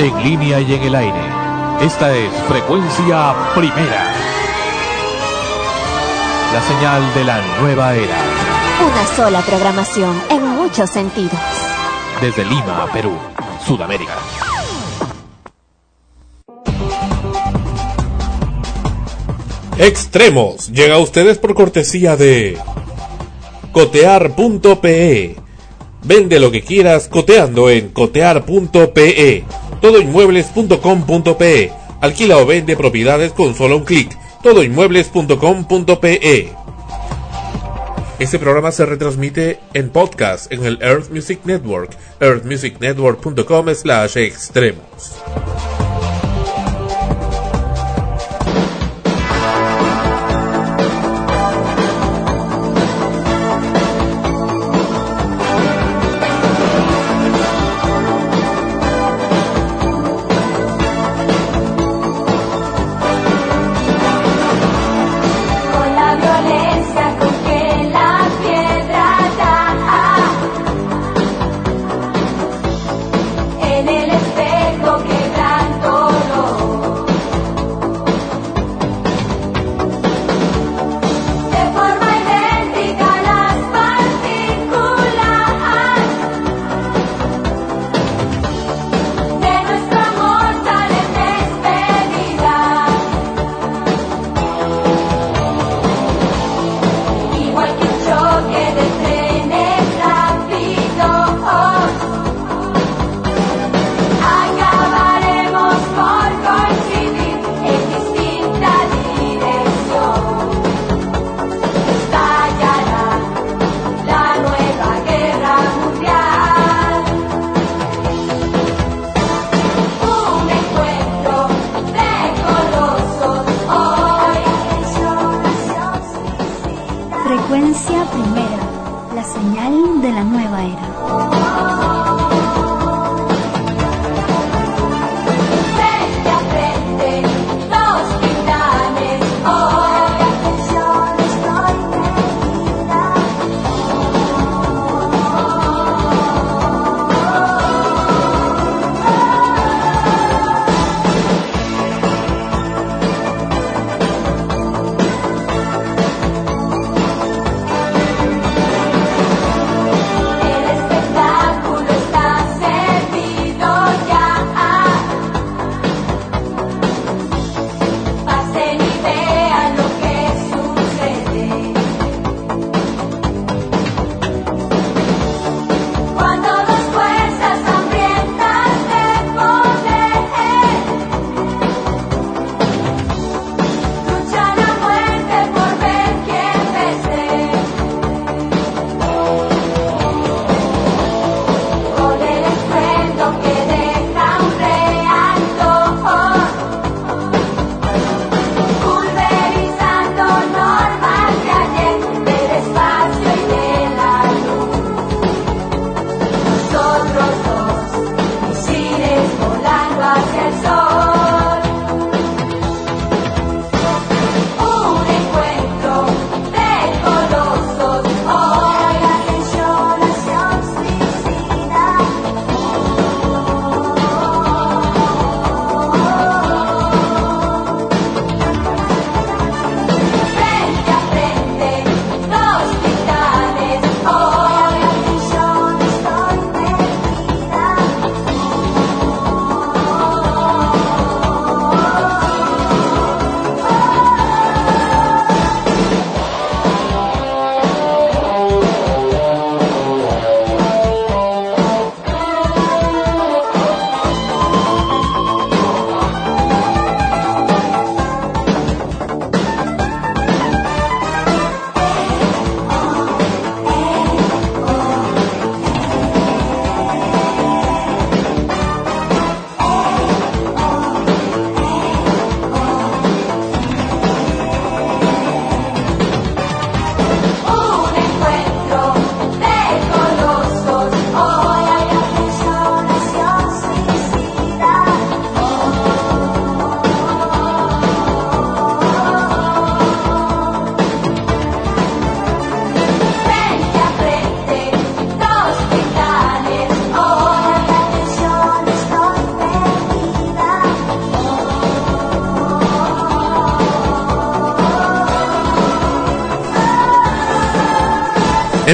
en línea y en el aire. Esta es Frecuencia Primera. La señal de la nueva era. Una sola programación en muchos sentidos. Desde Lima, Perú, Sudamérica. Extremos llega a ustedes por cortesía de cotear.pe. Vende lo que quieras coteando en cotear.pe. Todoinmuebles.com.pe. Alquila o vende propiedades con solo un clic. Todoinmuebles.com.pe. Este programa se retransmite en podcast en el Earth Music Network, earthmusicnetwork.com slash extremos.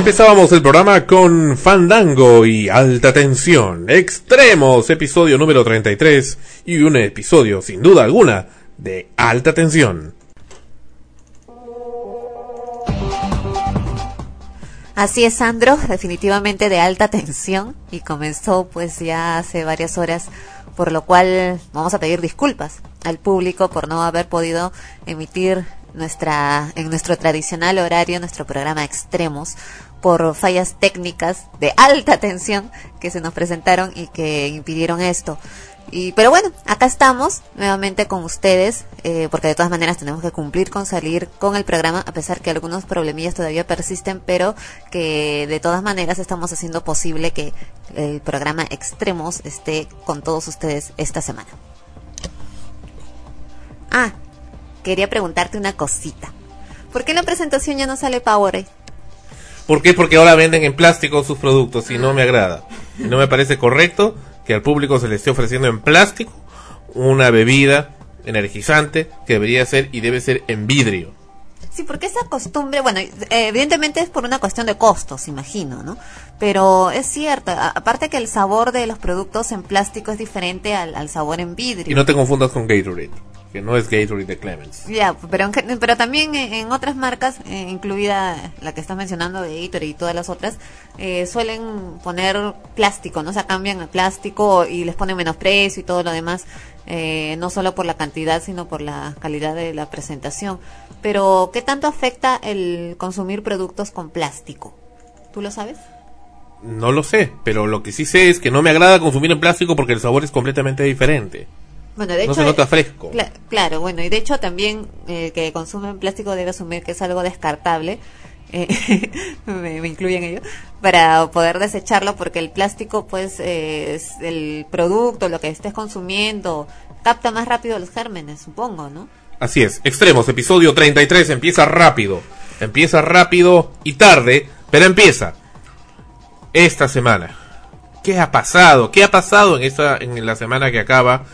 Empezábamos el programa con Fandango y Alta Tensión, Extremos, episodio número 33 y un episodio sin duda alguna de Alta Tensión. Así es, Sandro, definitivamente de alta tensión y comenzó pues ya hace varias horas, por lo cual vamos a pedir disculpas al público por no haber podido emitir nuestra en nuestro tradicional horario nuestro programa Extremos por fallas técnicas de alta tensión que se nos presentaron y que impidieron esto. Y, pero bueno, acá estamos nuevamente con ustedes, eh, porque de todas maneras tenemos que cumplir con salir con el programa, a pesar que algunos problemillas todavía persisten, pero que de todas maneras estamos haciendo posible que el programa Extremos esté con todos ustedes esta semana. Ah, quería preguntarte una cosita. ¿Por qué en la presentación ya no sale Powerade? ¿Por qué? Porque ahora venden en plástico sus productos y no me agrada. Y no me parece correcto que al público se le esté ofreciendo en plástico una bebida energizante que debería ser y debe ser en vidrio. Sí, porque esa costumbre, bueno, evidentemente es por una cuestión de costos, imagino, ¿no? Pero es cierto, aparte que el sabor de los productos en plástico es diferente al, al sabor en vidrio. Y no te confundas con Gatorade que no es Gatorade de Clemens. Ya, pero, pero también en otras marcas, eh, incluida la que estás mencionando de Gatorade y todas las otras, eh, suelen poner plástico, ¿no? O sea, cambian el plástico y les ponen menos precio y todo lo demás, eh, no solo por la cantidad, sino por la calidad de la presentación. Pero, ¿qué tanto afecta el consumir productos con plástico? ¿Tú lo sabes? No lo sé, pero lo que sí sé es que no me agrada consumir en plástico porque el sabor es completamente diferente. Bueno, de no hecho, se nota fresco. claro, bueno, y de hecho también eh, que consumen plástico debe asumir que es algo descartable. Eh, me, me incluyen ello para poder desecharlo porque el plástico pues eh, es el producto lo que estés consumiendo capta más rápido los gérmenes supongo no así es extremos episodio 33 empieza rápido empieza rápido y tarde pero empieza esta semana qué ha pasado qué ha pasado en esta en la semana que acaba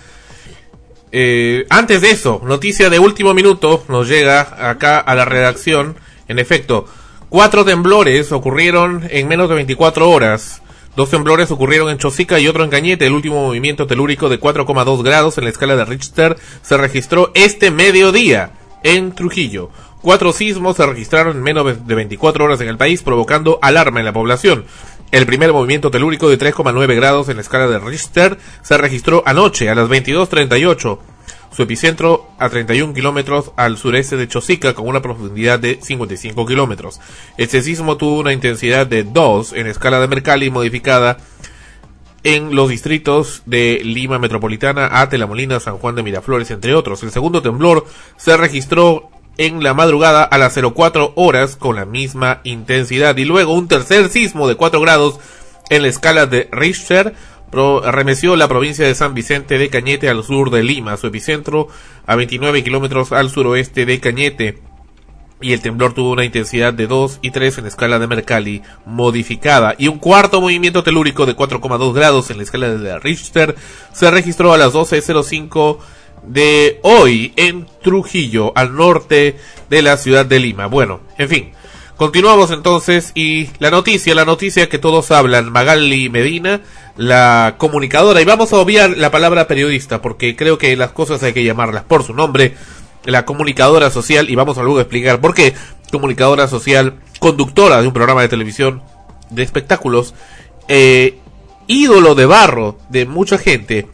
eh, antes de eso, noticia de último minuto nos llega acá a la redacción. En efecto, cuatro temblores ocurrieron en menos de 24 horas. Dos temblores ocurrieron en Chosica y otro en Cañete. El último movimiento telúrico de 4,2 grados en la escala de Richter se registró este mediodía en Trujillo. Cuatro sismos se registraron en menos de 24 horas en el país, provocando alarma en la población. El primer movimiento telúrico de 3,9 grados en la escala de Richter se registró anoche a las 22.38. Su epicentro a 31 kilómetros al sureste de Chosica con una profundidad de 55 kilómetros. Este sismo tuvo una intensidad de 2 en escala de Mercalli modificada en los distritos de Lima Metropolitana, Ate, La Molina, San Juan de Miraflores, entre otros. El segundo temblor se registró en la madrugada a las 04 horas con la misma intensidad. Y luego un tercer sismo de 4 grados en la escala de Richter remeció la provincia de San Vicente de Cañete al sur de Lima, su epicentro a 29 kilómetros al suroeste de Cañete. Y el temblor tuvo una intensidad de 2 y 3 en la escala de Mercalli modificada. Y un cuarto movimiento telúrico de 4,2 grados en la escala de Richter se registró a las 12.05 de hoy en Trujillo, al norte de la ciudad de Lima. Bueno, en fin, continuamos entonces y la noticia, la noticia que todos hablan, Magali Medina, la comunicadora, y vamos a obviar la palabra periodista porque creo que las cosas hay que llamarlas por su nombre, la comunicadora social, y vamos a luego explicar por qué, comunicadora social, conductora de un programa de televisión de espectáculos, eh, ídolo de barro de mucha gente,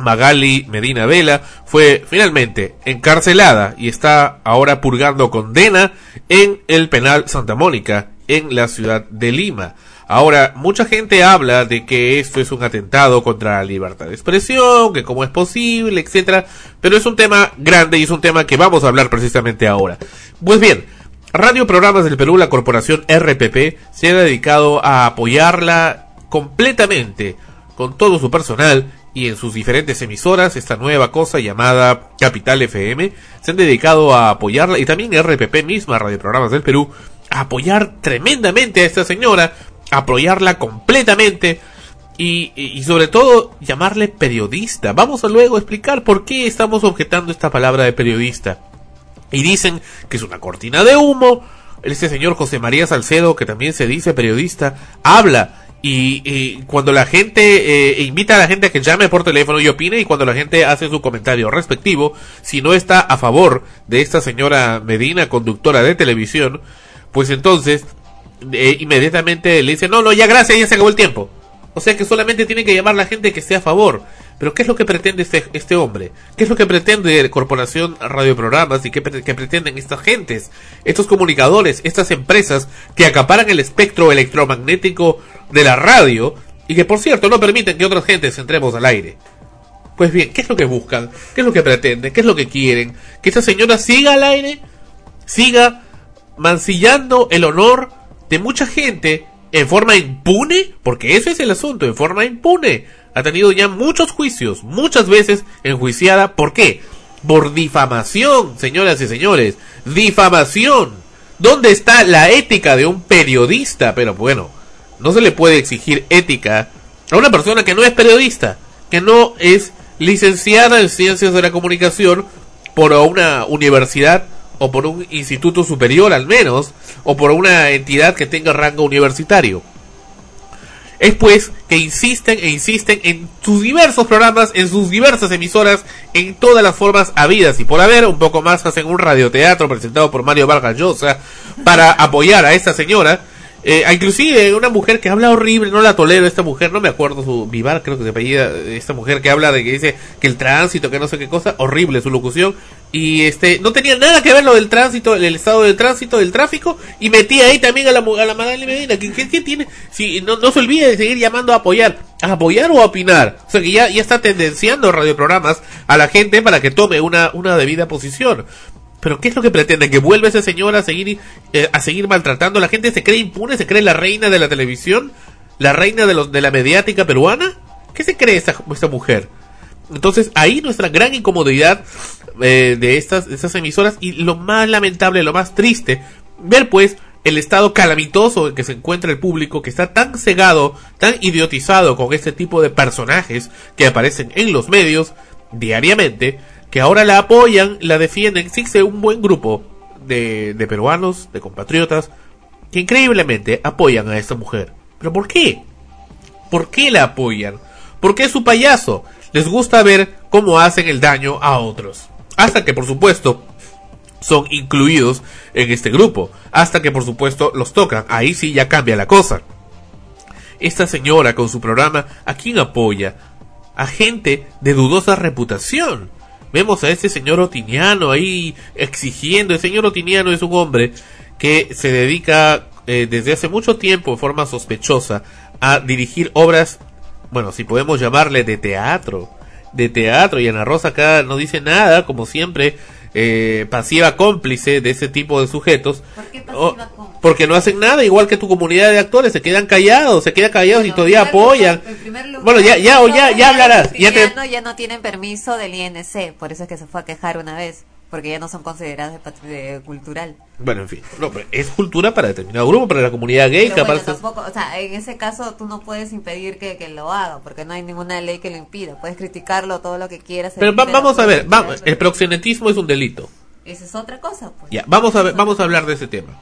Magali Medina Vela fue finalmente encarcelada y está ahora purgando condena en el penal Santa Mónica en la ciudad de Lima. Ahora, mucha gente habla de que esto es un atentado contra la libertad de expresión, que cómo es posible, etcétera, pero es un tema grande y es un tema que vamos a hablar precisamente ahora. Pues bien, Radio Programas del Perú, la corporación RPP, se ha dedicado a apoyarla completamente con todo su personal y en sus diferentes emisoras, esta nueva cosa llamada Capital FM, se han dedicado a apoyarla y también RPP misma, Radio Programas del Perú, a apoyar tremendamente a esta señora, apoyarla completamente y, y, sobre todo llamarle periodista. Vamos a luego explicar por qué estamos objetando esta palabra de periodista. Y dicen que es una cortina de humo, este señor José María Salcedo, que también se dice periodista, habla y, cuando la gente eh, invita a la gente a que llame por teléfono y opine y cuando la gente hace su comentario respectivo, si no está a favor de esta señora Medina, conductora de televisión, pues entonces eh, inmediatamente le dice, no, no, ya gracias, ya se acabó el tiempo. O sea que solamente tiene que llamar la gente que esté a favor. Pero ¿qué es lo que pretende este, este hombre? ¿Qué es lo que pretende Corporación Radioprogramas y qué, qué pretenden estas gentes, estos comunicadores, estas empresas que acaparan el espectro electromagnético de la radio y que por cierto no permiten que otras gentes entremos al aire? Pues bien, ¿qué es lo que buscan? ¿Qué es lo que pretenden? ¿Qué es lo que quieren? ¿Que esta señora siga al aire? ¿Siga mancillando el honor de mucha gente en forma impune? Porque ese es el asunto, en forma impune ha tenido ya muchos juicios, muchas veces enjuiciada. ¿Por qué? Por difamación, señoras y señores. Difamación. ¿Dónde está la ética de un periodista? Pero bueno, no se le puede exigir ética a una persona que no es periodista, que no es licenciada en ciencias de la comunicación por una universidad o por un instituto superior al menos, o por una entidad que tenga rango universitario es pues que insisten e insisten en sus diversos programas, en sus diversas emisoras, en todas las formas habidas. Y por haber, un poco más hacen un radioteatro presentado por Mario Vargas Llosa para apoyar a esta señora. Eh, inclusive una mujer que habla horrible, no la tolero, esta mujer, no me acuerdo su Vivar, creo que se apellida, esta mujer que habla de que dice que el tránsito, que no sé qué cosa, horrible su locución, y este, no tenía nada que ver lo del tránsito, el, estado del tránsito, del tráfico, y metía ahí también a la, a la Medina, ¿qué, qué, tiene? Si, no, no se olvide de seguir llamando a apoyar, a apoyar o a opinar, o sea que ya, ya está tendenciando radioprogramas a la gente para que tome una, una debida posición, pero ¿qué es lo que pretende? ¿Que vuelva ese señor a seguir, eh, a seguir maltratando? ¿La gente se cree impune? ¿Se cree la reina de la televisión? ¿La reina de, los, de la mediática peruana? ¿Qué se cree esta, esta mujer? Entonces ahí nuestra gran incomodidad eh, de, estas, estas emisoras y lo más lamentable, lo más triste, ver pues el estado calamitoso en que se encuentra el público que está tan cegado, tan idiotizado con este tipo de personajes que aparecen en los medios diariamente, que ahora la apoyan, la defienden. Existe un buen grupo de, de peruanos, de compatriotas, que increíblemente apoyan a esta mujer. ¿Pero por qué? ¿Por qué la apoyan? ¿Por qué su payaso? Les gusta ver cómo hacen el daño a otros. Hasta que, por supuesto, son incluidos en este grupo. Hasta que, por supuesto, los tocan. Ahí sí ya cambia la cosa. Esta señora con su programa, ¿a quién apoya? A gente de dudosa reputación. Vemos a ese señor Otiniano ahí exigiendo. El señor Otiniano es un hombre que se dedica eh, desde hace mucho tiempo, en forma sospechosa, a dirigir obras, bueno, si podemos llamarle de teatro. De teatro. Y Ana Rosa acá no dice nada, como siempre eh, pasiva cómplice de ese tipo de sujetos. porque no hacen nada, igual que tu comunidad de actores, se quedan callados, se quedan callados y todavía apoyan. bueno, ya, ya, ya, ya hablarás. Ya, ya no tienen permiso del INC, por eso es que se fue a quejar una vez porque ya no son consideradas de patrimonio cultural. Bueno, en fin, no, es cultura para determinado grupo, para la comunidad gay. Pero tampoco, o sea, en ese caso tú no puedes impedir que, que, lo haga, porque no hay ninguna ley que lo impida. Puedes criticarlo todo lo que quieras. Pero vamos a ver, vamos, el proxenetismo es un delito. Esa es otra cosa, pues. Ya, vamos a ver, vamos a hablar de ese tema.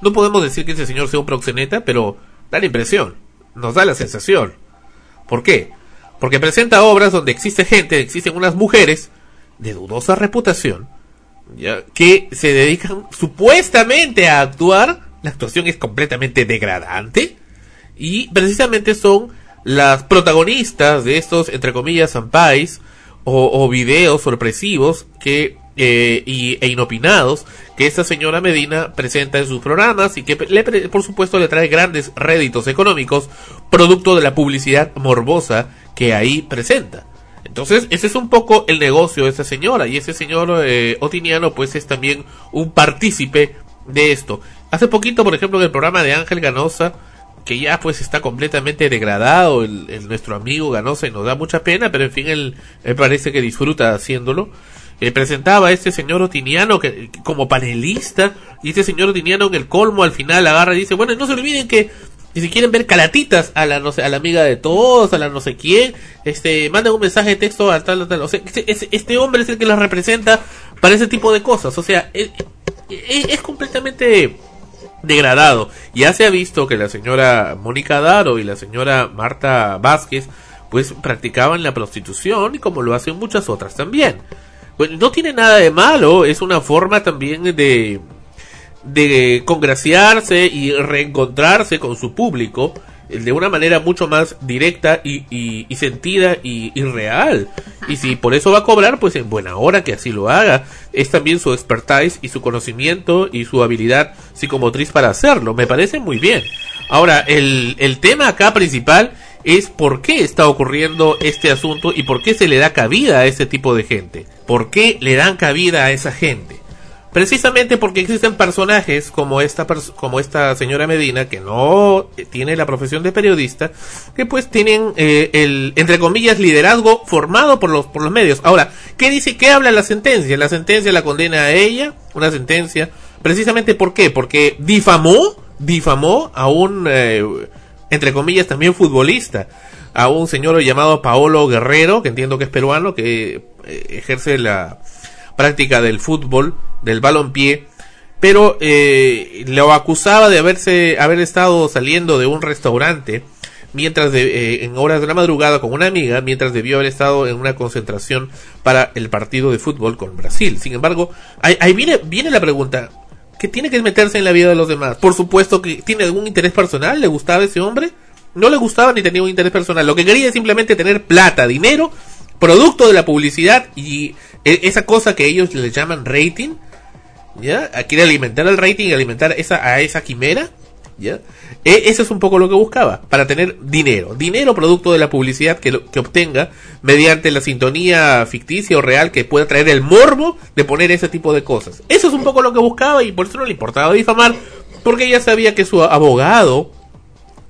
No podemos decir que ese señor sea un proxeneta, pero da la impresión, nos da la sensación. ¿Por qué? Porque presenta obras donde existe gente, existen unas mujeres de dudosa reputación, que se dedican supuestamente a actuar. La actuación es completamente degradante. Y precisamente son las protagonistas de estos, entre comillas, zampais o, videos sorpresivos que eh, y, e inopinados que esta señora Medina presenta en sus programas y que le, por supuesto le trae grandes réditos económicos producto de la publicidad morbosa que ahí presenta. Entonces, ese es un poco el negocio de esa señora y ese señor eh, Otiniano pues es también un partícipe de esto. Hace poquito, por ejemplo, en el programa de Ángel Ganosa, que ya pues está completamente degradado el, nuestro amigo Ganosa y nos da mucha pena, pero en fin, él, parece que disfruta haciéndolo. Eh, presentaba a este señor Otiniano que, como panelista y este señor Otiniano en el colmo al final agarra y dice, bueno, no se olviden que y si quieren ver calatitas a la no sé, a la amiga de todos, a la no sé quién, este, manden un mensaje de texto al tal, tal, o sea, este, este, hombre es el que las representa para ese tipo de cosas, o sea, es, completamente degradado. Ya se ha visto que la señora Mónica Daro y la señora Marta Vázquez pues practicaban la prostitución y como lo hacen muchas otras también. Pues no tiene nada de malo, es una forma también de de congraciarse y reencontrarse con su público de una manera mucho más directa y, sentida y, y, real. Y si por eso va a cobrar, pues en buena hora que así lo haga. Es también su expertise y su conocimiento y su habilidad psicomotriz para hacerlo. Me parece muy bien. Ahora, el, el tema acá principal es por qué está ocurriendo este asunto y por qué se le da cabida a este tipo de gente. ¿Por qué le dan cabida a esa gente? Precisamente porque existen personajes como esta, como esta señora Medina, que no tiene la profesión de periodista, que pues tienen eh, el, entre comillas, liderazgo formado por los, por los medios. Ahora, ¿qué dice, qué habla la sentencia? La sentencia la condena a ella, una sentencia, precisamente ¿por qué? Porque difamó, difamó a un, eh, entre comillas, también futbolista, a un señor llamado Paolo Guerrero, que entiendo que es peruano, que eh, ejerce la práctica del fútbol, del balonpié, pero eh, lo acusaba de haberse haber estado saliendo de un restaurante mientras de, eh, en horas de la madrugada con una amiga mientras debió haber estado en una concentración para el partido de fútbol con Brasil. Sin embargo, ahí, ahí viene viene la pregunta, ¿qué tiene que meterse en la vida de los demás? Por supuesto que tiene algún interés personal, ¿le gustaba ese hombre? No le gustaba ni tenía un interés personal, lo que quería es simplemente tener plata, dinero, producto de la publicidad y e, esa cosa que ellos le llaman rating, ¿ya? Quiere alimentar el rating alimentar esa, a esa quimera, ¿ya? E, eso es un poco lo que buscaba, para tener dinero. Dinero producto de la publicidad que, que obtenga mediante la sintonía ficticia o real que pueda traer el morbo de poner ese tipo de cosas. Eso es un poco lo que buscaba y por eso no le importaba difamar, porque ella sabía que su abogado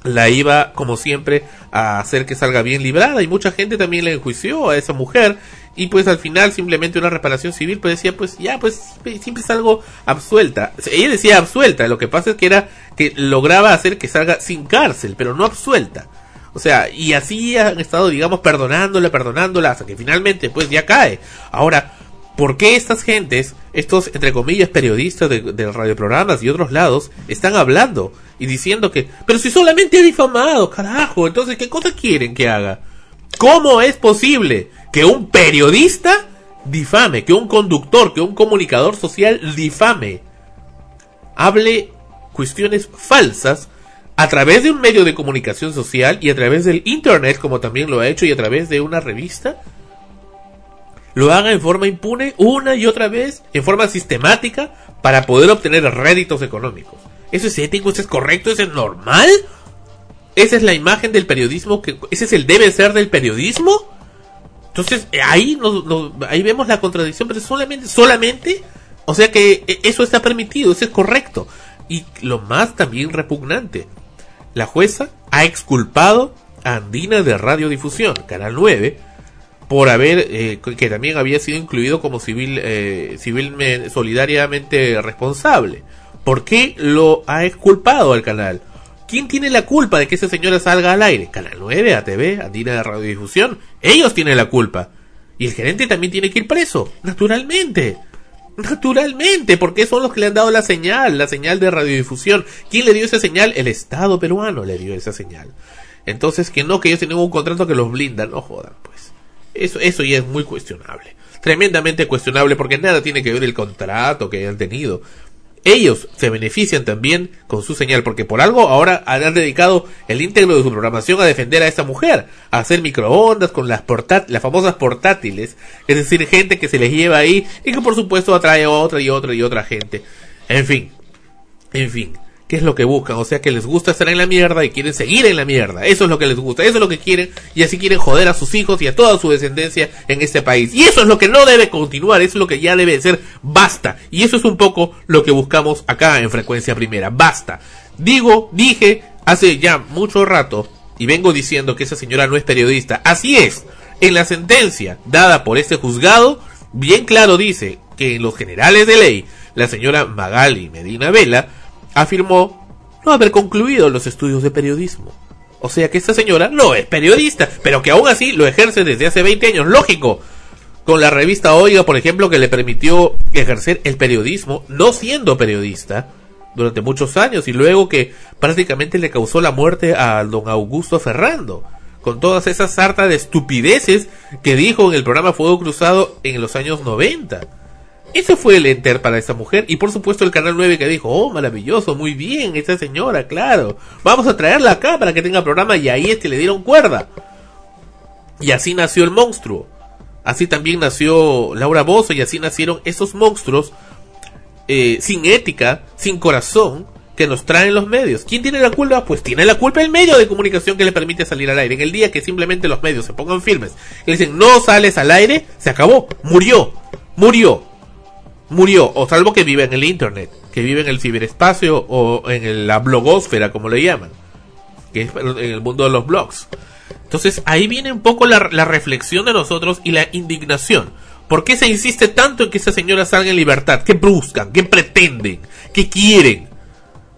la iba, como siempre, a hacer que salga bien librada y mucha gente también le enjuició a esa mujer y pues al final simplemente una reparación civil pues decía pues ya pues siempre salgo absuelta. Ella decía absuelta lo que pasa es que era que lograba hacer que salga sin cárcel pero no absuelta. O sea y así han estado digamos perdonándola perdonándola hasta que finalmente pues ya cae. Ahora ¿Por qué estas gentes, estos entre comillas periodistas de, de radioprogramas y otros lados, están hablando y diciendo que, pero si solamente ha difamado, carajo, entonces ¿qué cosa quieren que haga? ¿Cómo es posible que un periodista difame, que un conductor, que un comunicador social difame, hable cuestiones falsas a través de un medio de comunicación social y a través del internet, como también lo ha hecho, y a través de una revista, lo haga en forma impune una y otra vez, en forma sistemática, para poder obtener réditos económicos. ¿Eso es ético? ¿Eso es correcto? ¿Eso es normal? ¿Esa es la imagen del periodismo? que ¿Ese es el debe ser del periodismo? Entonces, eh, ahí, ahí vemos la contradicción, pero solamente, solamente, o sea que eh, eso está permitido, eso es correcto. Y lo más también repugnante, la jueza ha exculpado a Andina de Radiodifusión, Canal 9, por haber, eh, que también había sido incluido como civil, civil solidariamente responsable. ¿Por qué lo ha exculpado al canal? ¿Quién tiene la culpa de que esa señora salga al aire? Canal 9, ATV, Andina de Radiodifusión. Ellos tienen la culpa. Y el gerente también tiene que ir preso. Naturalmente. Naturalmente, porque son los que le han dado la señal, la señal de radiodifusión. ¿Quién le dio esa señal? El Estado peruano le dio esa señal. Entonces, que no, que ellos tienen un contrato que los blinda, no jodan, pues. Eso, eso ya es muy cuestionable. Tremendamente cuestionable porque nada tiene que ver el contrato que hayan tenido ellos se benefician también con su señal, porque por algo ahora han dedicado el íntegro de su programación a defender a esta mujer, a hacer microondas con las, las famosas portátiles, es decir, gente que se les lleva ahí y que por supuesto atrae a otra y otra y otra gente. En fin, en fin qué es lo que buscan, o sea que les gusta estar en la mierda y quieren seguir en la mierda, eso es lo que les gusta, eso es lo que quieren y así quieren joder a sus hijos y a toda su descendencia en este país. Y eso es lo que no debe continuar, eso es lo que ya debe ser basta. Y eso es un poco lo que buscamos acá en frecuencia primera, basta. Digo, dije hace ya mucho rato y vengo diciendo que esa señora no es periodista, así es. En la sentencia dada por este juzgado, bien claro dice que en los generales de ley, la señora Magali Medina Vela afirmó no haber concluido los estudios de periodismo. O sea que esta señora no es periodista, pero que aún así lo ejerce desde hace 20 años, lógico. Con la revista Oiga, por ejemplo, que le permitió ejercer el periodismo, no siendo periodista, durante muchos años y luego que prácticamente le causó la muerte a don Augusto Ferrando con todas esas sartas de estupideces que dijo en el programa Fuego Cruzado en los años 90. Ese fue el enter para esa mujer. Y por supuesto el Canal 9 que dijo, oh, maravilloso, muy bien, esa señora, claro. Vamos a traerla acá para que tenga programa. Y ahí es que le dieron cuerda. Y así nació el monstruo. Así también nació Laura Bozo y así nacieron esos monstruos eh, sin ética, sin corazón, que nos traen los medios. ¿Quién tiene la culpa? Pues tiene la culpa el medio de comunicación que le permite salir al aire. En el día que simplemente los medios se pongan firmes y dicen no sales al aire, se acabó, murió, murió, murió. O salvo que vive en el internet, que vive en el ciberespacio o en la blogósfera, como le llaman, que es en el mundo de los blogs. Entonces ahí viene un poco la, la reflexión de nosotros y la indignación. ¿Por qué se insiste tanto en que esa señora salga en libertad? ¿Qué buscan? ¿Qué pretenden? ¿Qué quieren?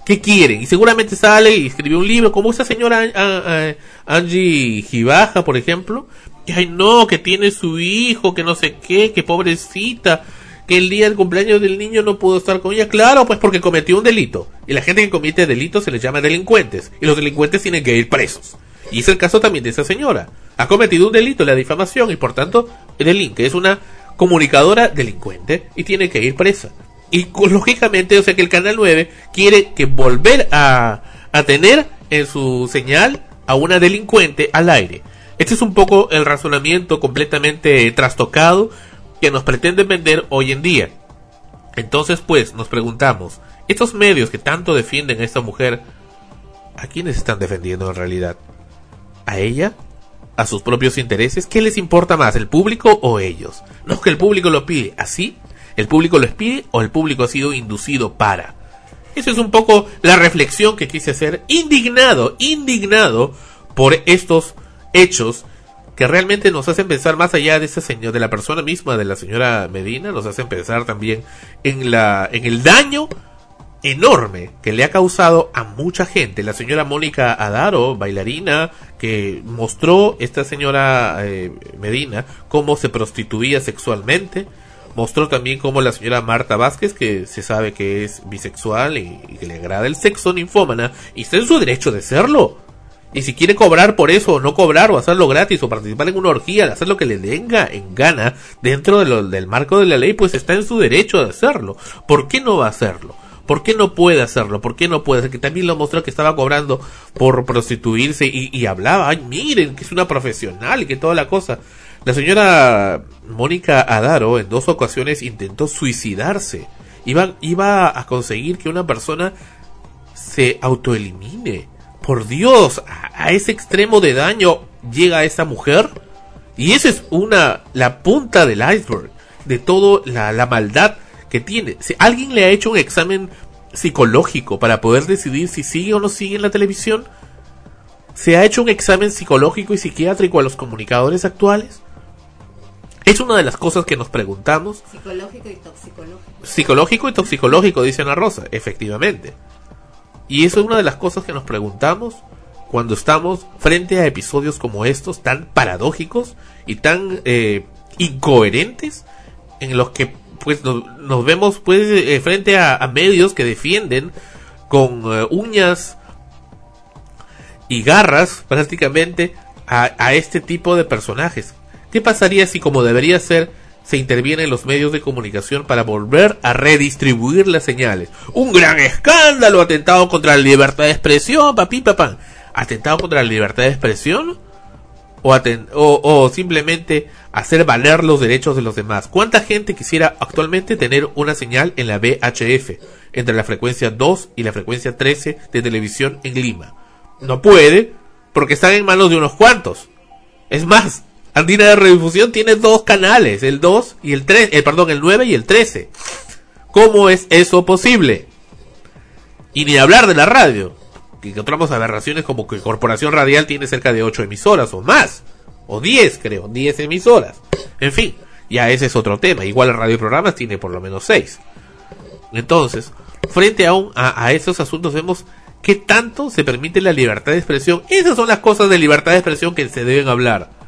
¿Qué quieren? Y seguramente sale y escribe un libro, como esa señora Angie Gibaja, por ejemplo. Y ay, no, que tiene su hijo, que no sé qué, que pobrecita, que el día del cumpleaños del niño no pudo estar con ella. Claro, pues porque cometió un delito. Y la gente que comete delitos se les llama delincuentes. Y los delincuentes tienen que ir presos. Y es el caso también de esa señora. Ha cometido un delito, la difamación, y por tanto delinque. Es una comunicadora delincuente y tiene que ir presa. Y lógicamente, o sea que el Canal 9 quiere que volver a, a tener en su señal a una delincuente al aire. Este es un poco el razonamiento completamente trastocado que nos pretenden vender hoy en día. Entonces, pues, nos preguntamos, estos medios que tanto defienden a esta mujer, ¿a quiénes están defendiendo en realidad? ¿A ella? ¿A sus propios intereses? ¿Qué les importa más, el público o ellos? No que el público lo pide, así ¿El público lo pide o el público ha sido inducido para? Esa es un poco la reflexión que quise hacer, indignado, indignado por estos hechos que realmente nos hacen pensar más allá de ese señor, de la persona misma, de la señora Medina, nos hacen pensar también en la, en el daño enorme que le ha causado a mucha gente. La señora Mónica Adaro, bailarina, que mostró esta señora eh, Medina cómo se prostituía sexualmente, Mostró también como la señora Marta Vázquez, que se sabe que es bisexual y, que le agrada el sexo ninfómana, y está en su derecho de serlo. Y si quiere cobrar por eso, o no cobrar, o hacerlo gratis, o participar en una orgía, hacer lo que le venga en gana dentro del marco de la ley, pues está en su derecho de hacerlo. ¿Por qué no va a hacerlo? ¿Por qué no puede hacerlo? ¿Por qué no puede? Que también lo mostró que estaba cobrando por prostituirse y, y hablaba, ay, miren, que es una profesional y que toda la cosa. La señora Mónica Adaro en dos ocasiones intentó suicidarse. Iba, iba a conseguir que una persona se autoelimine. Por Dios, a, ese extremo de daño llega esa mujer. Y esa es una, la punta del iceberg de toda la, la maldad que tiene. Si alguien le ha hecho un examen psicológico para poder decidir si sigue o no sigue en la televisión, se ha hecho un examen psicológico y psiquiátrico a los comunicadores actuales. Es una de las cosas que nos preguntamos. Psicológico y toxicológico. Psicológico y toxicológico, dice Ana Rosa, efectivamente. Y eso es una de las cosas que nos preguntamos cuando estamos frente a episodios como estos, tan paradójicos y tan eh, incoherentes, en los que pues nos, vemos pues eh, frente a, medios que defienden con eh, uñas y garras prácticamente a, a este tipo de personajes. ¿Qué pasaría si, como debería ser, se interviene en los medios de comunicación para volver a redistribuir las señales? Un gran escándalo, atentado contra la libertad de expresión, papi, papá. ¿Atentado contra la libertad de expresión? O, o, simplemente hacer valer los derechos de los demás. ¿Cuánta gente quisiera actualmente tener una señal en la VHF entre la frecuencia 2 y la frecuencia 13 de televisión en Lima? No puede porque están en manos de unos cuantos. Es más, Andina de Redifusión tiene dos canales, el 2 y el 3, eh, perdón, el 9 y el 13. ¿Cómo es eso posible? Y ni hablar de la radio. Que encontramos aberraciones como que Corporación Radial tiene cerca de 8 emisoras o más. O 10, creo, 10 emisoras. En fin, ya ese es otro tema. Igual el radio programas tiene por lo menos 6. Entonces, frente a, a, a esos asuntos vemos qué tanto se permite la libertad de expresión. Esas son las cosas de libertad de expresión que se deben hablar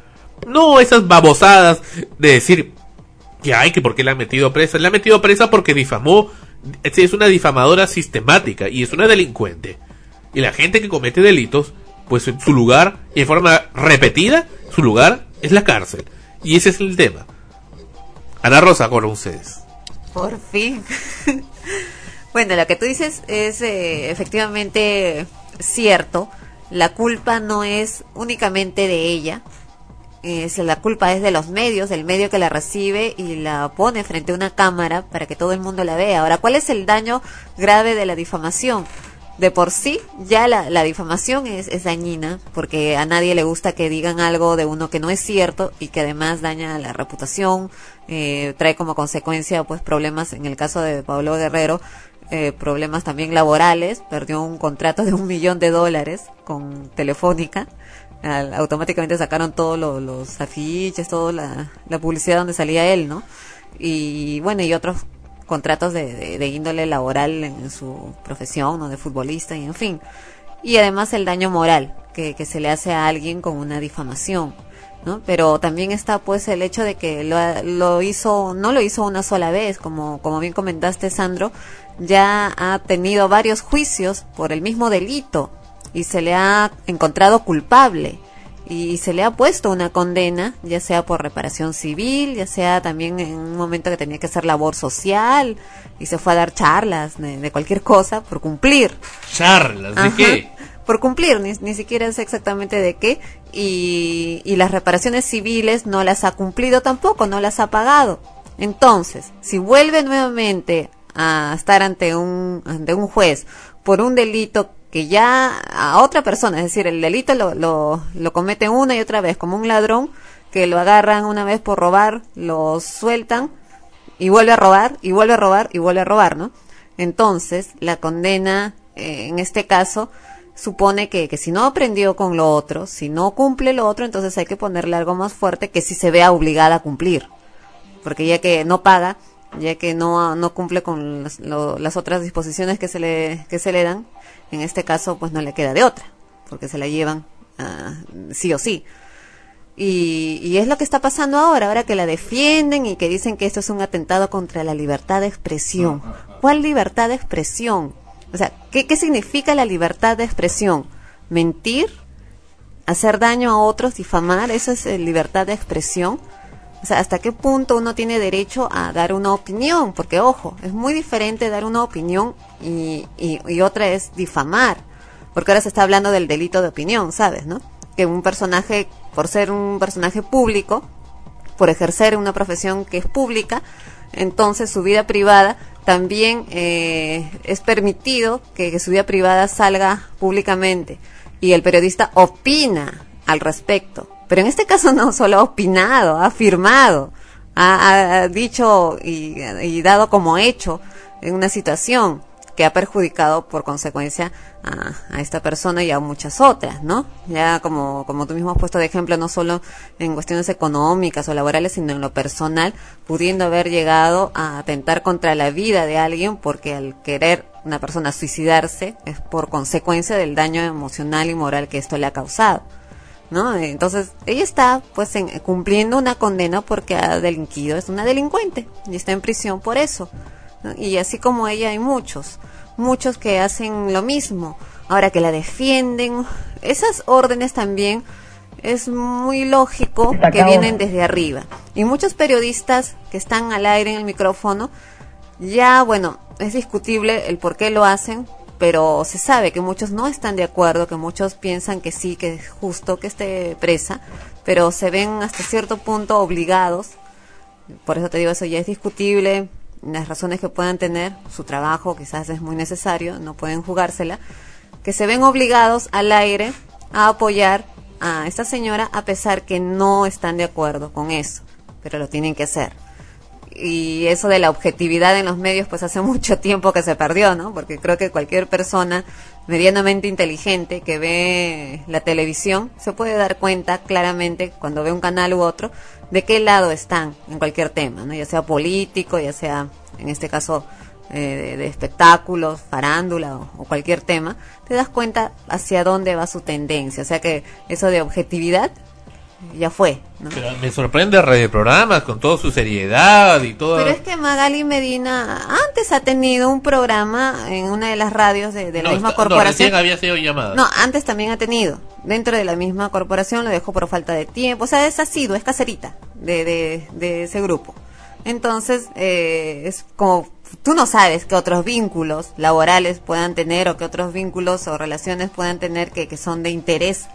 no esas babosadas de decir que hay que por qué la han metido presa. La han metido presa porque difamó es una difamadora sistemática y es una delincuente. Y la gente que comete delitos, pues en su lugar, y en forma repetida, su lugar es la cárcel. Y ese es el tema. Ana Rosa con ustedes. Por fin. bueno, lo que tú dices es eh, efectivamente cierto. La culpa no es únicamente de ella. Es, la culpa es de los medios, del medio que la recibe y la pone frente a una cámara para que todo el mundo la vea. Ahora, ¿cuál es el daño grave de la difamación? de por sí ya la, la difamación es, es, dañina porque a nadie le gusta que digan algo de uno que no es cierto y que además daña la reputación, eh, trae como consecuencia pues problemas, en el caso de Pablo Guerrero, eh, problemas también laborales, perdió un contrato de un millón de dólares con Telefónica, Automáticamente sacaron todos los afiches, toda la, publicidad donde salía él, ¿no? Y bueno, y otros contratos de, índole laboral en, su profesión o de futbolista y en fin. Y además el daño moral que, que se le hace a alguien con una difamación. ¿no? Pero también está pues el hecho de que lo, lo hizo, no lo hizo una sola vez, como, como bien comentaste Sandro, ya ha tenido varios juicios por el mismo delito y se le ha encontrado culpable y se le ha puesto una condena, ya sea por reparación civil, ya sea también en un momento que tenía que hacer labor social y se fue a dar charlas de, de cualquier cosa por cumplir. ¿Charlas? ¿De Ajá, qué? Por cumplir, ni, ni siquiera sé exactamente de qué. Y, y las reparaciones civiles no las ha cumplido tampoco, no las ha pagado. Entonces, si vuelve nuevamente a estar ante un, ante un juez por un delito que ya a otra persona, es decir, el delito lo, lo, lo comete una y otra vez, como un ladrón que lo agarran una vez por robar, lo sueltan y vuelve a robar, y vuelve a robar, y vuelve a robar, ¿no? Entonces, la condena, eh, en este caso, supone que, que si no aprendió con lo otro, si no cumple lo otro, entonces hay que ponerle algo más fuerte que si se vea obligada a cumplir. Porque ya que no paga, ya que no, no cumple con las, las otras disposiciones que se le, que se le dan, en este caso pues no le queda de otra, porque se la llevan uh, sí o sí. Y, y, es lo que está pasando ahora, ahora que la defienden y que dicen que esto es un atentado contra la libertad de expresión. ¿Cuál libertad de expresión? O sea, ¿qué, qué significa la libertad de expresión? ¿Mentir? ¿Hacer daño a otros? ¿Difamar? ¿Eso es eh, libertad de expresión? O sea, ¿hasta qué punto uno tiene derecho a dar una opinión? Porque, ojo, es muy diferente dar una opinión y, y, otra es difamar. Porque ahora se está hablando del delito de opinión, ¿sabes? ¿No? Que un personaje, por ser un personaje público, por ejercer una profesión que es pública, entonces su vida privada también eh, es permitido que, su vida privada salga públicamente. Y el periodista opina al respecto. Pero en este caso no solo ha opinado, ha afirmado, ha, dicho y, dado como hecho en una situación que ha perjudicado por consecuencia a, esta persona y a muchas otras, ¿no? Ya como, como tú mismo has puesto de ejemplo, no solo en cuestiones económicas o laborales, sino en lo personal, pudiendo haber llegado a atentar contra la vida de alguien porque al querer una persona suicidarse es por consecuencia del daño emocional y moral que esto le ha causado. ¿no? Entonces, ella está pues en, cumpliendo una condena porque ha delinquido, es una delincuente y está en prisión por eso. ¿No? Y así como ella hay muchos, muchos que hacen lo mismo, ahora que la defienden, esas órdenes también es muy lógico que vienen desde arriba. Y muchos periodistas que están al aire en el micrófono, ya bueno, es discutible el por qué lo hacen, pero se sabe que muchos no están de acuerdo, que muchos piensan que sí, que es justo que esté presa, pero se ven hasta cierto punto obligados, por eso te digo, eso ya es discutible, las razones que puedan tener, su trabajo quizás es muy necesario, no pueden jugársela, que se ven obligados al aire a apoyar a esta señora a pesar que no están de acuerdo con eso, pero lo tienen que hacer y eso de la objetividad en los medios pues hace mucho tiempo que se perdió, ¿no? Porque creo que cualquier persona medianamente inteligente que ve la televisión se puede dar cuenta claramente cuando ve un canal u otro de qué lado están en cualquier tema, ¿no? Ya sea político, ya sea en este caso eh, de, de, espectáculos, farándula o, o, cualquier tema, te das cuenta hacia dónde va su tendencia. O sea que eso de objetividad ya fue. ¿no? Pero me sorprende Radio Programas con toda su seriedad y todo. Pero es que Magali Medina antes ha tenido un programa en una de las radios de, de la No, misma está- no, corporación. recién había sido llamada. No, antes también ha tenido. Dentro de la misma corporación lo dejó por falta de tiempo. O sea, es asiduo, es caserita de, de, de ese grupo. Entonces, eh, es como tú no sabes qué otros vínculos laborales puedan tener o qué otros vínculos o relaciones puedan tener que, que son de interés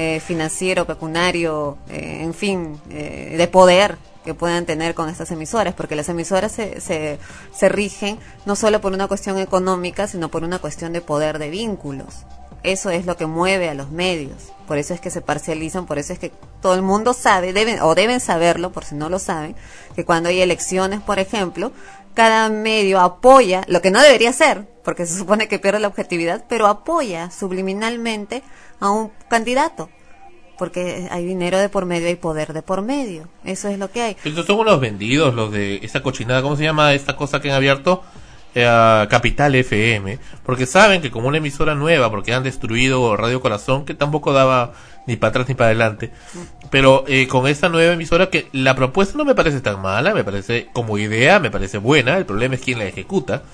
eh, financiero, pecuniario, eh, en fin, eh, de poder que puedan tener con estas emisoras, porque las emisoras se, se, se rigen no solo por una cuestión económica, sino por una cuestión de poder de vínculos. Eso es lo que mueve a los medios. Por eso es que se parcializan, por eso es que todo el mundo sabe, deben, o deben saberlo, por si no lo saben, que cuando hay elecciones, por ejemplo, cada medio apoya, lo que no debería ser, porque se supone que pierde la objetividad, pero apoya subliminalmente a un candidato. Porque hay dinero de por medio y poder de por medio. Eso es lo que hay. Estos son unos vendidos, los de esta cochinada, ¿cómo se llama esta cosa que han abierto? Eh, Capital FM, porque saben que como una emisora nueva, porque han destruido Radio Corazón, que tampoco daba ni para atrás ni para adelante, pero eh, con esta nueva emisora que la propuesta no me parece tan mala, me parece como idea, me parece buena, el problema es quién la ejecuta.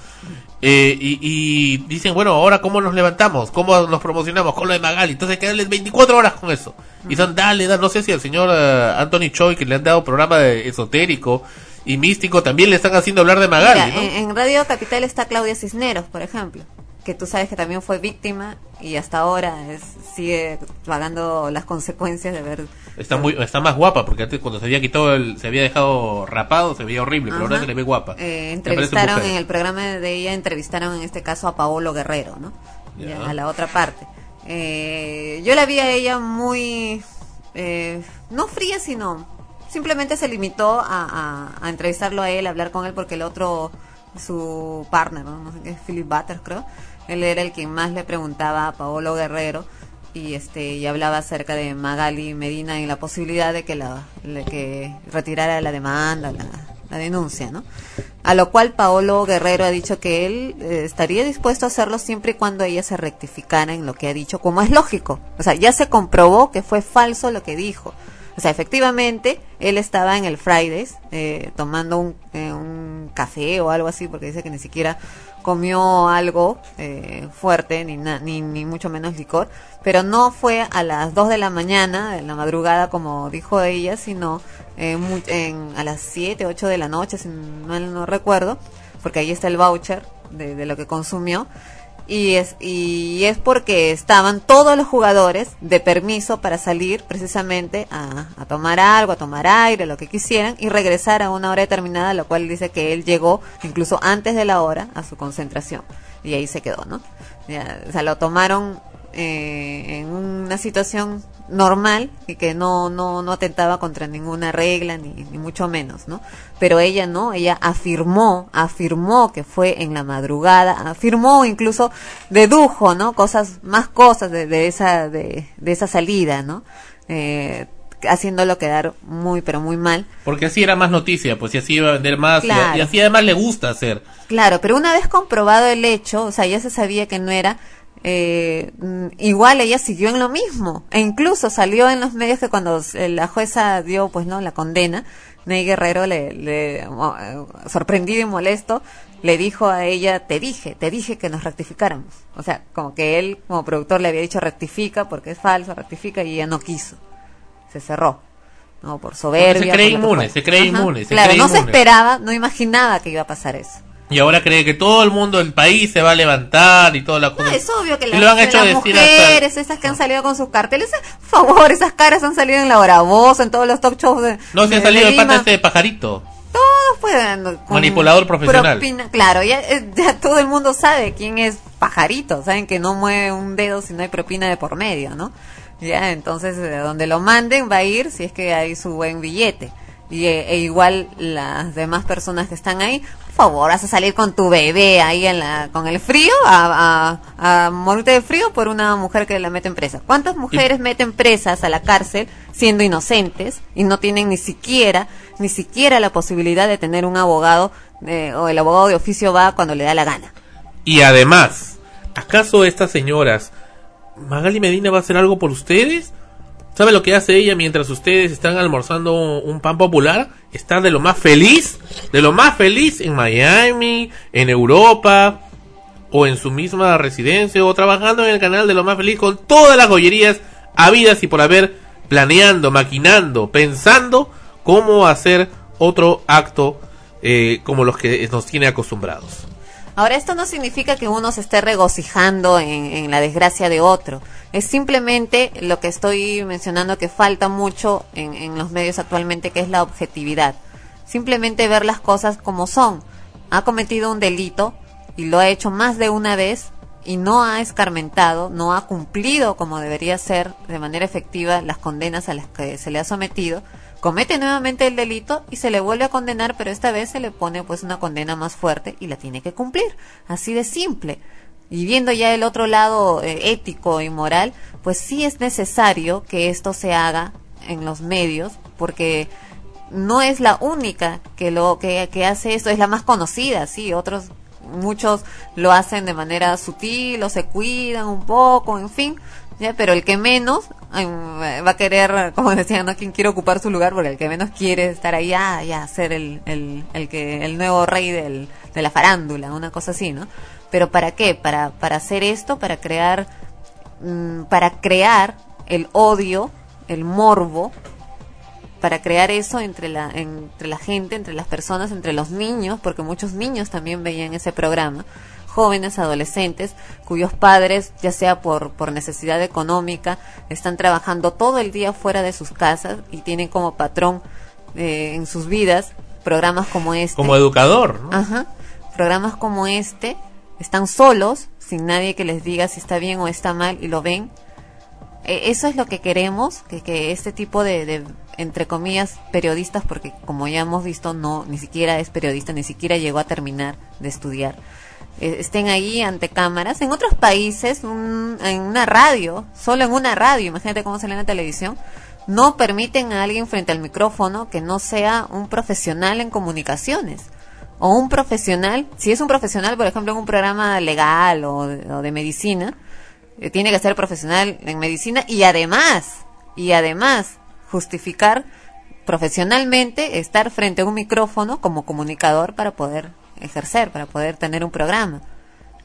Eh, y, dicen, bueno, ahora cómo nos levantamos, cómo nos promocionamos con lo de Magali, entonces hay que darles 24 horas con eso. Y son, dale, dale, no sé si al señor eh, Anthony Choi, que le han dado programa de esotérico y místico, también le están haciendo hablar de Magali, Mira, ¿no? en, en Radio Capital está Claudia Cisneros, por ejemplo, que tú sabes que también fue víctima y hasta ahora es- sigue pagando las consecuencias de haber... Está muy, está más guapa, porque antes cuando se había quitado el, se había dejado rapado, se veía horrible, pero ahora se le ve guapa. Eh, entrevistaron en el programa de ella, entrevistaron en este caso a Paolo Guerrero, ¿no? Ya. Ya, a la otra parte. Eh, yo la vi a ella muy, eh, no fría, sino simplemente se limitó a, entrevistarlo a él, a hablar con él, porque el otro, su partner, no, sé qué, es Philip Butters, creo, él era el quien más le preguntaba a Paolo Guerrero y este y hablaba acerca de Magali Medina y la posibilidad de que la que retirara la demanda, la, la denuncia, ¿no? A lo cual Paolo Guerrero ha dicho que él eh, estaría dispuesto a hacerlo siempre y cuando ella se rectificara en lo que ha dicho, como es lógico. O sea, ya se comprobó que fue falso lo que dijo. O sea, efectivamente, él estaba en el Fridays eh, tomando un, eh, un café o algo así, porque dice que ni siquiera comió algo eh, fuerte, ni, na- ni, ni mucho menos licor, pero no fue a las 2 de la mañana, en la madrugada, como dijo ella, sino eh, mu- en, a las 7, 8 de la noche, si mal no recuerdo, porque ahí está el voucher de, de lo que consumió. Y es, y es porque estaban todos los jugadores de permiso para salir precisamente a, tomar algo, a tomar aire, lo que quisieran, y regresar a una hora determinada, lo cual dice que él llegó incluso antes de la hora a su concentración. Y ahí se quedó, ¿no? Ya, o sea, lo tomaron eh, en una situación normal y que no, no, no atentaba contra ninguna regla, ni, ni mucho menos, ¿no? Pero ella no, ella afirmó, afirmó que fue en la madrugada, afirmó incluso, dedujo, ¿no? Cosas, más cosas de, de esa, de, de esa salida, ¿no? Eh, haciéndolo quedar muy, pero muy mal. Porque así era más noticia, pues y así iba a vender más, y- y, así además le gusta hacer. Claro, pero una vez comprobado el hecho, o sea, ya se sabía que no era, eh, igual ella siguió en lo mismo. E incluso salió en los medios que cuando eh, la jueza dio, pues, no, la condena, Ney Guerrero le, le eh, sorprendido y molesto, le dijo a ella, te dije, te dije que nos rectificáramos. O sea, como que él, como productor, le había dicho rectifica porque es falso, rectifica y ella no quiso. Se cerró. No, por soberbia. se cree inmune, se cree inmune, se claro, cree no se inmune. esperaba, no imaginaba que iba a pasar eso. Y ahora cree que todo el mundo del país se va a levantar y toda la No, cosa. es obvio que Y las, lo han que hecho las decir hasta- mujeres, esas que han salido con sus carteles, por favor, esas caras han salido en la hora voz, en todos los talk shows de. No se de- ha salido de el pata este de pajarito. Todos pueden. Manipulador profesional. propina- claro, ya, eh, ya todo el mundo sabe quién es pajarito, saben que no mueve un dedo si no hay propina de por medio, ¿no? Ya, entonces, eh, donde lo manden va a ir si es que hay su buen billete. Y, eh, e igual las demás personas que están ahí, favor, vas a salir con tu bebé ahí en la, con el frío, a, a, a morirte de frío por una mujer que la meten presa. ¿Cuántas mujeres meten presas a la cárcel siendo inocentes y no tienen ni siquiera, ni siquiera la posibilidad de tener un abogado, eh, o el abogado de oficio va cuando le da la gana? Y además, ¿acaso estas señoras, Magali Medina va a hacer algo por ustedes? ¿Sabe lo que hace ella mientras ustedes están almorzando un pan popular? Está de lo más feliz, de lo más feliz en Miami, en Europa, o en su misma residencia, o trabajando en el canal de lo más feliz con todas las joyerías habidas y por haber, planeando, maquinando, pensando cómo hacer otro acto eh, como los que nos tiene acostumbrados. Ahora, esto no significa que uno se esté regocijando en, la desgracia de otro. Es simplemente lo que estoy mencionando que falta mucho en, los medios actualmente, que es la objetividad. Simplemente ver las cosas como son. Ha cometido un delito y lo ha hecho más de una vez y no ha escarmentado, no ha cumplido como debería ser de manera efectiva las condenas a las que se le ha sometido comete nuevamente el delito y se le vuelve a condenar, pero esta vez se le pone pues una condena más fuerte y la tiene que cumplir. Así de simple. Y viendo ya el otro lado eh, ético y moral, pues sí es necesario que esto se haga en los medios, porque no es la única que lo que, que hace esto, es la más conocida, sí, otros muchos lo hacen de manera sutil o se cuidan un poco, en fin, pero el que menos va a querer, como decían, ¿no? quien quiere ocupar su lugar, porque el que menos quiere estar ahí, ah, ya, ser el, el, el, que, el nuevo rey del, de la farándula, una cosa así, ¿no? Pero ¿para qué? Para, para hacer esto, para crear, mm, para crear el odio, el morbo, para crear eso entre la, entre la gente, entre las personas, entre los niños, porque muchos niños también veían ese programa jóvenes, adolescentes, cuyos padres, ya sea por, por necesidad económica, están trabajando todo el día fuera de sus casas y tienen como patrón eh, en sus vidas programas como este. Como educador, ¿no? Ajá. Programas como este, están solos, sin nadie que les diga si está bien o está mal y lo ven. E, eso es lo que queremos, que, que este tipo de, de, entre comillas, periodistas, porque como ya hemos visto, no, ni siquiera es periodista, ni siquiera llegó a terminar de estudiar estén ahí ante cámaras. En otros países, en una radio, solo en una radio, imagínate cómo sale en la televisión, no permiten a alguien frente al micrófono que no sea un profesional en comunicaciones. O un profesional, si es un profesional, por ejemplo, en un programa legal o de, medicina, eh, tiene que ser profesional en medicina y además, y además, justificar profesionalmente estar frente a un micrófono como comunicador para poder ejercer, para poder tener un programa.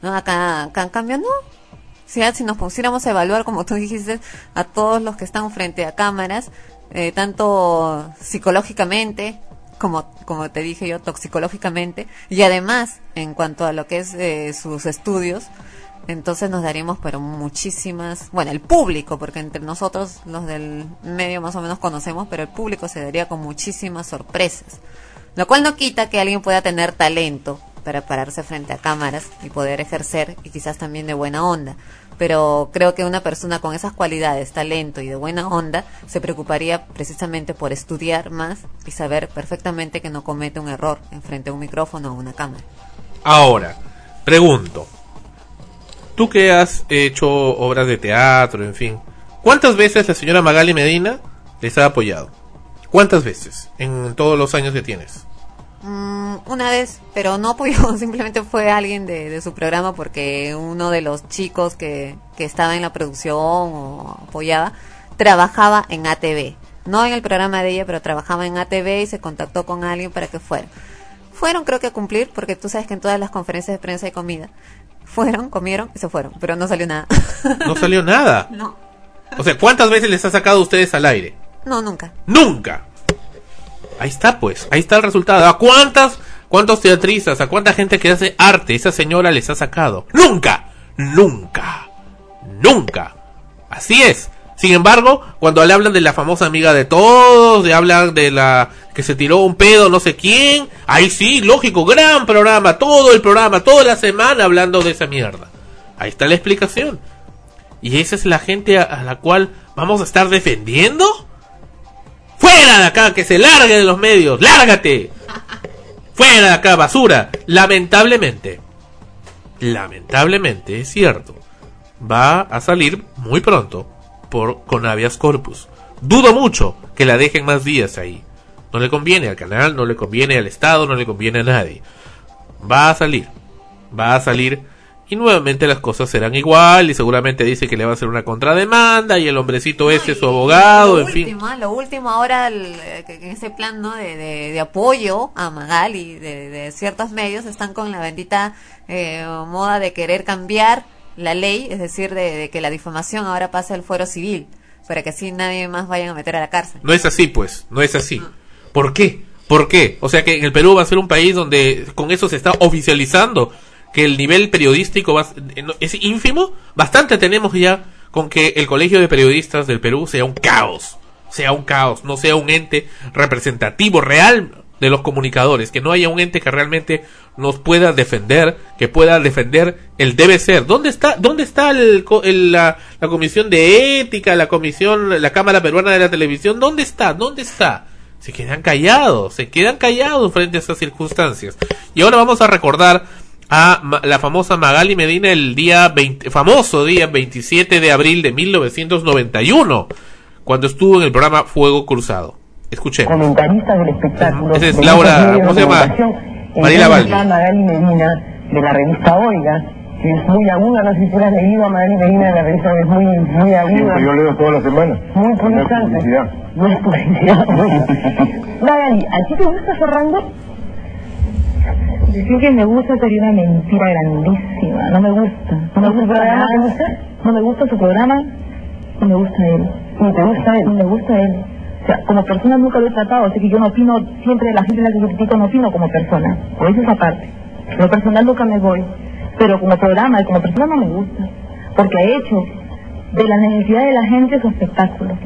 ¿No? Acá, acá en cambio no. Si, si nos pusiéramos a evaluar, como tú dijiste, a todos los que están frente a cámaras, eh, tanto psicológicamente, como, como te dije yo, toxicológicamente, y además en cuanto a lo que es eh, sus estudios, entonces nos daríamos pero muchísimas, bueno, el público, porque entre nosotros los del medio más o menos conocemos, pero el público se daría con muchísimas sorpresas. Lo cual no quita que alguien pueda tener talento para pararse frente a cámaras y poder ejercer y quizás también de buena onda. Pero creo que una persona con esas cualidades, talento y de buena onda, se preocuparía precisamente por estudiar más y saber perfectamente que no comete un error en frente a un micrófono o una cámara. Ahora, pregunto, tú que has hecho obras de teatro, en fin, ¿cuántas veces la señora Magali Medina les ha apoyado? ¿Cuántas veces en todos los años que tienes? Mm, una vez, pero no apoyó, simplemente fue alguien de, su programa porque uno de los chicos que, que estaba en la producción o apoyaba trabajaba en ATV. No en el programa de ella, pero trabajaba en ATV y se contactó con alguien para que fuera. Fueron creo que a cumplir, porque tú sabes que en todas las conferencias de prensa hay comida. Fueron, comieron y se fueron, pero no salió nada. ¿No salió nada? No. O sea, ¿cuántas veces les ha sacado a ustedes al aire? No, nunca. ¡Nunca! Ahí está, pues. Ahí está el resultado. ¿A cuántas, cuántos teatristas, a cuánta gente que hace arte esa señora les ha sacado? ¡Nunca! ¡Nunca! ¡Nunca! Así es. Sin embargo, cuando le hablan de la famosa amiga de todos, le hablan de la que se tiró un pedo no sé quién, ahí sí, lógico, gran programa, todo el programa, toda la semana hablando de esa mierda. Ahí está la explicación. Y esa es la gente a la cual vamos a estar defendiendo. ¡Fuera de acá! ¡Que se largue de los medios! ¡Lárgate! ¡Fuera de acá, basura! Lamentablemente, lamentablemente, es cierto, va a salir muy pronto por con corpus. Dudo mucho que la dejen más días ahí. No le conviene al canal, no le conviene al Estado, no le conviene a nadie. Va a salir, va a salir y nuevamente las cosas serán igual y seguramente dice que le va a hacer una contrademanda y el hombrecito ese es su abogado, lo en fin. último, ¿ah? Lo último ahora, el- eh, en ese plan ¿no? de, de, de apoyo a Magali de, de ciertos medios, están con la bendita eh, moda de querer cambiar la ley, es decir, de, de que la difamación ahora pase al fuero civil, para que así nadie más vayan a meter a la cárcel. No es así, pues, no es así. ¿Por qué? ¿Por qué? O sea que en el Perú va a ser un país donde con eso se está oficializando que el nivel periodístico va eh, es ínfimo. Bastante tenemos ya con que el Colegio de Periodistas del Perú sea un caos, sea un caos, no sea un ente representativo real de los comunicadores, que no haya un ente que realmente nos pueda defender, que pueda defender el debe ser. ¿Dónde está, dónde está el el- la, la comisión de ética, la comisión, la Cámara Peruana de la Televisión? ¿Dónde está? ¿Dónde está? Se quedan callados, se quedan callados frente a esas circunstancias. Y ahora vamos a recordar a Ma- la famosa Magali Medina el día 20, famoso día 27 de abril de 1991, cuando estuvo en el programa Fuego Cruzado. Escuchemos. comentarista del espectáculo. Esa es de Laura, ¿cómo se llama? Mariela Valdi. Magali Medina, de la revista Oiga, que es muy aguda, no sé si tú la has leído a Magali Medina de la revista Oiga, es muy, muy aguda. yo leo toda la semana. Muy No es publicidad. No es publicidad. Magali, ¿a ti te gusta Fernando? Decir que me gusta sería una mentira grandísima. No me gusta. No me gusta programa? No me gusta su programa. No me gusta él. ¿Y te gusta él? No me gusta él. O sea, como persona nunca lo he tratado, así que yo no opino, siempre la gente a la que yo critico no opino como persona. Por eso esa parte. Lo personal nunca me voy. Pero como programa y como persona no me gusta. Porque ha hecho de la necesidad de la gente su espectáculo.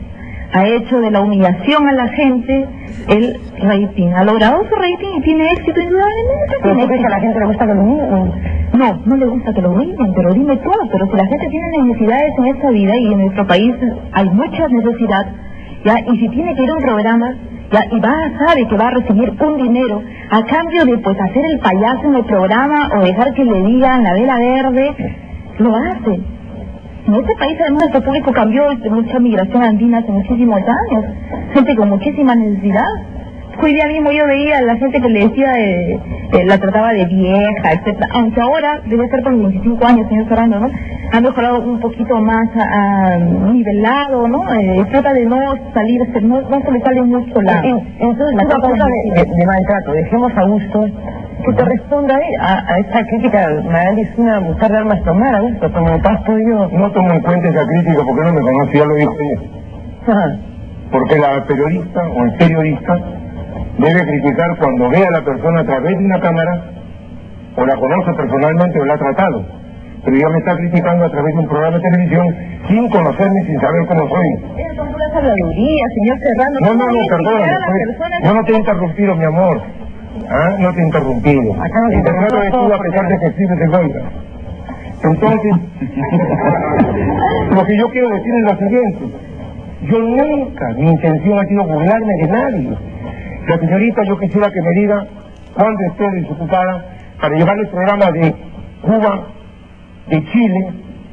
Ha hecho de la humillación a la gente el rating. Ha logrado su rating y tiene éxito indudablemente. ¿Pero tú crees que a la gente le gusta que lo humillen? No, no le gusta que lo humillen, pero dime tú. Pero si la gente tiene necesidades en esta vida y en nuestro país hay mucha necesidad, ya, y si tiene que ir a un programa, ya, y va, sabe que va a recibir un dinero a cambio de pues hacer el payaso en el programa o dejar que le digan la vela verde, lo hace. En este país además nuestro público cambió de mucha migración andina hace muchísimos años, gente con muchísima necesidad. Hoy día mismo yo veía a la gente que le decía, de, eh, la trataba de vieja, etcétera, aunque ahora debe ser por los 25 años, señor Serrano, ¿no? Ha mejorado un poquito más a, a nivelado, ¿no? Eh, trata de no salir, no, no se le sale mucho la... Entonces, la cosa de, de, de maltrato, dejemos a gusto que te responda a, a esta crítica. Magali es una mujer de armas tomar, a gusto, como has podido... No tomo en cuenta esa crítica porque no me conoce, ya lo dijo ella. Porque la periodista o el periodista debe criticar cuando ve a la persona a través de una cámara o la conoce personalmente o la ha tratado. Pero ella me está criticando a través de un programa de televisión sin conocerme, sin saber cómo soy. Una habladuría, señor Serrano. No, no, ¿Cómo no, personas? Yo no te he interrumpido, mi amor. ¿Ah? No te he interrumpido. Acá nos y te tú a pesar de que en oiga. Entonces, lo que yo quiero decir es lo siguiente. Yo nunca, mi intención ha sido burlarme de nadie. La señorita, yo quisiera que me diga cuándo esté desocupada para llevar el programa de Cuba, de Chile,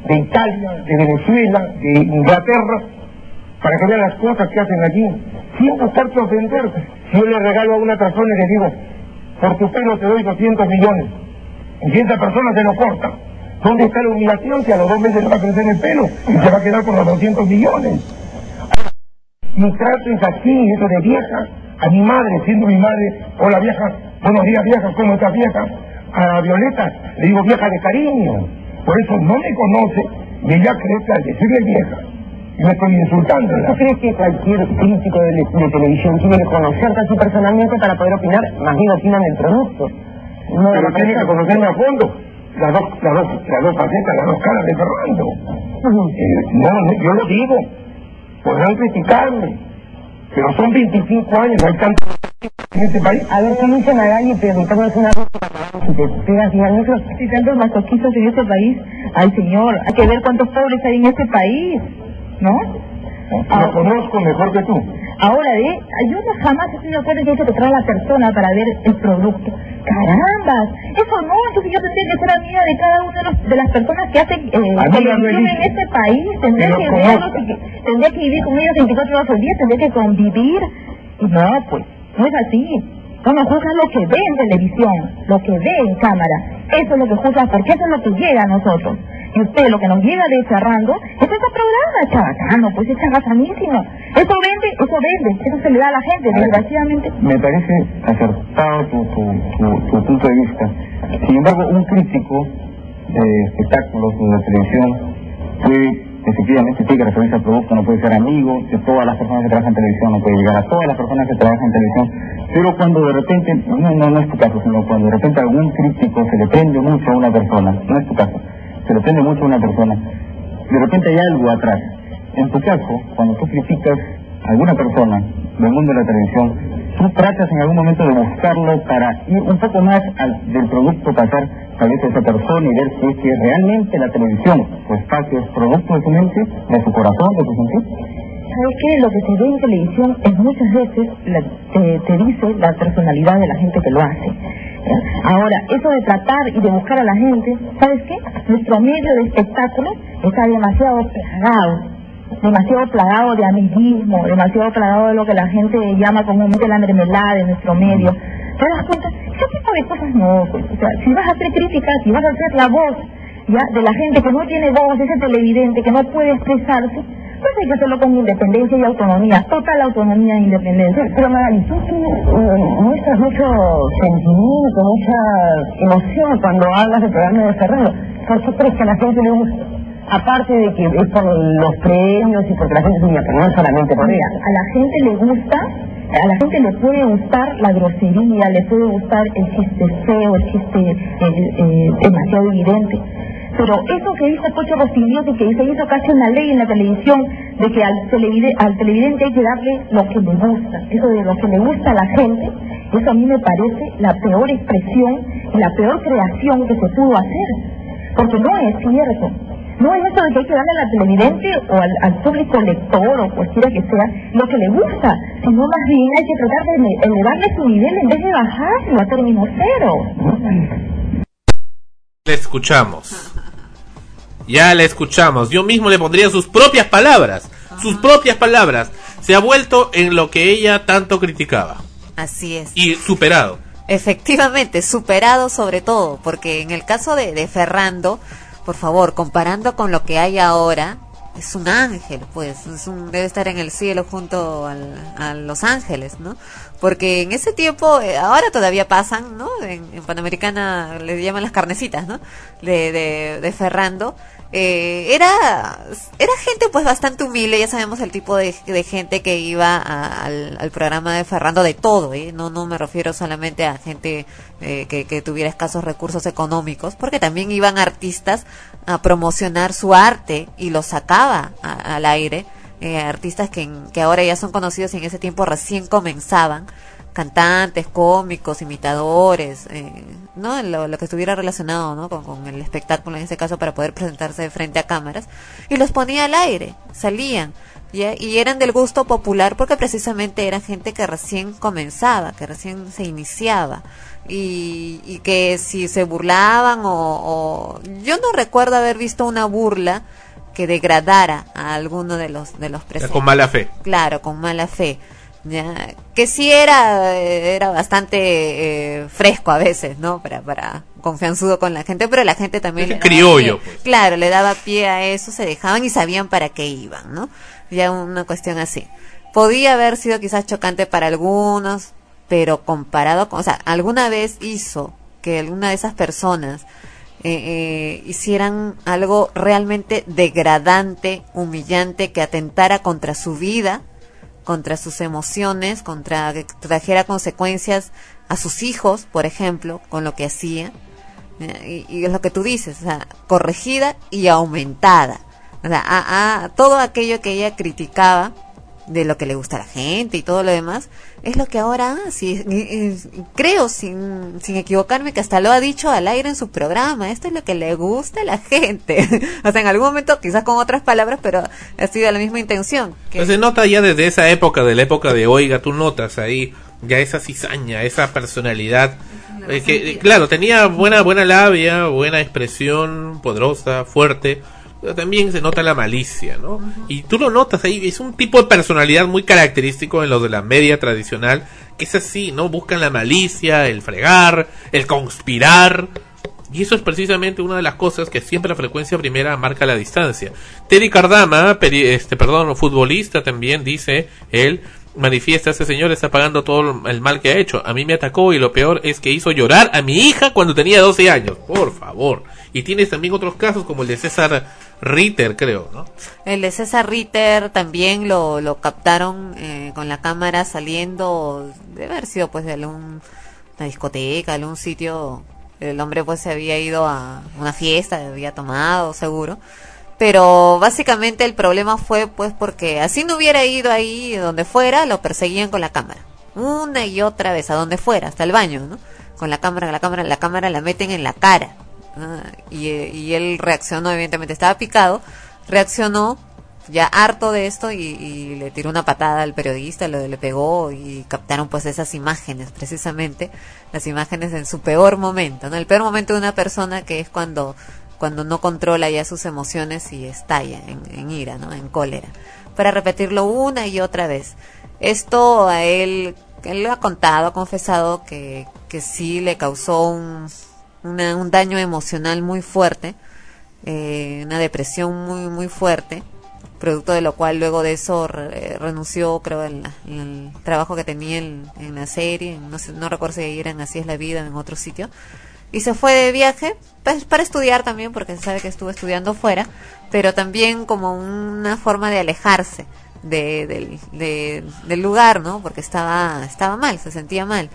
de Italia, de Venezuela, de Inglaterra, para que vean las cosas que hacen allí, sin buscar ofender. Si yo le regalo a una persona y le digo, por tu pelo te doy 200 millones, y esa persona se lo corta, ¿dónde está la humillación si a los dos meses le va a crecer el pelo y se va a quedar con los 200 millones? Mi trato es así, eso de vieja, a mi madre, siendo mi madre, hola vieja, buenos días vieja, ¿cómo estás vieja? A Violeta le digo vieja de cariño, por eso no me conoce y ella cree que al decirle vieja, yo estoy insultando. ¿Tú crees que cualquier crítico de, de televisión tiene que conocerte así personalmente para poder opinar? Más bien opinan del producto. No de Pero la tiene que conocerme a fondo. Las dos, las dos, las dos facetas, las dos caras de Fernando. Eh, no, no, yo lo digo. Podrán criticarme. Pero son 25 años, hay tanto en este país. A ver, ¿qué dice Magali preguntándonos una cosa? Y nosotros hay tantos masoquistas en este país. Ay, señor, hay que ver cuántos pobres hay en este país, ¿no? Lo conozco mejor que tú. Ahora, ¿eh? Yo no jamás de acuerdo en que hay que tocar a la persona para ver el producto. ¡Carambas! Eso no, entonces yo tendría que ser amiga de cada una de, los- de las personas que hacen eh, no televisión he en este país. Tendría Que que los verlos, y tendría que vivir con ellos 24 horas al día, tendría que convivir. No, pues, no es así. No nos juzgan lo que ve en televisión, lo que ve en cámara. Eso es lo que juzgan porque eso es lo que llega a nosotros. Y usted lo que nos llega de cerrando es ese programa chabacano, pues es chagazanísimo. Eso vende, eso vende, eso se le da a la gente, desgraciadamente. Me parece acertado tu, tu, tu, tu punto de vista. Sin embargo, un crítico de espectáculos de la televisión puede, efectivamente, tiene que referirse al producto, no puede ser amigo de todas las personas que trabajan en televisión, no puede llegar a todas las personas que trabajan en televisión, pero cuando de repente, no, no, no es tu caso, sino cuando de repente algún crítico se le prende mucho a una persona, no es tu caso, se le prende mucho a una persona, de repente hay algo atrás. En tu caso, cuando tú criticas alguna persona del mundo de la televisión, tú tratas en algún momento de buscarlo para ir un poco más al, del producto, pasar tal vez a esa persona y ver si es que realmente la televisión, su espacio es producto de su mente, de su corazón, de su sentir. ¿Sabes qué? Lo que se ve en televisión es muchas veces la- te, dice la personalidad de la gente que lo hace. Ahora, eso de tratar y de buscar a la gente, ¿sabes qué? Nuestro medio de espectáculo está demasiado plagado, demasiado plagado de amiguismo, demasiado plagado de lo que la gente llama comúnmente la mermelada de nuestro medio. ¿Te das cuenta? Ese tipo de cosas no, pues, o sea, si vas a hacer críticas, si vas a hacer la voz ya de la gente que no tiene voz, ese televidente que no puede expresarse, pues hay que hacerlo con independencia y autonomía, total autonomía e independencia. Pero Magali, tú sí, eh, muestras mucho sentimiento, mucha emoción cuando hablas del programa de Ferrero. ¿Por qué crees que a la gente le gusta? Aparte de que es por los premios y porque la gente es niña, pero no solamente por ella. a la gente le gusta, a la gente le puede gustar la grosería, le puede gustar el chiste feo, el chiste eh, demasiado evidente. Pero eso que dijo Pocho Rostidioso, que se hizo casi una ley en la televisión, de que al, televide- al televidente hay que darle lo que le gusta, eso de lo que le gusta a la gente, eso a mí me parece la peor expresión y la peor creación que se pudo hacer. Porque no es cierto. No es eso de que hay que darle al televidente o al, al público lector o cualquiera que sea lo que le gusta, sino más bien hay que tratar de ele- elevarle su nivel en vez de bajarlo a término cero. Le escuchamos. Ya le escuchamos. Yo mismo le pondría sus propias palabras. Sus propias palabras. Se ha vuelto en lo que ella tanto criticaba. Así es. Y superado. Efectivamente, superado sobre todo, porque en el caso de, de Ferrando, por favor, comparando con lo que hay ahora, es un ángel, pues, es un, debe estar en el cielo junto al- a los ángeles, ¿no? Porque en ese tiempo, eh, ahora todavía pasan, ¿no? En, en Panamericana le llaman las carnecitas, ¿no? De, de, de Ferrando. Eh, era, era gente pues bastante humilde, ya sabemos el tipo de, de gente que iba al, al programa de Ferrando de todo, ¿eh? no, no me refiero solamente a gente eh, que, que tuviera escasos recursos económicos, porque también iban artistas a promocionar su arte y lo sacaba al aire, eh, artistas que, que ahora ya son conocidos y en ese tiempo recién comenzaban, cantantes, cómicos, imitadores, eh, ¿no? Lo, lo que estuviera relacionado, ¿no? Con, con el espectáculo en ese caso para poder presentarse de frente a cámaras y los ponía al aire, salían. ¿ya? Y eran del gusto popular porque precisamente era gente que recién comenzaba, que recién se iniciaba. Y, y que si se burlaban o, o... Yo no recuerdo haber visto una burla que degradara a alguno de los de los presentes con mala fe. claro, con mala fe. Ya, que sí era, era bastante eh, fresco a veces, ¿no? Para, para confianzudo con la gente, pero la gente también le daba criollo, pie. pues. Claro, le daba pie a eso, se dejaban y sabían para qué iban, ¿no? Ya una cuestión así. Podía haber sido quizás chocante para algunos, pero comparado con, o sea, alguna vez hizo que alguna de esas personas eh, eh, hicieran algo realmente degradante, humillante, que atentara contra su vida, contra sus emociones, contra que trajera consecuencias a sus hijos, por ejemplo, con lo que hacía. Eh, Y, es lo que tú dices, o sea, corregida y aumentada. A, a- todo aquello que ella criticaba de lo que le gusta a la gente y todo lo demás, es lo que ahora hace. Y- y- y creo, sin, sin equivocarme, que hasta lo ha dicho al aire en su programa. Esto es lo que le gusta a la gente. o sea, en algún momento, quizás con otras palabras, pero ha sido la misma intención. que- Pues se nota ya desde esa época, de la época de Oiga, tú notas ahí ya esa cizaña, esa personalidad. eh, que, eh, claro, tenía buena, buena labia, buena expresión, poderosa, fuerte. También se nota la malicia, ¿no? Y tú lo notas ahí, es un tipo de personalidad muy característico en los de la media tradicional es así, ¿no? Buscan la malicia, el fregar, el conspirar. Y eso es precisamente una de las cosas que siempre la frecuencia primera marca la distancia. Teddy Cardama, este, perdón, futbolista también dice él, manifiesta ese señor está pagando todo el mal que ha hecho. A mí me atacó y lo peor es que hizo llorar a mi hija cuando tenía 12 años. Por favor. Y tienes también otros casos como el de César Ritter, creo, ¿no? El de César Ritter también lo, captaron eh, con la cámara saliendo, debe haber sido pues de algún, una discoteca, algún sitio. El hombre pues se había ido a una fiesta, había tomado seguro. Pero básicamente el problema fue pues porque así no hubiera ido ahí donde fuera, lo perseguían con la cámara. Una y otra vez, a donde fuera, hasta el baño, ¿no? Con la cámara, la cámara, la cámara la meten en la cara y, y, él reaccionó, evidentemente estaba picado, reaccionó ya harto de esto y, le tiró una patada al periodista, le pegó y captaron pues esas imágenes, precisamente las imágenes en su peor momento, ¿no? El peor momento de una persona que es cuando, cuando no controla ya sus emociones y estalla en, en ira, ¿no? En cólera. Para repetirlo una y otra vez. Esto a él, él lo ha contado, ha confesado que, que sí le causó un, un daño emocional muy fuerte, eh, una depresión muy, muy fuerte, producto de lo cual luego de eso renunció, creo, en, el trabajo que tenía en, la serie, no, sé, no recuerdo si era en Así es la vida, en otro sitio, y se fue de viaje pues, para estudiar también, porque se sabe que estuvo estudiando fuera, pero también como una forma de alejarse de, del lugar, ¿no? Porque estaba, estaba mal, se sentía mal.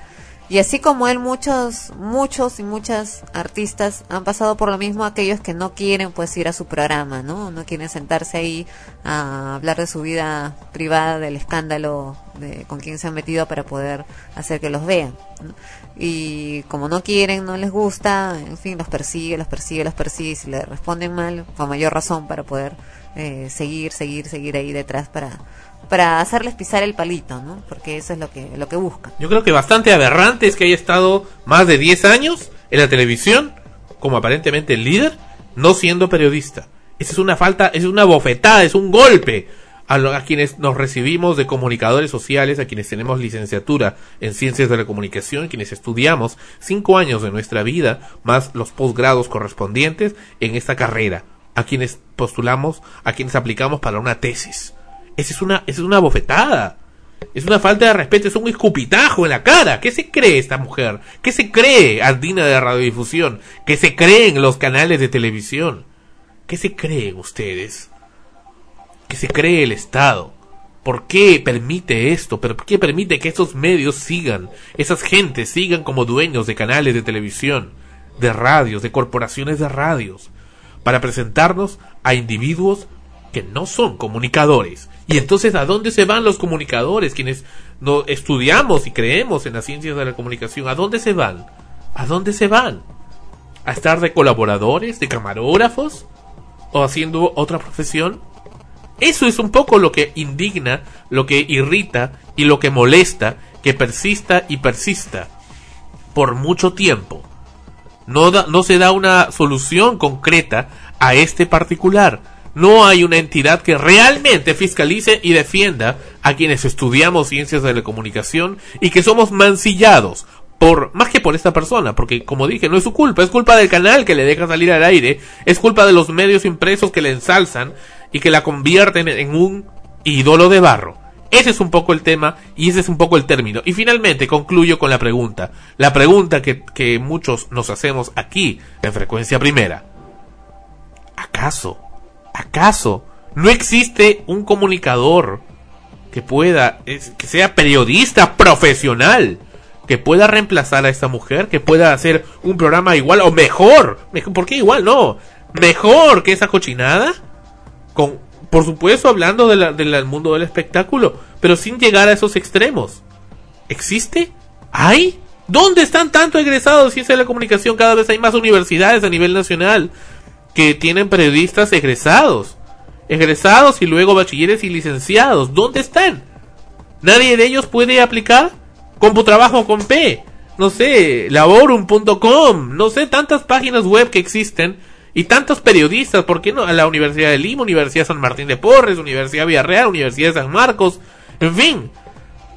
Y así como él, muchos, muchos y muchas artistas han pasado por lo mismo aquellos que no quieren pues ir a su programa, ¿no? No quieren sentarse ahí a hablar de su vida privada, del escándalo de, con quien se han metido para poder hacer que los vean. Y como no quieren, no les gusta, en fin, los persigue, los persigue, los persigue y si le responden mal, con mayor razón para poder eh, seguir, seguir, seguir ahí detrás para para hacerles pisar el palito, ¿no? Porque eso es lo que, lo que. Yo creo que bastante aberrante es que haya estado más de 10 años en la televisión, como aparentemente el líder, no siendo periodista. Esa es una falta, es una bofetada, es un golpe a, a, quienes nos recibimos de comunicadores sociales, a quienes tenemos licenciatura en ciencias de la comunicación, quienes estudiamos cinco años de nuestra vida, más los posgrados correspondientes en esta carrera, a quienes postulamos, a quienes aplicamos para una tesis. Esa es una, es una bofetada. Es una falta de respeto, es un escupitajo en la cara. ¿Qué se cree esta mujer? ¿Qué se cree Andina de radiodifusión? ¿Qué se creen los canales de televisión? ¿Qué se creen ustedes? ¿Qué se cree el Estado? ¿Por qué permite esto? ¿Por qué permite que estos medios sigan, esas gentes sigan como dueños de canales de televisión, de radios, de corporaciones de radios, para presentarnos a individuos que no son comunicadores. Y entonces, ¿a dónde se van los comunicadores? Quienes no estudiamos y creemos en las ciencias de la comunicación, ¿a dónde se van? ¿A dónde se van? ¿A estar de colaboradores, de camarógrafos? ¿O haciendo otra profesión? Eso es un poco lo que indigna, lo que irrita y lo que molesta que persista y persista por mucho tiempo. No, no se da una solución concreta a este particular no hay una entidad que realmente fiscalice y defienda a quienes estudiamos ciencias de la comunicación y que somos mancillados por más que por esta persona, porque como dije, no es su culpa, es culpa del canal que le deja salir al aire, es culpa de los medios impresos que le ensalzan y que la convierten en un ídolo de barro. Ese es un poco el tema y ese es un poco el término. Y finalmente concluyo con la pregunta, la pregunta que, que muchos nos hacemos aquí en frecuencia primera. ¿Acaso ¿Acaso no existe un comunicador que pueda, que sea periodista profesional, que pueda reemplazar a esta mujer, que pueda hacer un programa igual o mejor? ¿Por qué igual? No, mejor que esa cochinada. Con, por supuesto, hablando del mundo del espectáculo, pero sin llegar a esos extremos. ¿Existe? ¿Hay? ¿Dónde están tanto egresados de ciencia de la comunicación? Cada vez hay más universidades a nivel nacional que tienen periodistas egresados. Egresados y luego bachilleres y licenciados. ¿Dónde están? Nadie de ellos puede aplicar. trabajo con P. No sé, laborum.com. No sé, tantas páginas web que existen. Y tantos periodistas. ¿Por qué no? A la Universidad de Lima, Universidad San Martín de Porres, Universidad Villarreal, Universidad de San Marcos. En fin.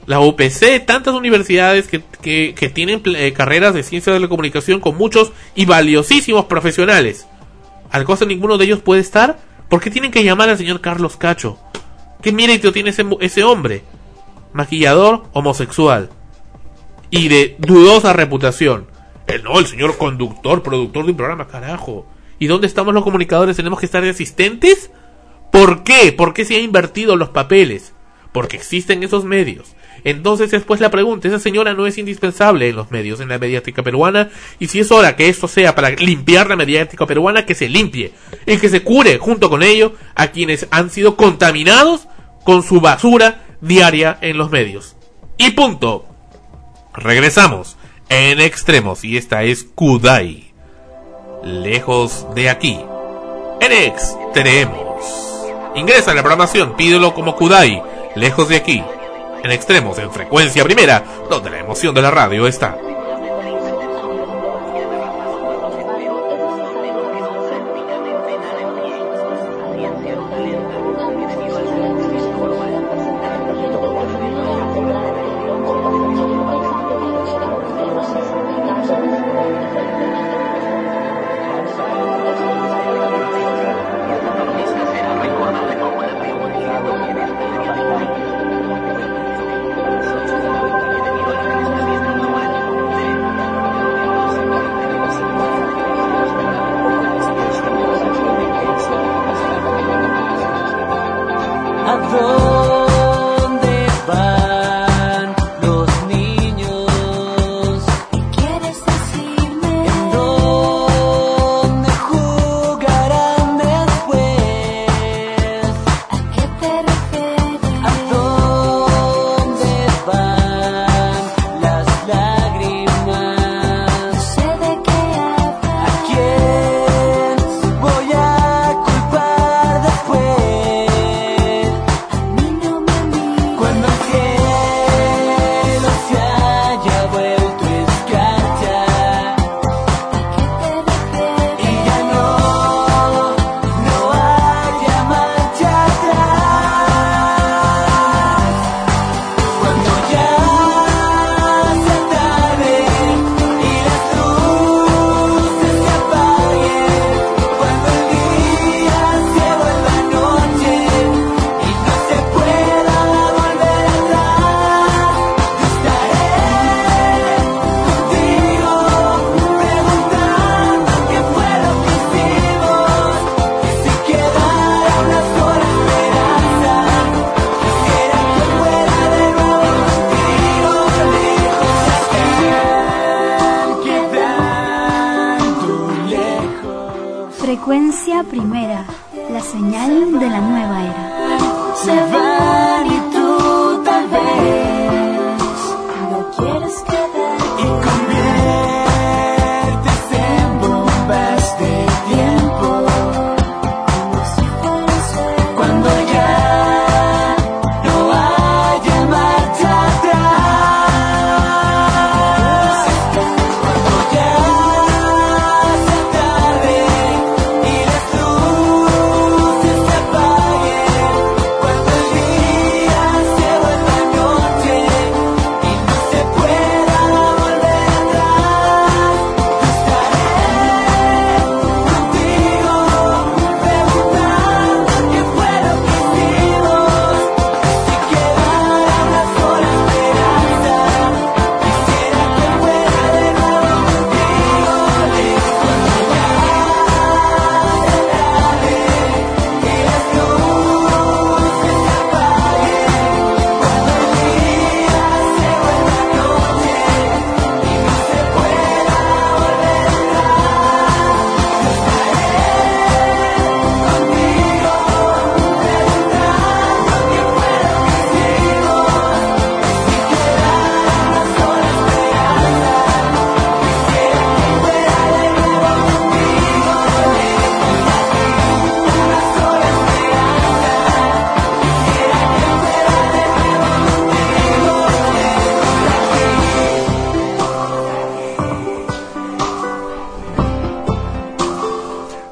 la UPC, tantas universidades que, que, tienen eh, carreras de ciencia de la comunicación con muchos y valiosísimos profesionales. ¿Al costo ninguno de ellos puede estar? ¿Por qué tienen que llamar al señor Carlos Cacho? ¿Qué mérito tiene ese, ese hombre? Maquillador homosexual. Y de dudosa reputación. El no, el señor conductor, productor de un programa, carajo. ¿Y dónde estamos los comunicadores? ¿Tenemos que estar de asistentes? ¿Por qué? ¿Por qué se ha invertido los papeles? Porque existen esos medios. Entonces después la pregunta, esa señora no es indispensable en los medios, en la mediática peruana, y si es hora que esto sea para limpiar la mediática peruana, que se limpie, y que se cure junto con ello a quienes han sido contaminados con su basura diaria en los medios. Y punto. Regresamos en extremos, y esta es Kudai. Lejos de aquí. En extremos. Ingresa en la programación, pídelo como Kudai, lejos de aquí en extremos en frecuencia primera, donde la emoción de la radio está.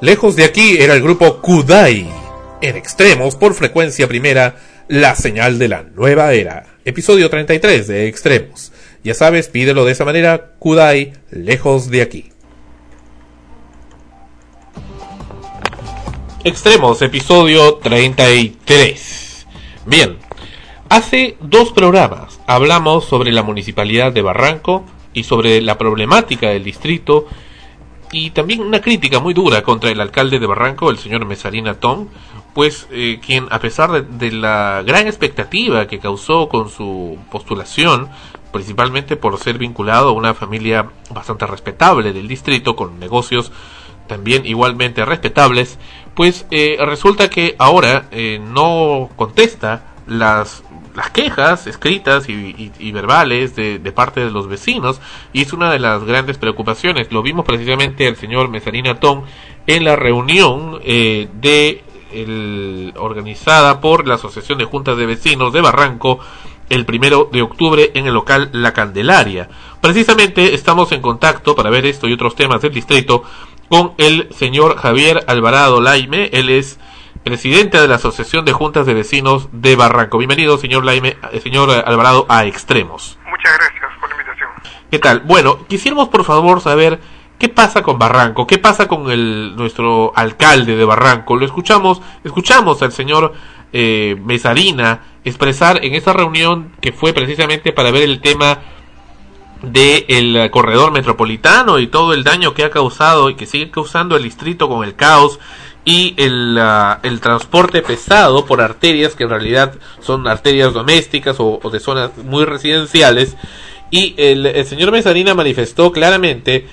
Lejos de aquí era el grupo Kudai. En extremos, por frecuencia primera, la señal de la nueva era. episodio 33 de Extremos. Ya sabes, pídelo de esa manera, Kudai, lejos de aquí. Extremos, episodio 33. Bien, hace dos programas hablamos sobre la municipalidad de Barranco y sobre la problemática del distrito y también una crítica muy dura contra el alcalde de Barranco, el señor Mesarina Tom, pues eh, quien a pesar de, de, la gran expectativa que causó con su postulación, principalmente por ser vinculado a una familia bastante respetable del distrito, con negocios también igualmente respetables, pues eh, resulta que ahora eh, no contesta las las quejas escritas y, verbales de, de, parte de los vecinos y es una de las grandes preocupaciones. Lo vimos precisamente el señor Mesarina Tom en la reunión eh, de el, organizada por la Asociación de Juntas de Vecinos de Barranco el primero de octubre en el local La Candelaria. Precisamente estamos en contacto para ver esto y otros temas del distrito con el señor Javier Alvarado Laime. Él es presidente de la Asociación de Juntas de Vecinos de Barranco. Bienvenido, señor Laime, eh, señor Alvarado, a Extremos. Muchas gracias por la invitación. ¿Qué tal? Bueno, quisiéramos por favor saber qué pasa con Barranco, qué pasa con el nuestro alcalde de Barranco. Lo escuchamos, escuchamos al señor eh, Mesarina expresar en esa reunión que fue precisamente para ver el tema del corredor metropolitano y todo el daño que ha causado y que sigue causando el distrito con el caos y el, uh, el transporte pesado por arterias que en realidad son arterias domésticas o, de zonas muy residenciales y el, el, señor Mesarina manifestó claramente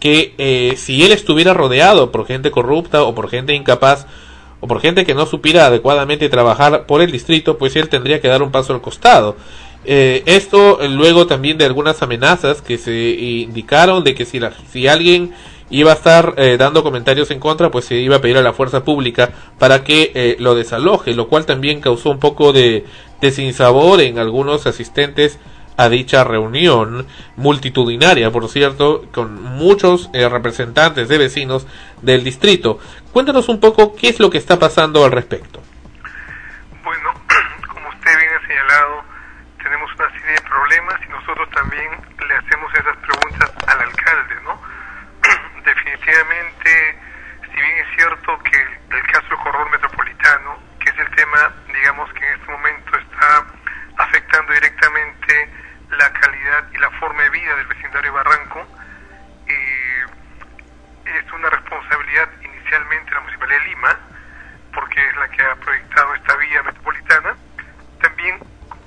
que eh, si él estuviera rodeado por gente corrupta o por gente incapaz o por gente que no supiera adecuadamente trabajar por el distrito, pues él tendría que dar un paso al costado. Eh, esto luego también de algunas amenazas que se indicaron de que si, la, si alguien iba a estar eh, dando comentarios en contra, pues se iba a pedir a la fuerza pública para que eh, lo desaloje, lo cual también causó un poco de, de sinsabor en algunos asistentes a dicha reunión multitudinaria, por cierto, con muchos eh, representantes de vecinos del distrito. Cuéntanos un poco qué es lo que está pasando al respecto. Bueno, como usted bien ha señalado, tenemos una serie de problemas y nosotros también le hacemos esas preguntas. Definitivamente, si bien es cierto que el caso del corredor metropolitano, que es el tema, digamos, que en este momento está afectando directamente la calidad y la forma de vida del vecindario Barranco, eh, es una responsabilidad inicialmente de la Municipalidad de Lima, porque es la que ha proyectado esta vía metropolitana. También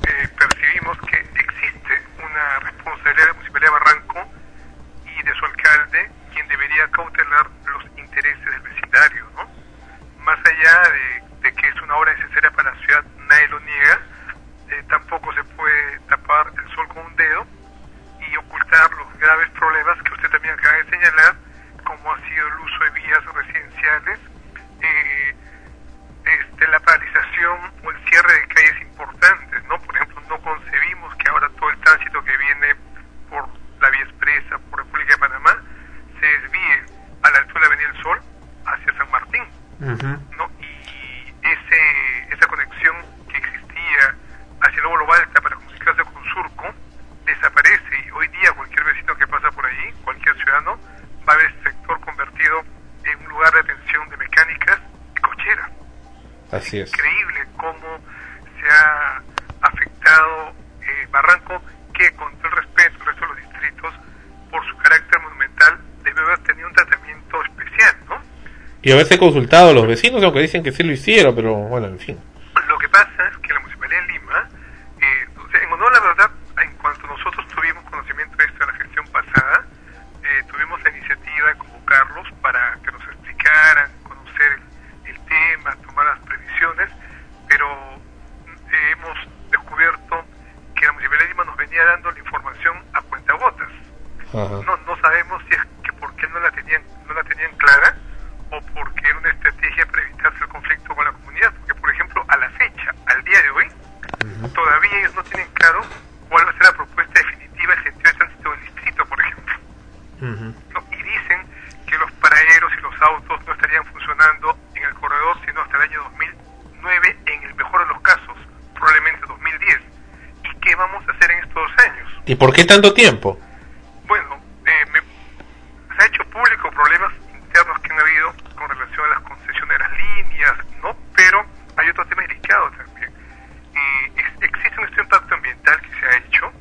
eh, percibimos que existe una responsabilidad de la Municipalidad de Barranco y de su alcalde, quien debería cautelar los intereses del vecindario, ¿no? Más allá de, de que es una obra necesaria para la ciudad, nadie lo niega, eh, tampoco se puede tapar el sol con un dedo y ocultar los graves problemas que usted también acaba de señalar, como ha sido el uso de vías residenciales, eh, este, la paralización o el cierre de calles importantes, ¿no? Por ejemplo, no concebimos que ahora todo el tránsito que viene por la vía expresa, por República de Panamá, se desvíe a la altura de Avenida El Sol hacia San Martín, uh -huh. ¿no? Y ese, esa conexión que existía hacia Nuevo Balta para comunicarse con Surco desaparece y hoy día cualquier vecino que pasa por allí, cualquier ciudadano, va a ver este sector convertido en un lugar de atención de mecánicas y cocheras. Así es. Increíble cómo se ha afectado eh, Barranco, que con todo el respeto al resto de los distritos, por su carácter monumental, debe haber tenido un tratamiento especial, ¿no? Y haberse consultado a los vecinos, aunque dicen que sí lo hicieron, pero bueno, en fin. Lo que pasa es que la Municipalidad de Lima, eh, o sea, en honor a la verdad, en cuanto nosotros tuvimos conocimiento de esto en la gestión pasada, eh, tuvimos la iniciativa de convocarlos para que nos explicaran, conocer el, el tema, tomar las previsiones, pero eh, hemos descubierto que la Municipalidad de Lima nos venía dando la información a cuentagotas. No, no sabemos si es que por qué no la tenían, no la tenían clara o porque era una estrategia para evitarse el conflicto con la comunidad, porque por ejemplo a la fecha, al día de hoy, uh -huh. todavía ellos no tienen claro cuál va a ser la propuesta definitiva del sentido de tránsito del distrito, por ejemplo. Uh -huh. ¿No? Y dicen que los paraderos y los autos no estarían funcionando en el corredor sino hasta el año 2009, en el mejor de los casos, probablemente 2010. ¿Y qué ¿Y por qué tanto tiempo? Bueno, eh, me- se ha hecho público problemas internos que han habido con relación a las concesiones de las líneas, ¿no? Pero hay otro tema delicado también. Y ex- existe un estudio de impacto ambiental que se ha hecho,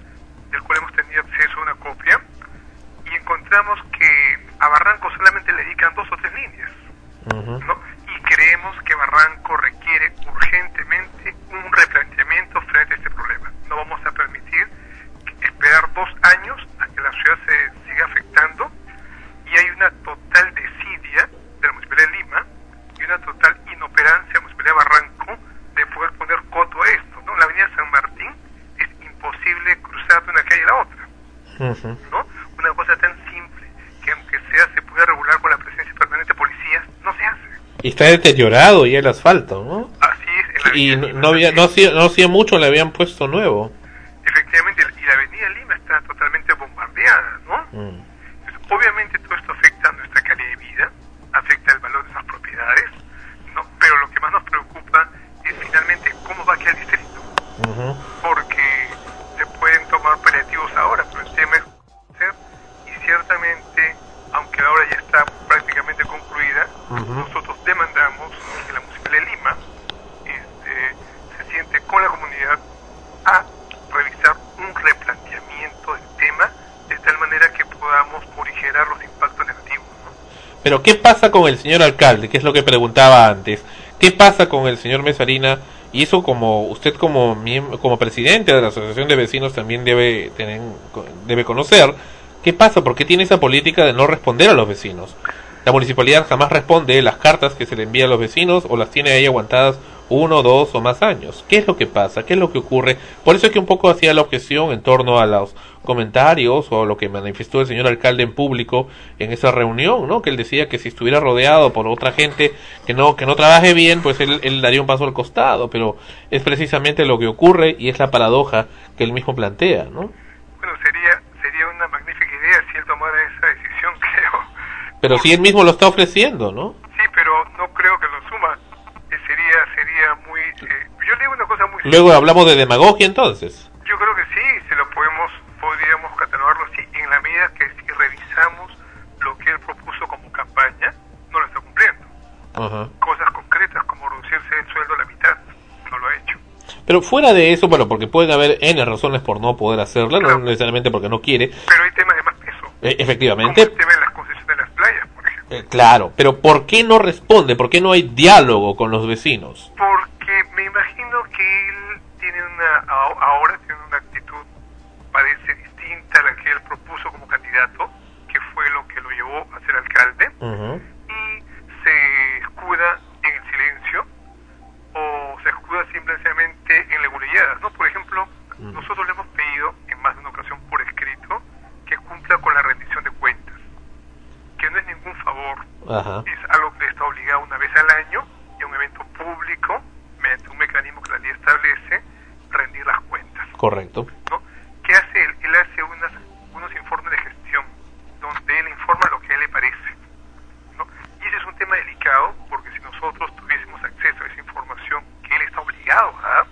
del cual hemos tenido acceso a una copia, y encontramos que a Barranco solamente le dedican dos o tres líneas, ¿no? Y creemos que Barranco requiere urgentemente un replanteamiento frente a este problema. No vamos a permitir esperar dos años a que la ciudad se siga afectando y hay una total desidia de la Municipalidad de Lima y una total inoperancia de la Municipalidad de Barranco de poder poner coto a esto. ¿no? La avenida San Martín es imposible cruzar de una calle a la otra. ¿no? Una cosa tan simple que aunque sea se puede regular con la presencia permanente de policías, no se hace. Y está deteriorado ya el asfalto, ¿no? Así es. Y no, había, no hacía, no hacía mucho le habían puesto nuevo. Efectivamente, y la avenida Lima está totalmente bombardeada, ¿no? Mm. Entonces, obviamente todo esto afecta a nuestra calidad de vida, afecta el valor de esas propiedades, ¿no? Pero lo que más nos preocupa es finalmente cómo va a quedar el distrito, Ujú. porque se pueden tomar paliativos ahora, pero el tema es hacer, y ciertamente, aunque la obra ya está prácticamente concluida, Ujú. nosotros demandamos de Lima este, se siente con la comunidad a revisar un replanteamiento del tema de tal manera que podamos morigerar los impactos negativos. Pero ¿qué pasa con el señor alcalde? Que es lo que preguntaba antes. ¿Qué pasa con el señor Mesarina? Y eso como usted como como presidente de la Asociación de Vecinos también debe tener debe conocer. ¿Qué pasa? ¿Por qué tiene esa política de no responder a los vecinos? La municipalidad jamás responde las cartas que se le envía a los vecinos o las tiene ahí aguantadas uno, dos o más años. ¿Qué es lo que pasa? ¿Qué es lo que ocurre? Por eso es que un poco hacía la objeción en torno a los comentarios o lo que manifestó el señor alcalde en público en esa reunión, ¿no? Que él decía que si estuviera rodeado por otra gente que no que no trabaje bien, pues él, él daría un paso al costado, pero es precisamente lo que ocurre y es la paradoja que él mismo plantea, ¿no? Bueno, sería una magnífica idea si él tomara esa decisión, creo. Pero si él mismo lo está ofreciendo, ¿no? Sí, pero no creo que lo suma. Eh, sería, sería muy... eh, yo le digo una cosa muy Luego hablamos de demagogia entonces. Yo creo que sí, se lo podemos, podríamos catalogarlo así, en la medida que si revisamos lo que él propuso como campaña, no lo está cumpliendo. Ajá. Cosas concretas como reducirse el sueldo a la mitad, no lo ha hecho. Pero fuera de eso, bueno, porque pueden haber N razones por no poder hacerlo, no necesariamente porque no quiere, Pero hay temas de más peso, eh, como efectivamente, el tema de las concesiones de las playas, por ejemplo. Eh, claro, pero ¿por qué no responde? ¿Por qué no hay diálogo con los vecinos? Porque me imagino que él tiene una, ahora tiene una actitud, parece distinta a la que él propuso como candidato, que fue lo que lo llevó a ser alcalde. Y se escuda en el silencio o se escuda simplemente en leguleyadas, ¿no? Por ejemplo, nosotros le hemos pedido en más de una ocasión por escrito que cumpla con la rendición de cuentas, que no Ajá. es algo que está obligado una vez al año y un evento público, mediante un mecanismo que la ley establece, rendir las cuentas. Correcto. ¿no? ¿Qué hace él? Él hace unas, unos informes de gestión, donde él informa lo que a él le parece. ¿no? Y ese es un tema delicado, porque si nosotros tuviésemos acceso a esa información que él está obligado a dar,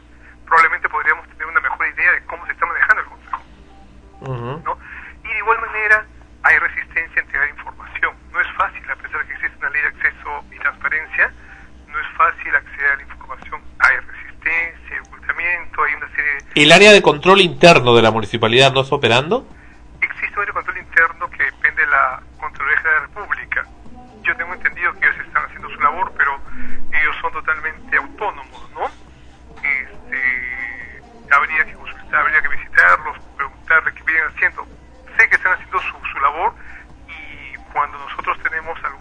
probablemente podríamos tener una mejor idea de cómo se está manejando el Consejo. Ujú. ¿no? Y de igual manera hay resistencia a entregar información. No es fácil, a pesar de de acceso y transparencia, no es fácil acceder a la información. Hay resistencia, ocultamiento, hay una serie de ¿El área de control interno de la municipalidad no está operando? existe un control interno que depende de la Contraloría de la República. Yo tengo entendido que ellos están haciendo su labor, pero ellos son totalmente autónomos, ¿no? Este, habría que consultar, habría que visitarlos, preguntarles qué vienen haciendo. Sé que están haciendo su, su labor y cuando nosotros tenemos algunos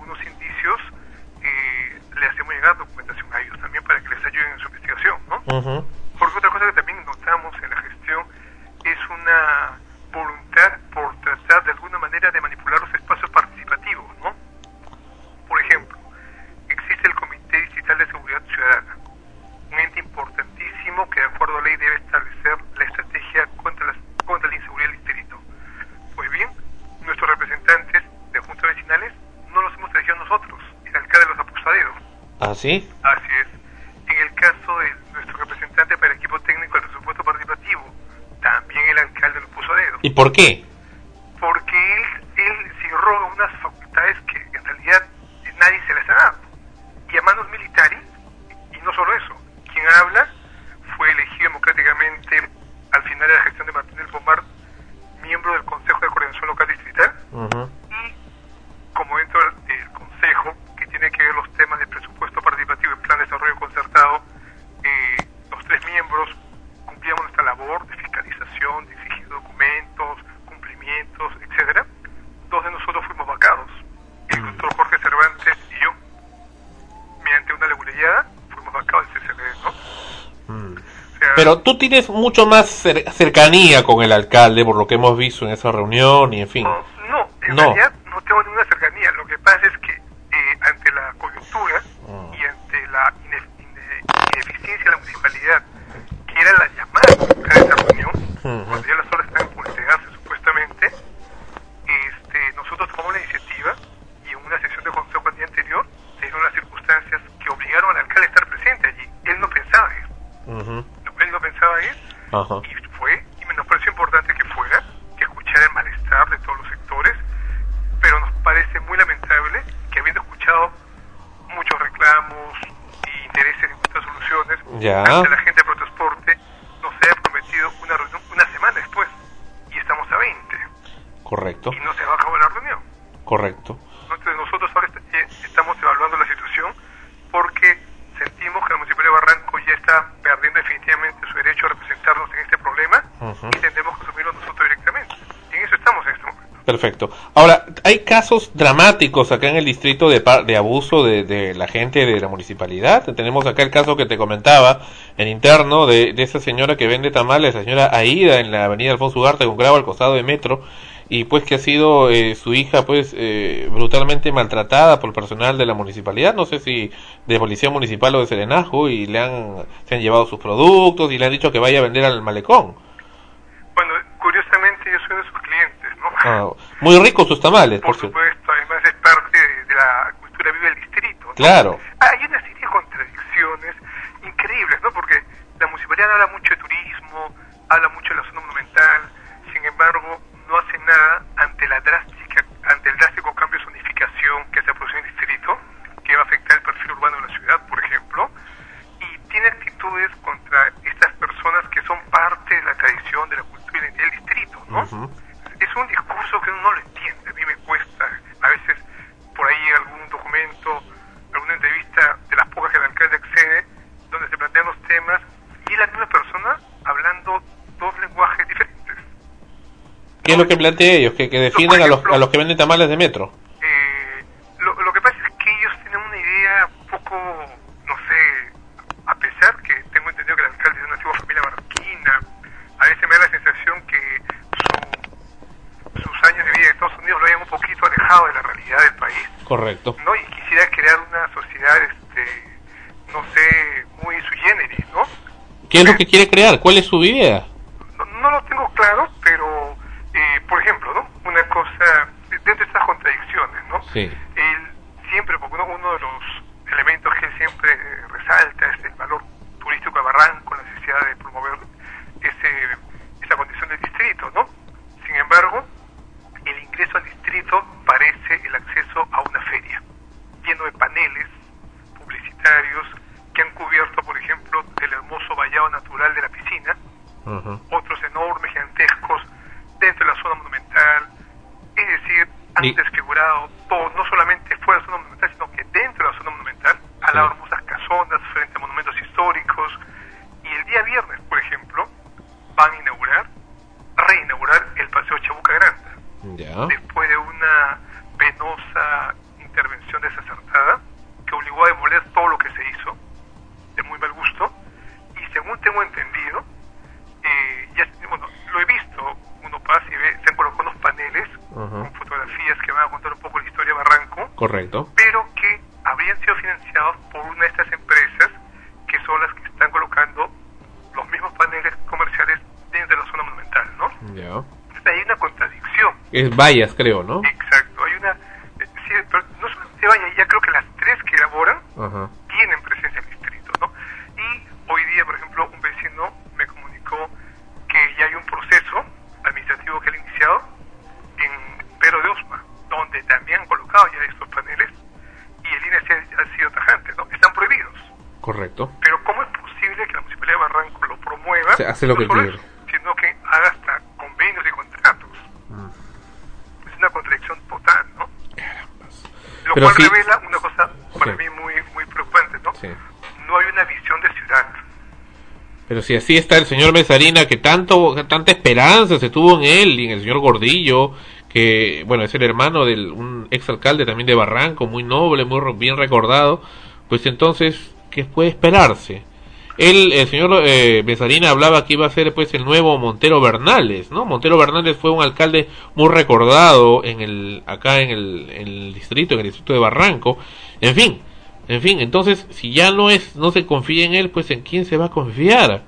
indicios, eh, le hacemos llegar documentación a ellos también para que les ayuden en su investigación, ¿no? Porque otra cosa que también notamos en la gestión es una voluntad por tratar de alguna manera de manipular los espacios participativos, ¿no? Por ejemplo, existe el Comité Distrital de Seguridad Ciudadana, un ente importantísimo que de acuerdo a ley debe establecer la estrategia contra, las, contra la inseguridad del distrito. Pues bien, nuestros representantes de juntas vecinales no los hemos elegido nosotros, el alcalde los ha puesto a dedo. ¿Ah, sí? Así es. En el caso de nuestro representante para el equipo técnico del presupuesto participativo, también el alcalde lo puso a dedo. ¿Y por qué? Porque él, él se roga unas facultades que en realidad nadie se las ha dado. Y a manos militares, y no solo eso, quien habla fue elegido democráticamente al final de la gestión de Martín del Pomar, miembro del Consejo de Coordinación Local Distrital, como dentro del, del Consejo, que tiene que ver los temas de presupuesto participativo y plan de desarrollo concertado, eh, los tres miembros cumplíamos nuestra labor de fiscalización, de exigir documentos, cumplimientos, etcétera. Dos de nosotros fuimos vacados, el doctor Jorge Cervantes y yo. Mediante una leguleyada, fuimos vacados del CCD, ¿no? Mm. Pero tú tienes mucho más cer- cercanía con el alcalde, por lo que hemos visto en esa reunión y en fin. No, no, en No. realidad no tengo ninguna cercanía. Lo que pasa es que eh, ante la coyuntura Mm. y ante la ine- ine- ineficiencia de la municipalidad, que era la llamada a convocar esta reunión, Ujú. cuando ya las horas están por entregarse supuestamente, este, nosotros tomamos la iniciativa y en una sesión de consejo el día anterior se dieron las circunstancias que obligaron al alcalde a estar presente allí. Él no pensaba ir, Ujú. no- él no pensaba ir Ajá. y fue, y me nos pareció importante que fuera, que escuchara el malestar de todos los sectores, pero nos parece muy lamentable que habiendo escuchado muchos reclamos y intereses en nuestras soluciones, Ya. ante la gente de Protransporte nos haya prometido una reunión una semana después, y estamos a 20, Correcto, y no se va a acabar la reunión. correcto. Entonces nosotros ahora est- eh, estamos evaluando la situación porque sentimos que la Municipalidad de Barranco ya está perdiendo definitivamente su derecho a representarnos en este problema Ujú. y tendremos que asumirlo nosotros directamente. Y en eso estamos en este momento. Perfecto. Ahora, hay casos dramáticos acá en el distrito de, de abuso de, la gente de la municipalidad. Tenemos acá el caso que te comentaba en interno de, de esa señora que vende tamales, la señora Aida, en la avenida Alfonso Ugarte con Grau al costado de Metro, y pues que ha sido eh, su hija pues eh, brutalmente maltratada por personal de la municipalidad, no sé si de policía municipal o de Serenazgo, y le han, se han llevado sus productos y le han dicho que vaya a vender al malecón. Bueno, curiosamente yo soy uno de sus clientes, ¿no? Ah, muy ricos sus tamales, Por por supuesto, además es parte de, de la cultura viva del distrito. ¿no? Claro. Hay una serie de contradicciones increíbles, ¿no? Porque la municipalidad habla mucho de turismo, habla mucho de la zona monumental, sin embargo, no hace nada ante la drástica, ante el drástico cambio de zonificación que se produce en el distrito, que va a afectar el perfil urbano de la ciudad, por ejemplo, y tiene actitudes contra estas personas que son parte de la tradición, de la cultura y la identidad del distrito, ¿no? Ujú. es un discurso que uno no lo entiende. A mí me cuesta, a veces por ahí algún documento, alguna entrevista de las pocas que el alcalde accede, donde se plantean los temas y es la misma persona hablando dos lenguajes diferentes. ¿Qué es lo que plantea ellos? Que, que defienden a los, a los que venden tamales de metro. Eh, lo, lo que pasa es que ellos tienen una idea un poco, no sé, a pesar que tengo entendido que el alcalde es una antigua familia marroquina, a veces me da la sensación que su- sus años de vida en Estados Unidos lo hayan un poquito alejado de la realidad del país, Correcto. ¿no? Y quisiera crear una sociedad, este, no sé, muy sui generis, ¿no? ¿Qué es lo que quiere crear? ¿Cuál es su idea? No, no lo tengo claro, pero, eh, por ejemplo, ¿no? Una cosa, dentro de estas contradicciones, ¿no? Sí. Él siempre, porque uno, uno de los elementos que él siempre eh, resalta es el valor turístico de Barranco, la necesidad de promover ese, esa condición del distrito, ¿no? Sin embargo, el ingreso al distrito parece el acceso a una feria, lleno de paneles publicitarios que han cubierto, por ejemplo, el hermoso vallado natural de la piscina, Ujú. otros enormes, gigantescos, dentro de la zona monumental. Es decir, han Y- desfigurado todo, no solamente fuera de la zona monumental, sino que dentro de la zona monumental, al lado de hermosas casonas, frente a monumentos históricos. Y el día viernes, por ejemplo, van a inaugurar, reinaugurar el Paseo Chabuca Granda Ya. después de una penosa intervención desacertada que obligó a demoler todo lo que se hizo, de muy mal gusto, y según tengo entendido, eh, ya, bueno, lo he visto, uno pasa y ve, se han colocado unos paneles Ujú. con fotografías que van a contar un poco la historia de Barranco, Correcto. pero que habrían sido financiados por una de estas empresas que son las que están colocando los mismos paneles comerciales dentro de la zona monumental, ¿no? Ya. Entonces hay una contradicción. Es vallas, creo, ¿no? Exacto, hay una... eh, sí, pero no solamente vaya, ya creo que las tres que elaboran Ajá. tienen presencia en el distrito, ¿no? Y hoy día, por ejemplo, un vecino me comunicó que ya hay un proceso administrativo que él Lo no que quiere. eso, sino que haga hasta convenios y contratos. Mm. Es una contradicción total, ¿no? Lo Pero cual sí- revela una cosa para Sí. mí muy, muy preocupante, ¿no? Sí. No hay una visión de ciudad. Pero si así está el señor Mesarina, que tanto, tanta esperanza se tuvo en él y en el señor Gordillo, que, bueno, es el hermano del un exalcalde también de Barranco, muy noble, muy bien recordado, pues entonces, ¿qué puede esperarse? Él, el señor eh, Mesarina hablaba que iba a ser pues el nuevo Montero Bernales, ¿no? Montero Bernales fue un alcalde muy recordado en el, acá en el, en el distrito, en el distrito de Barranco, en fin, en fin, entonces, si ya no es, no se confía en él, pues en quién se va a confiar.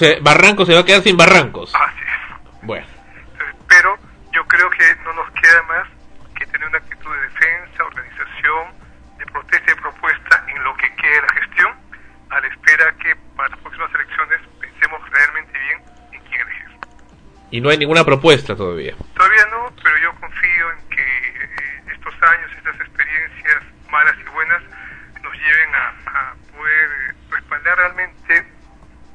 Sea, Barranco se va a quedar sin barrancos. Así es. Bueno, pero yo creo que no nos queda más que tener una actitud de defensa, organización, de protesta y propuesta en lo que quede de la gestión, a la espera que para las próximas elecciones pensemos realmente bien en quién elegir. y no hay ninguna propuesta todavía. Todavía no, pero yo confío en que eh, estos años, estas experiencias malas y buenas, nos lleven a, a poder eh, respaldar realmente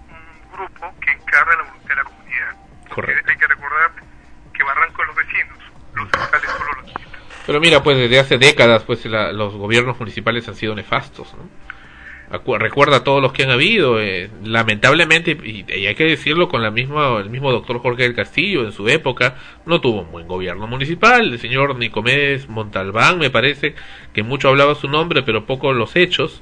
un grupo que encarna la voluntad de la comunidad. Correcto. Porque Hay que recordar que Barranco es los vecinos, los alcaldes solo los visitan. Pero mira, pues desde hace décadas, pues los gobiernos municipales han sido nefastos. Acu- Recuerda todos los que han habido, eh, lamentablemente, y, y hay que decirlo con la misma, el mismo doctor Jorge del Castillo en su época, no tuvo un buen gobierno municipal, el señor Nicomedes Montalbán me parece que mucho hablaba su nombre, pero poco los hechos,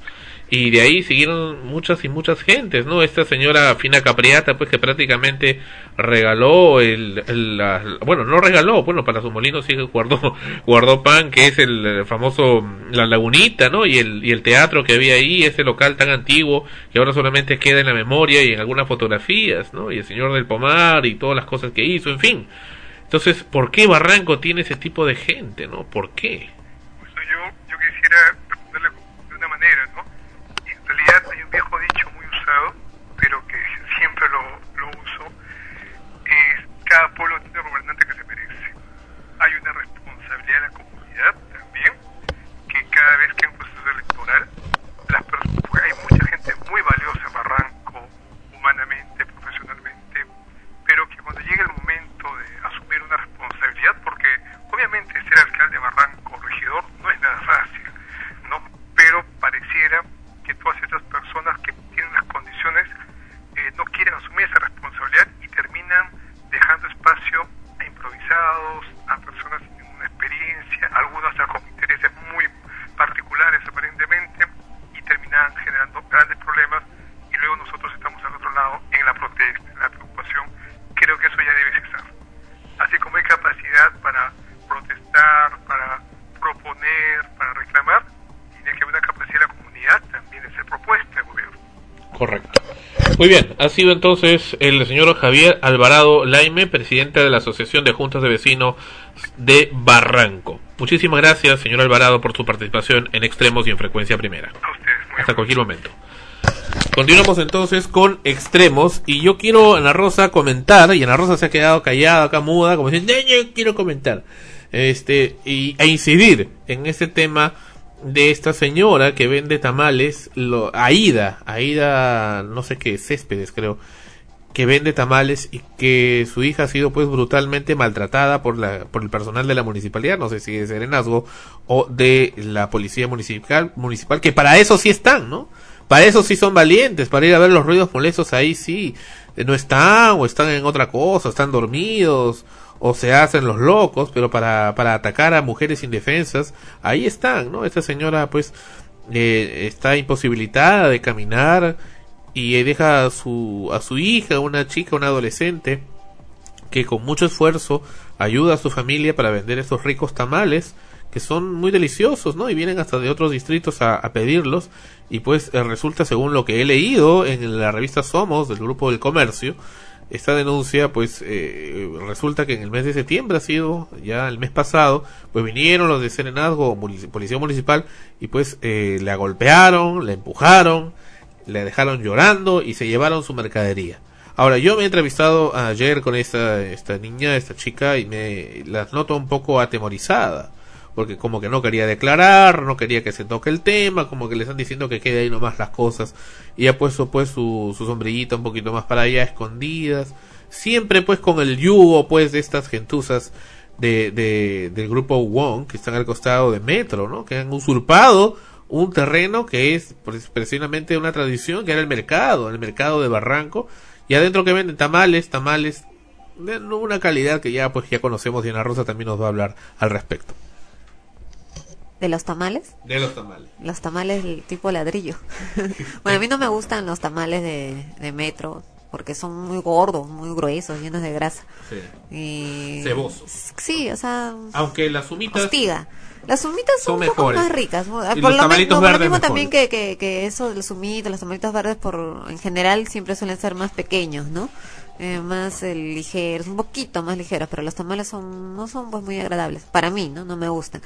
y de ahí siguieron muchas y muchas gentes, ¿no? Esta señora Fina Capriata, pues que prácticamente regaló el, el- bueno, no regaló, bueno, para su molino sí guardó, guardó pan, que es el, famoso, la lagunita, ¿no? Y el, y el teatro que había ahí, ese local tan antiguo, que ahora solamente queda en la memoria y en algunas fotografías, ¿no? Y el señor del Pomar y todas las cosas que hizo, en fin. Entonces, ¿por qué Barranco tiene ese tipo de gente, no? ¿Por qué? Pues yo, yo quisiera responderle de una manera, ¿no? En realidad hay un viejo dicho muy usado, pero que siempre lo, lo uso, es cada pueblo tiene el gobernante que se merece. Hay una responsabilidad de la comunidad también, que cada vez que hay un proceso electoral, las personas, porque hay mucha gente muy valiosa en Barranco, humanamente, profesionalmente, pero que cuando llegue el momento de asumir una responsabilidad, porque obviamente ser alcalde de Barranco, regidor, no es nada fácil, ¿no? Pero pareciera que todas estas personas que tienen las condiciones eh, no quieren asumir esa responsabilidad y terminan dejando espacio a improvisados, a personas sin ninguna experiencia, algunos hasta con intereses muy particulares aparentemente, y terminan generando grandes problemas y luego nosotros estamos al otro lado en la protesta, en la preocupación. Creo que eso ya debe cesar. Así como hay capacidad para protestar, para proponer, para reclamar, tiene que haber una capacidad de la comunidad también de ser propuesta al gobierno. Correcto. Sido entonces el señor Javier Alvarado Laime, presidente de la Asociación de Juntas de Vecinos de Barranco. Muchísimas gracias, señor Alvarado, por su participación en Extremos y en Frecuencia Primera. Hasta cualquier momento. Continuamos entonces con extremos y yo quiero Ana Rosa comentar y Ana Rosa se ha quedado callada acá muda como diciendo "No, yo quiero comentar este y a incidir en ese tema de esta señora que vende tamales lo, Aida Aida no sé qué Céspedes creo que vende tamales y que su hija ha sido pues brutalmente maltratada por la por el personal de la municipalidad, no sé si de Serenazgo o de la policía municipal municipal que para eso sí están, ¿no? Para eso sí son valientes, para ir a ver los ruidos molestos ahí sí no están o están en otra cosa, están dormidos o se hacen los locos, pero para para atacar a mujeres indefensas, ahí están, ¿no? Esta señora pues eh, está imposibilitada de caminar y deja a su a su hija, una chica, una adolescente que con mucho esfuerzo ayuda a su familia para vender estos ricos tamales que son muy deliciosos, ¿no? Y vienen hasta de otros distritos a, a pedirlos. Y pues eh, resulta, según lo que he leído en la revista Somos, del Grupo del Comercio, esta denuncia, pues eh, resulta que en el mes de septiembre ha sido, ya el mes pasado, pues vinieron los de Serenazgo, Policía Municipal, y pues eh, la golpearon, la empujaron, la dejaron llorando y se llevaron su mercadería. Ahora, yo me he entrevistado ayer con esta, esta niña, esta chica, y me las noto un poco atemorizada. Porque como que no quería declarar, no quería que se toque el tema, como que le están diciendo que quede ahí nomás las cosas. Y ha puesto pues su, su sombrillita un poquito más para allá, escondidas. Siempre pues con el yugo pues de estas gentuzas de, de, del grupo Wong, que están al costado de Metro, ¿no? Que han usurpado un terreno que es pues, precisamente una tradición que era el mercado, el mercado de Barranco, y adentro que venden tamales, tamales de una calidad que ya pues ya conocemos y Ana Rosa también nos va a hablar al respecto. ¿De los tamales? De los tamales. Los tamales tipo ladrillo. bueno, a mí no me gustan los tamales de, de metro porque son muy gordos, muy gruesos, llenos de grasa. Sí. Y... Cebosos. Sí, o sea, Aunque las humitas hostiga. Las humitas son, Son un poco mejores. más ricas. por los lo, mismo- lo mismo también que, que, que eso de los humitos, los tamalitos verdes por en general siempre suelen ser más pequeños, ¿no? Eh, más eh, ligeros, un poquito más ligeros, pero los tamales son no son pues muy agradables para mí, ¿no? No me gustan.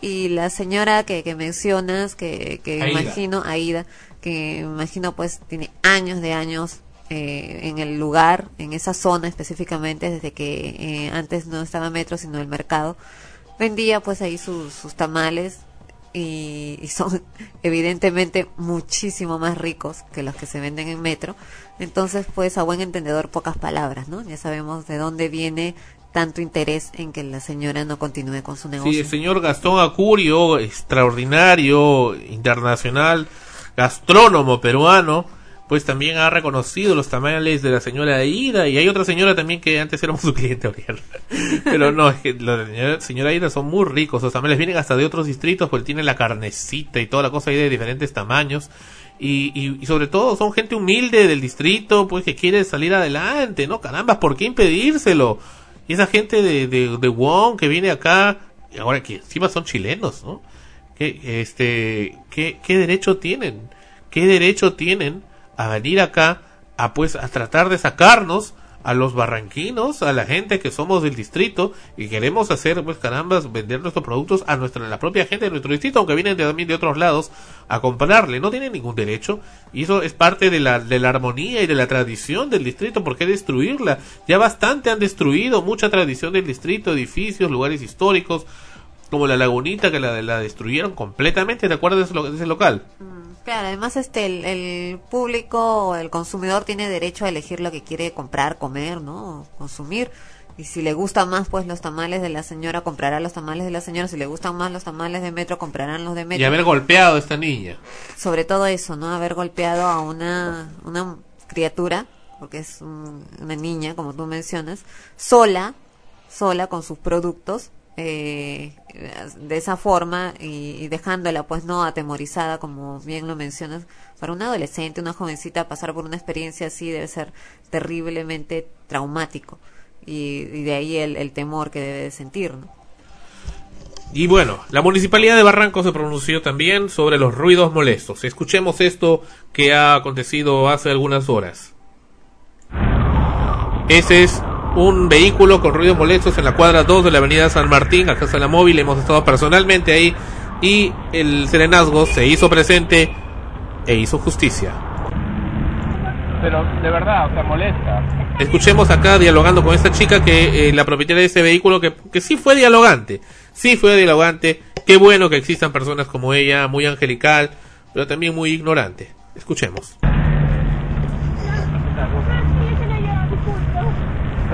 Y la señora que, que mencionas, que, que Aida. imagino, Aida, que imagino pues tiene años de años eh, en el lugar, en esa zona específicamente, desde que eh, antes no estaba metro, sino el mercado, vendía pues ahí sus, sus tamales y, y son evidentemente muchísimo más ricos que los que se venden en metro. Entonces pues a buen entendedor pocas palabras, ¿no? Ya sabemos de dónde viene tanto interés en que la señora no continúe con su negocio. Sí, el señor Gastón Acurio, extraordinario, internacional, gastrónomo peruano, pues también ha reconocido los tamales de la señora Aida y hay otra señora también que antes éramos su cliente. Pero no, es que la señora, señora Aida son muy ricos, los tamales vienen hasta de otros distritos, pues tienen la carnecita y toda la cosa ahí de diferentes tamaños. Y, y, y sobre todo son gente humilde del distrito, pues que quiere salir adelante, ¿no? Caramba, ¿por qué impedírselo? Y esa gente de, de, de Wong que viene acá, ahora que encima son chilenos, ¿no? ¿Qué, este, qué, qué derecho tienen? ¿Qué derecho tienen a venir acá a pues a tratar de sacarnos a los barranquinos, a la gente que somos del distrito y queremos hacer pues carambas vender nuestros productos a nuestra la propia gente de nuestro distrito, aunque vienen de- también de otros lados a comprarle, no tienen ningún derecho. Y eso es parte de la de la armonía y de la tradición del distrito, ¿por qué destruirla? Ya bastante han destruido mucha tradición del distrito, edificios, lugares históricos, como la lagunita que la, la destruyeron completamente, ¿te acuerdas de ese, local? Claro, además este el, el público, o el consumidor tiene derecho a elegir lo que quiere comprar, comer, ¿no? Consumir. Y si le gustan más pues los tamales de la señora, comprará los tamales de la señora. Si le gustan más los tamales de metro, comprarán los de metro. Y haber golpeado a esta niña. Sobre todo eso, ¿no? Haber golpeado a una, una criatura, porque es un- una niña, como tú mencionas, sola, sola con sus productos, eh, de esa forma y, dejándola pues no atemorizada como bien lo mencionas para un adolescente una jovencita pasar por una experiencia así debe ser terriblemente traumático y, de ahí el, el temor que debe de sentir ¿no? Y bueno, la municipalidad de Barranco se pronunció también sobre los ruidos molestos. Escuchemos esto que ha acontecido hace algunas horas. Ese es un vehículo con ruidos molestos en la cuadra 2 de la avenida San Martín, acá está la móvil, hemos estado personalmente ahí y el serenazgo se hizo presente e hizo justicia. Pero de verdad, o sea, molesta. Escuchemos acá dialogando con esta chica que eh, la propietaria de ese vehículo que, que sí fue dialogante, sí fue dialogante. Qué bueno que existan personas como ella, muy angelical, pero también muy ignorante. Escuchemos.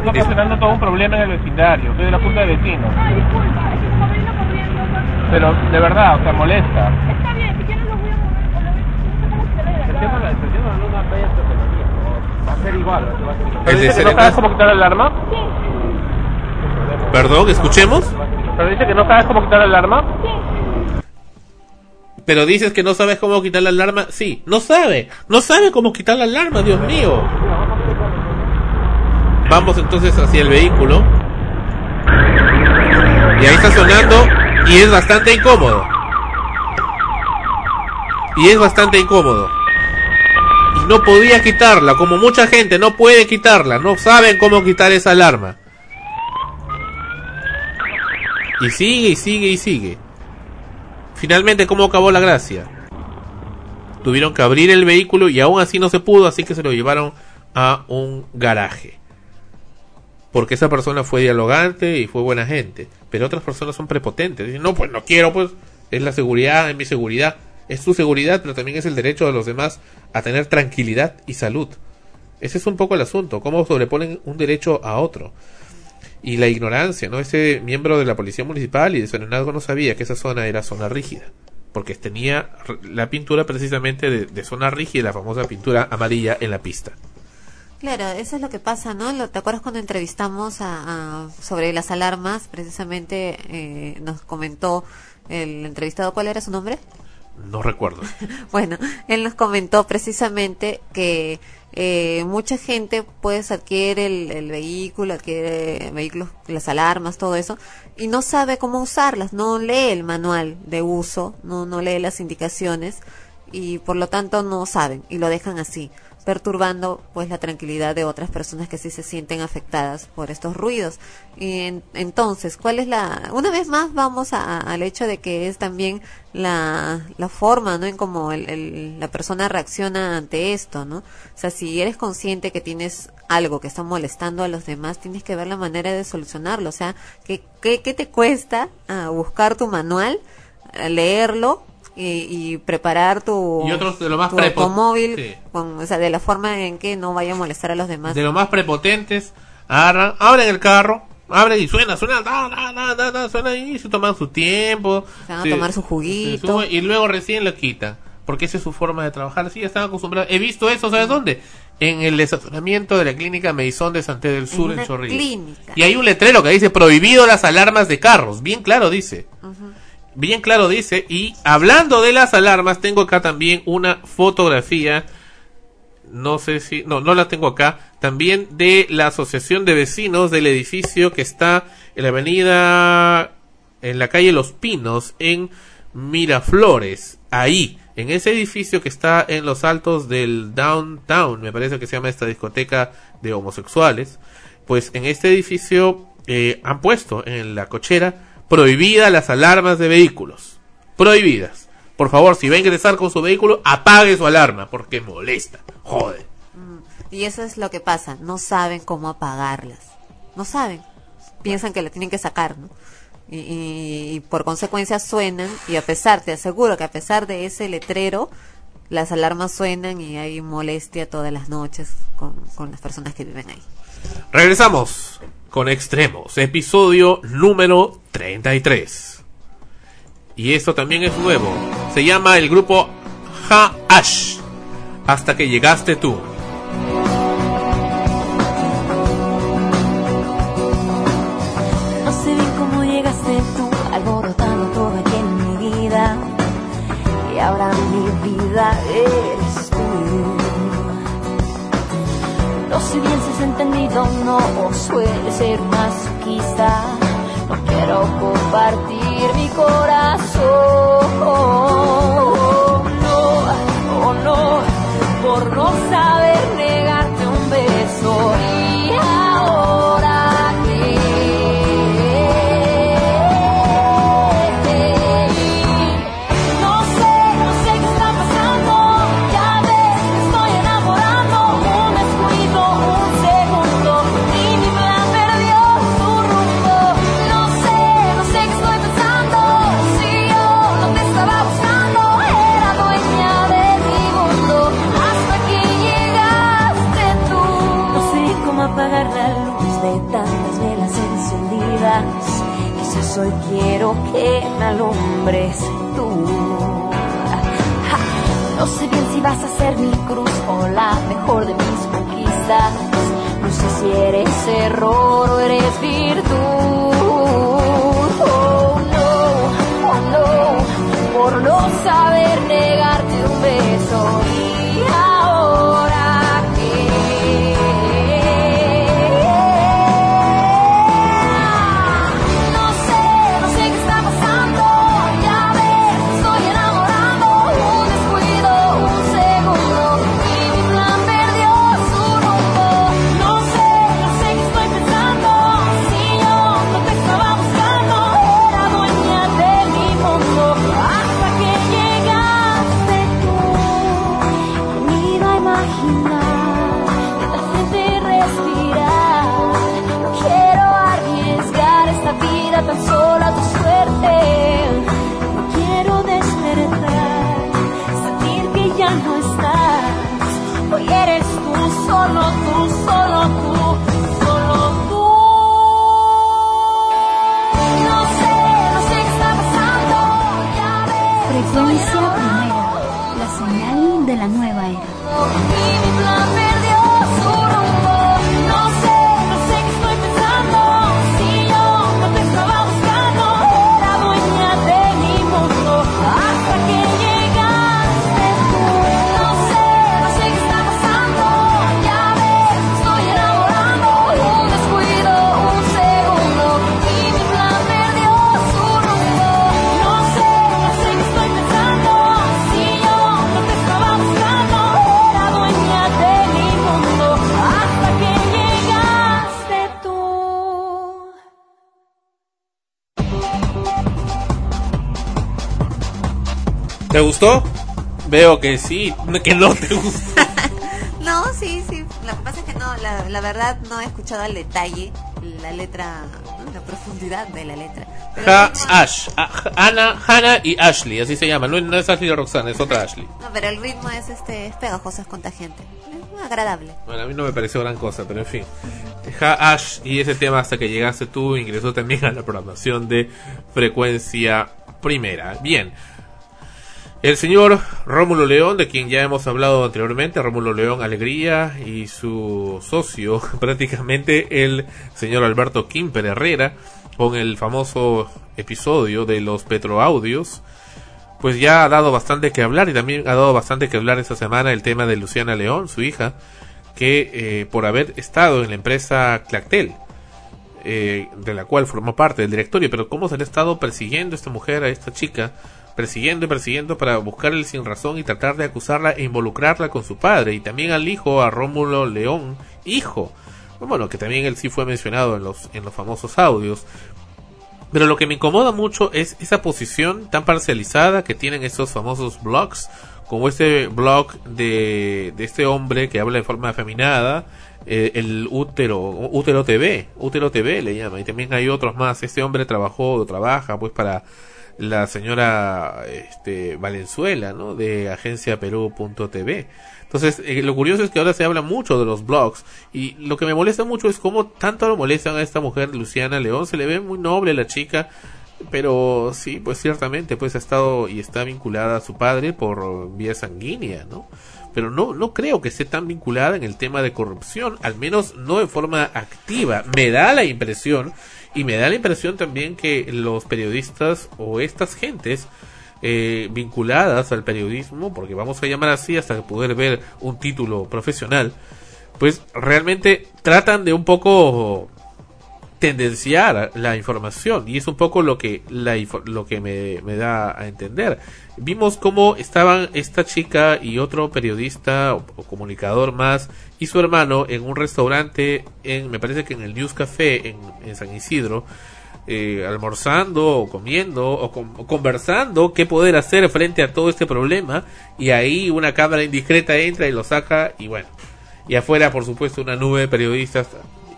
Está ocasionando todo un problema en el vecindario. Soy de la Junta de Vecinos. Ay, disculpa, es que mi sobrino corriendo acá. Pero de verdad, o sea, molesta. Está bien, si quieres lo voy a mover con. No no ¿no? Va a ser igual. Va a ser igual. El de no sabes cómo quitar la alarma? Perdón, escuchemos. Pero dice que no sabes cómo quitar la alarma. Pero dices que no sabes cómo quitar la alarma. Sí, no sabe. No sabe cómo quitar la alarma, Dios mío. Vamos entonces hacia el vehículo. Y ahí está sonando Y es bastante incómodo. Y es bastante incómodo. Y no podía quitarla, como mucha gente no puede quitarla, no saben cómo quitar esa alarma. Y sigue y sigue y sigue. Finalmente, ¿cómo acabó la gracia? Tuvieron que abrir el vehículo y aún así no se pudo, así que se lo llevaron a un garaje. Porque esa persona fue dialogante y fue buena gente. Pero otras personas son prepotentes. Dicen, no, pues no quiero, pues es la seguridad, es mi seguridad. Es tu seguridad, pero también es el derecho de los demás a tener tranquilidad y salud. Ese es un poco el asunto, cómo sobreponen un derecho a otro. Y la ignorancia, ¿no? Ese miembro de la policía municipal y de Sonenazgo no sabía que esa zona era zona rígida. Porque tenía la pintura precisamente de zona rígida, la famosa pintura amarilla en la pista. Claro, eso es lo que pasa, ¿no? ¿Te acuerdas cuando entrevistamos a, a- sobre las alarmas? Precisamente eh, nos comentó el entrevistado, ¿cuál era su nombre? No recuerdo. Bueno, él nos comentó precisamente que eh, mucha gente pues adquiere el, el vehículo, adquiere vehículos, las alarmas, todo eso, y no sabe cómo usarlas, no lee el manual de uso, no, no lee las indicaciones, y por lo tanto no saben, y lo dejan así perturbando pues la tranquilidad de otras personas que sí se sienten afectadas por estos ruidos. Y en- entonces cuál es la una vez más vamos a- al hecho de que es también la, la forma no en cómo el- la persona reacciona ante esto no o sea si eres consciente que tienes algo que está molestando a los demás tienes que ver la manera de solucionarlo. O sea qué qué, qué te cuesta ah, buscar tu manual leerlo y, y preparar tu, Y otros de lo más tu automóvil sí. con- o sea, de la forma en que no vaya a molestar a los demás. de los más prepotentes, agarran, abren el carro, abren y suena, suena, da, da, da, suena y se toman su tiempo. Se van a se- tomar su juguito. y luego recién lo quitan. Porque esa es su forma de trabajar. Así ya están acostumbrados. He visto eso, ¿sabes dónde? En el estacionamiento de la clínica Medizón de Santé del Sur en, una Chorrillos. Y hay un letrero que dice prohibido las alarmas de carros. Bien claro dice. Bien claro dice. Y hablando de las alarmas, tengo acá también una fotografía. No sé si. No, no la tengo acá. También de la Asociación de Vecinos del edificio que está en la avenida. En la calle Los Pinos, en Miraflores. Ahí. En ese edificio que está en los altos del downtown. Me parece que se llama esta discoteca de homosexuales. Pues en este edificio eh, han puesto en la cochera prohibidas las alarmas de vehículos. Prohibidas. Por favor, si va a ingresar con su vehículo, apague su alarma, porque molesta. Joder. Y eso es lo que pasa, no saben cómo apagarlas. No saben. Piensan que la tienen que sacar, ¿no? Y, y- y por consecuencia suenan y a pesar, te aseguro que a pesar de ese letrero, las alarmas suenan y hay molestia todas las noches con, con las personas que viven ahí. Regresamos con Extremos, episodio número 33. Y esto también es nuevo. Se llama el grupo Ha-Ash. Hasta que llegaste tú. No sé bien cómo llegaste tú, alborotando todo aquí en mi vida. Y ahora mi vida eres tú. No sé bien no, suele ser masoquista. No quiero compartir mi corazón. Alumbres tú. No sé bien si vas a ser mi cruz o la mejor de mis conquistas. No sé si eres error o eres virtud. Gustó? Veo que sí, que no te gustó. No, sí, sí. Lo que pasa es que no, la, la verdad no he escuchado al detalle la letra, la profundidad de la letra. Pero Ha, ritmo- Ash, Ana, Hannah y Ashley, así se llama. No, no es Ashley Roxana, es otra Ashley. no, pero el ritmo es este, es pegajoso, es contagiante. Es agradable. Bueno, a mí no me pareció gran cosa, pero en fin. Ja, Ash y ese tema hasta que llegaste tú ingresó también a la programación de frecuencia primera. Bien. El señor Rómulo León, de quien ya hemos hablado anteriormente, Rómulo León Alegría y su socio, prácticamente el señor Alberto Quimper Herrera, con el famoso episodio de los Petroaudios, pues ya ha dado bastante que hablar y también ha dado bastante que hablar esta semana el tema de Luciana León, su hija, que eh, por haber estado en la empresa Clactel, eh, de la cual formó parte del directorio, pero cómo se le ha estado persiguiendo a esta mujer, a esta chica, persiguiendo y persiguiendo para buscarle sin razón y tratar de acusarla e involucrarla con su padre y también al hijo, a Rómulo León, hijo, bueno, que también él sí fue mencionado en los, en los famosos audios, pero lo que me incomoda mucho es esa posición tan parcializada que tienen estos famosos blogs, como este blog de, de este hombre que habla de forma afeminada, eh, el útero, útero TV, útero TV le llama, y también hay otros más. Este hombre trabajó o trabaja pues para la señora este, Valenzuela, ¿no? De agenciaperú.tv. Entonces, eh, lo curioso es que ahora se habla mucho de los blogs y lo que me molesta mucho es cómo tanto lo molestan a esta mujer, Luciana León. Se le ve muy noble la chica, pero sí, pues ciertamente, pues ha estado y está vinculada a su padre por vía sanguínea, ¿no? Pero no, no creo que esté tan vinculada en el tema de corrupción, al menos no de forma activa. Me da la impresión, y me da la impresión también que los periodistas o estas gentes eh, vinculadas al periodismo, porque vamos a llamar así hasta poder ver un título profesional, pues realmente tratan de un poco tendenciar la información y es un poco lo que la lo que me, me da a entender. Vimos cómo estaban esta chica y otro periodista o, comunicador más y su hermano en un restaurante en me parece que en el News Café en, San Isidro eh, almorzando o comiendo o, o conversando qué poder hacer frente a todo este problema y ahí una cámara indiscreta entra y lo saca y bueno. Y afuera por supuesto una nube de periodistas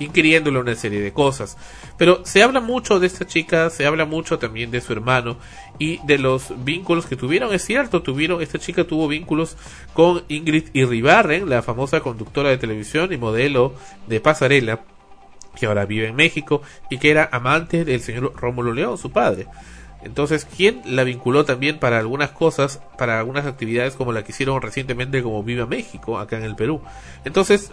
inquiriéndole una serie de cosas. Pero se habla mucho de esta chica, se habla mucho también de su hermano y de los vínculos que tuvieron. Es cierto, tuvieron, esta chica tuvo vínculos con Ingrid Irribarren, la famosa conductora de televisión y modelo de pasarela, que ahora vive en México y que era amante del señor Rómulo León, su padre. Entonces, ¿quién la vinculó también para algunas cosas, para algunas actividades como la que hicieron recientemente como Viva México, acá en el Perú? Entonces,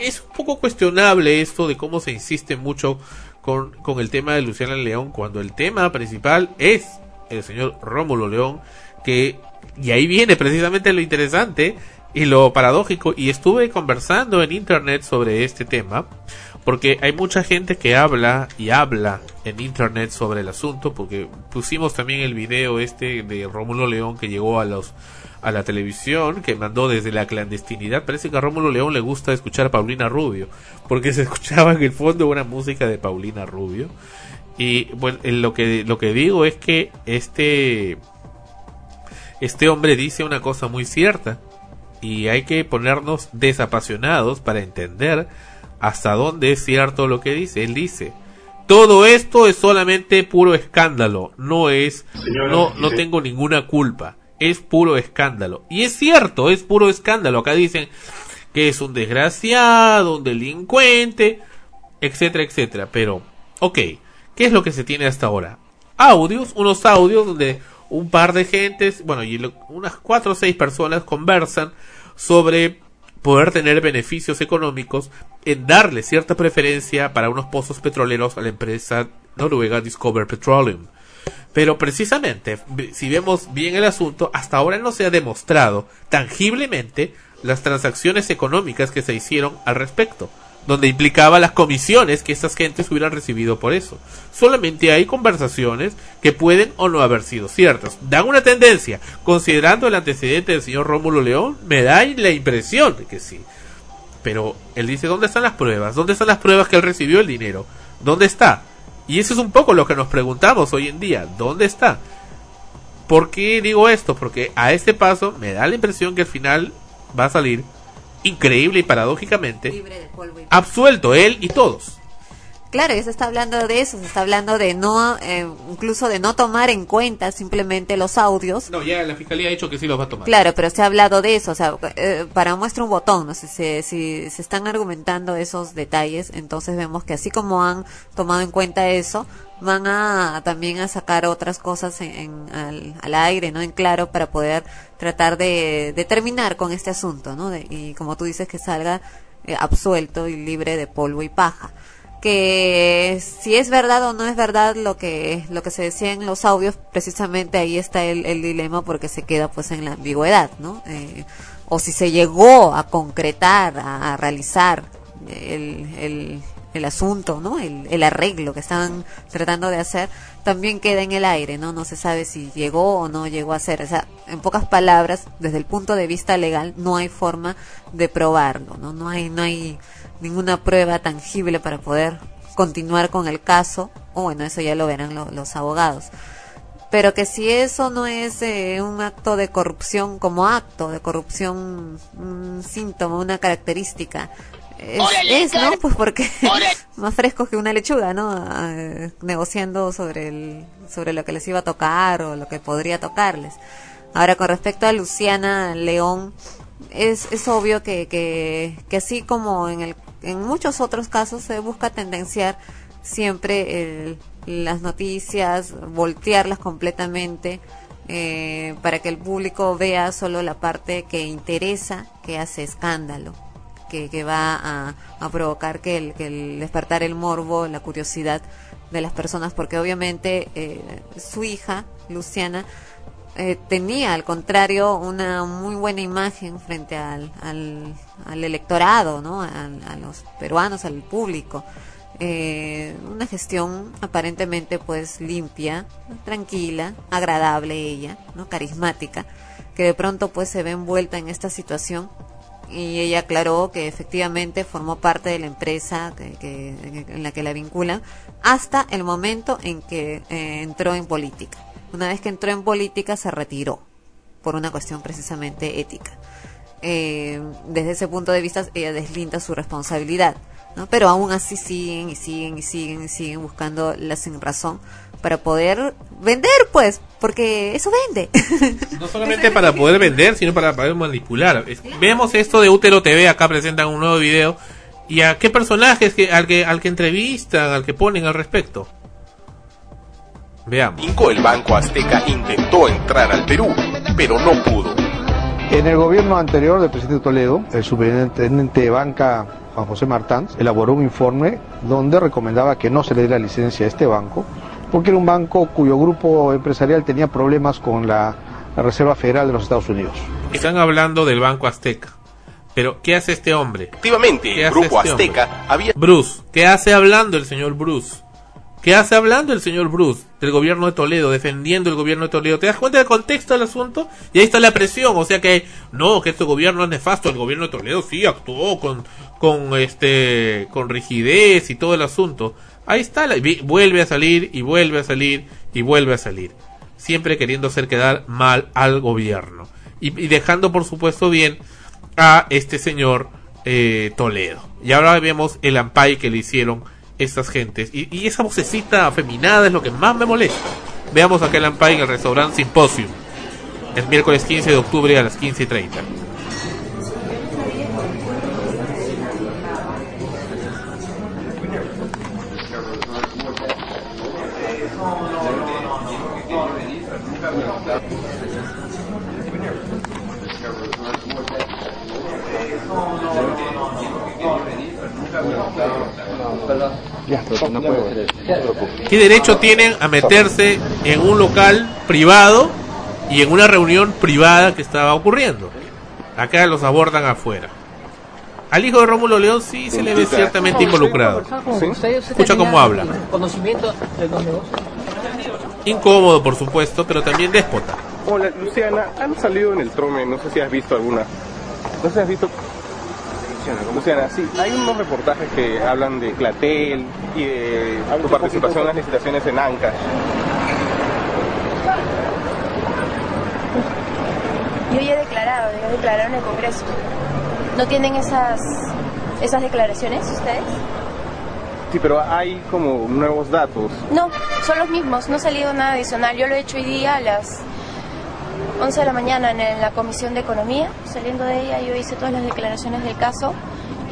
es un poco cuestionable esto de cómo se insiste mucho con, con el tema de Luciana León, cuando el tema principal es el señor Rómulo León, que, y ahí viene precisamente lo interesante y lo paradójico, y estuve conversando en internet sobre este tema, porque hay mucha gente que habla y habla en internet sobre el asunto, porque pusimos también el video este de Rómulo León que llegó a los a la televisión, que mandó desde la clandestinidad. Parece que a Rómulo León le gusta escuchar a Paulina Rubio, porque se escuchaba en el fondo una música de Paulina Rubio. Y bueno, lo que lo que digo es que este este hombre dice una cosa muy cierta y hay que ponernos desapasionados para entender hasta dónde es cierto lo que dice. Él dice, todo esto es solamente puro escándalo, no es, no, no tengo ninguna culpa, es puro escándalo. Y es cierto, es puro escándalo. Acá dicen que es un desgraciado, un delincuente, etcétera, etcétera. Pero, ok, ¿qué es lo que se tiene hasta ahora? Audios, unos audios donde un par de gentes, bueno, y lo- unas cuatro o seis personas conversan sobre poder tener beneficios económicos en darle cierta preferencia para unos pozos petroleros a la empresa noruega Discover Petroleum. Pero precisamente, si vemos bien el asunto, hasta ahora no se ha demostrado tangiblemente las transacciones económicas que se hicieron al respecto, donde implicaba las comisiones que estas gentes hubieran recibido por eso. Solamente hay conversaciones que pueden o no haber sido ciertas. Dan una tendencia, considerando el antecedente del señor Rómulo León, me da la impresión de que sí. Pero él dice, ¿dónde están las pruebas? ¿Dónde están las pruebas que él recibió el dinero? ¿Dónde está? Y eso es un poco lo que nos preguntamos hoy en día. ¿Dónde está? ¿Por qué digo esto? Porque a este paso me da la impresión que al final va a salir increíble y paradójicamente absuelto él y todos. Claro, ya se está hablando de eso, se está hablando de no, eh, incluso de no tomar en cuenta simplemente los audios. No, ya la fiscalía ha dicho que sí los va a tomar. Claro, pero se ha hablado de eso, o sea, eh, para muestra un botón, no sé si, si se están argumentando esos detalles, entonces vemos que así como han tomado en cuenta eso, van a también a sacar otras cosas en, en- al, al aire, no en claro, para poder tratar de, de terminar con este asunto, ¿no? De- y como tú dices, que salga eh, absuelto y libre de polvo y paja que si es verdad o no es verdad lo que lo que se decía en los audios precisamente ahí está el, dilema porque se queda pues en la ambigüedad no Eh, o si se llegó a concretar a, realizar el, el, el asunto no el, el arreglo que estaban tratando de hacer también queda en el aire no no se sabe si llegó o no llegó a ser. O sea en pocas palabras desde el punto de vista legal no hay forma de probarlo no no hay no hay ninguna prueba tangible para poder continuar con el caso, o bueno, eso ya lo verán lo- los abogados. Pero que si eso no es eh, un acto de corrupción como acto de corrupción, un síntoma, una característica, es, es, ¿no? Pues porque más frescos que una lechuga, ¿no? Ah, negociando sobre el, sobre lo que les iba a tocar o lo que podría tocarles. Ahora, con respecto a Luciana León, es, es obvio que, que, que así como en, el, en muchos otros casos se busca tendenciar siempre el- las noticias, voltearlas completamente eh, para que el público vea solo la parte que interesa, que hace escándalo, que, que va a, provocar que el, que el despertar el morbo, la curiosidad de las personas, porque obviamente eh, su hija, Luciana, eh, tenía al contrario una muy buena imagen frente al, al, electorado, ¿no? A, a los peruanos, al público. Eh, una gestión aparentemente pues limpia, tranquila, agradable ella, ¿no? Carismática, que de pronto pues se ve envuelta en esta situación y ella aclaró que efectivamente formó parte de la empresa que, que- en la que la vinculan hasta el momento en que eh, entró en política. Una vez que entró en política se retiró por una cuestión precisamente ética. Eh, desde ese punto de vista ella deslinda su responsabilidad, ¿no? pero aún así siguen y siguen y siguen y siguen buscando la sin razón para poder vender pues, porque eso vende. No solamente para poder vender, sino para poder manipular. Vemos esto de Útero TV, acá presentan un nuevo video. ¿Y a qué personajes que, al, que, al que entrevistan, al que ponen al respecto? Veamos. Cinco, el Banco Azteca intentó entrar al Perú, pero no pudo. En el gobierno anterior del presidente Toledo, el superintendente de banca Juan José Martán elaboró un informe donde recomendaba que no se le diera licencia a este banco, porque era un banco cuyo grupo empresarial tenía problemas con la, la Reserva Federal de los Estados Unidos. Están hablando del Banco Azteca. Pero, ¿qué hace este hombre? Efectivamente, ¿Qué el Grupo este hombre? Azteca había... Bruce, ¿qué hace hablando el señor Bruce? ¿Qué hace hablando el señor Bruce del gobierno de Toledo, defendiendo el gobierno de Toledo? ¿Te das cuenta del contexto del asunto? Y ahí está la presión, o sea que no, que este gobierno es nefasto, el gobierno de Toledo sí actuó con con este con rigidez y todo el asunto. Ahí está, vuelve a salir y vuelve a salir y vuelve a salir, siempre queriendo hacer quedar mal al gobierno y, y dejando por supuesto bien a este señor eh, Toledo. Y ahora vemos el ampay que le hicieron estas gentes. Y, esa vocecita afeminada es lo que más me molesta. Veamos aquel ampay en el restaurante Symposium. El miércoles 15 de octubre a las 15.30. ¿Qué derecho tienen a meterse en un local privado y en una reunión privada que estaba ocurriendo? Acá los abordan afuera. Al hijo de Rómulo León sí se le ve ciertamente involucrado. Escucha cómo habla. Conocimiento de los negocios. Incómodo, por supuesto, pero también déspota. Hola, Luciana, han salido en el trome, no sé si has visto alguna. No sé si has visto. Luciana, sí, hay unos reportajes que hablan de Clatel y de tu participación en las licitaciones en Ancash. Yo ya he declarado, ya declararon en el Congreso. ¿No tienen esas, esas declaraciones ustedes? Sí, pero hay como nuevos datos. No, son los mismos, no ha salido nada adicional. Yo lo he hecho hoy día a las 11 de la mañana en la Comisión de Economía. Saliendo de ella yo hice todas las declaraciones del caso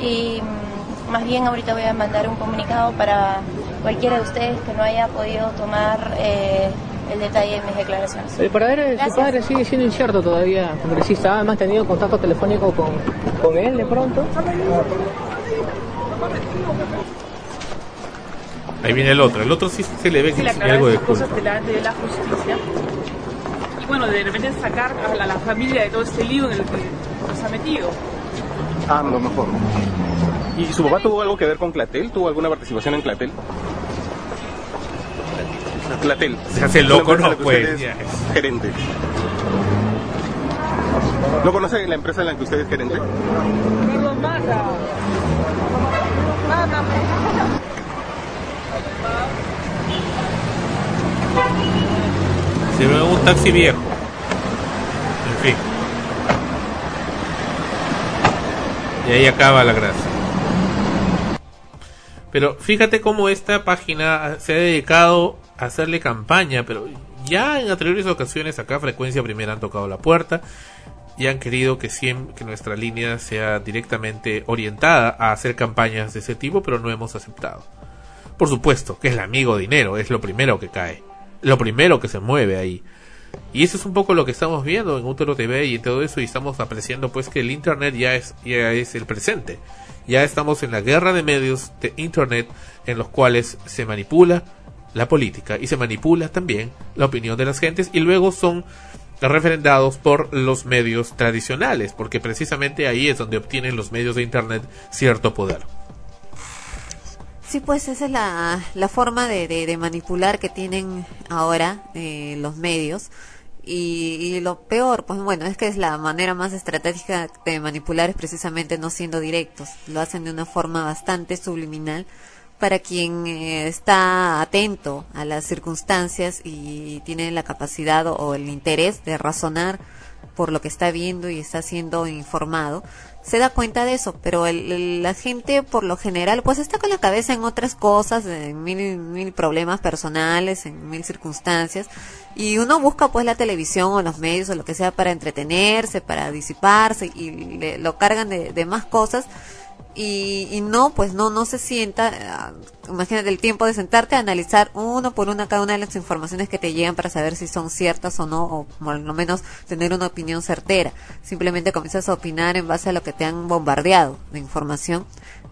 y mm, más bien ahorita voy a mandar un comunicado para cualquiera de ustedes que no haya podido tomar eh, el detalle de mis declaraciones. El paradero de su Gracias. padre sigue siendo incierto todavía, congresista. ¿Ha mantenido contacto telefónico con, con él de pronto? Ahí viene el otro. El otro sí se le ve Sí, que aclarar algo de culpa. delante de la justicia. Bueno, de repente sacar a la, la familia de todo este lío en el que nos ha metido. Ah, lo mejor. ¿Y su papá tuvo algo que ver con Clatel? ¿Tuvo alguna participación en Clatel? Clatel. Se hace loco, no, pues, es. Gerente. ¿No conoce la empresa en la que usted es gerente? Un taxi viejo. En fin. Y ahí acaba la gracia. Pero fíjate cómo esta página se ha dedicado a hacerle campaña, pero ya en anteriores ocasiones acá Frecuencia Primera han tocado la puerta y han querido que, siem- que nuestra línea sea directamente orientada a hacer campañas de ese tipo, pero no hemos aceptado. Por supuesto, que es el amigo dinero, es lo primero que cae, lo primero que se mueve ahí. Y eso es un poco lo que estamos viendo en Útero TV y en todo eso y estamos apreciando pues que el internet ya es ya es el presente. Ya estamos en la guerra de medios de internet en los cuales se manipula la política y se manipula también la opinión de las gentes y luego son referendados por los medios tradicionales, porque precisamente ahí es donde obtienen los medios de internet cierto poder. Sí, pues esa es la, la forma de, de- manipular que tienen ahora eh, los medios. Y, y lo peor, pues bueno, es que es la manera más estratégica de manipular es precisamente no siendo directos. Lo hacen de una forma bastante subliminal para quien eh, está atento a las circunstancias y tiene la capacidad o el interés de razonar por lo que está viendo y está siendo informado, se da cuenta de eso, pero el- el- la gente por lo general pues está con la cabeza en otras cosas, en mil, mil problemas personales, en mil circunstancias, y uno busca pues la televisión o los medios o lo que sea para entretenerse, para disiparse, y le- lo cargan de, de más cosas, y, y no, pues no, no se sienta, ah, imagínate el tiempo de sentarte a analizar uno por una cada una de las informaciones que te llegan para saber si son ciertas o no, o por lo menos tener una opinión certera. Simplemente comienzas a opinar en base a lo que te han bombardeado de información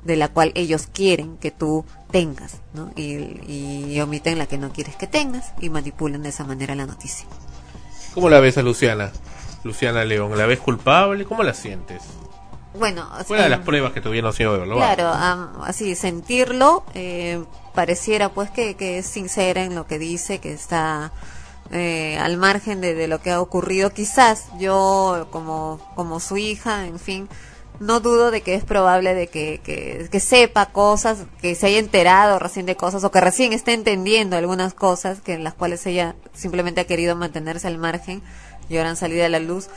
de la cual ellos quieren que tú tengas, ¿no? Y, y omiten la que no quieres que tengas y manipulan de esa manera la noticia. ¿Cómo la ves a Luciana? Luciana León, ¿la ves culpable? ¿Cómo la sientes? Bueno, Fuera de las pruebas que tuvieron sido evaluadas. Claro, am- así sentirlo eh, pareciera pues que, que es sincera en lo que dice, que está eh, al margen de, de lo que ha ocurrido. Quizás yo como, como su hija, en fin, no dudo de que es probable de que, que, que sepa cosas, que se haya enterado recién de cosas o que recién esté entendiendo algunas cosas que en las cuales ella simplemente ha querido mantenerse al margen y ahora han salido a la luz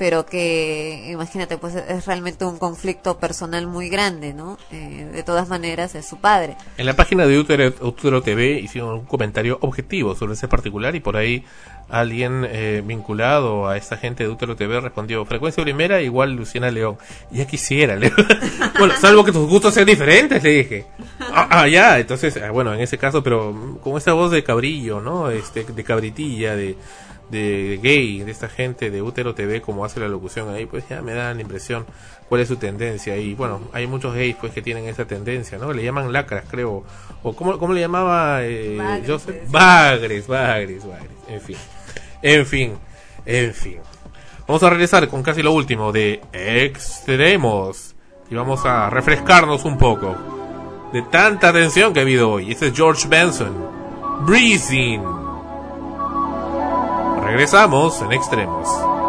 pero que, imagínate, pues es realmente un conflicto personal muy grande, ¿no? Eh, de todas maneras, es su padre. En la página de Utero, Utero TV hicieron un comentario objetivo sobre ese particular y por ahí alguien eh, vinculado a esta gente de Utero TV respondió frecuencia primera igual Luciana León. Ya quisiera, León. bueno, salvo que tus gustos sean diferentes, le dije. Ah, ah, ya, entonces, ah, bueno, en ese caso, pero con esa voz de cabrillo, ¿no? Este, de cabritilla, de, de gay, de esta gente de Útero TV, como hace la locución ahí, pues ya me da la impresión cuál es su tendencia. Y bueno, hay muchos gays pues que tienen esa tendencia, ¿no? Le llaman lacras, creo. O ¿cómo, cómo le llamaba eh, Bagres. Joseph? Bagres, bagres, bagres. En fin, en fin, en fin. Vamos a regresar con casi lo último de Extremos. Y vamos a refrescarnos un poco de tanta tensión que ha habido hoy. Este es George Benson. Breezing. Regresamos en Extremos.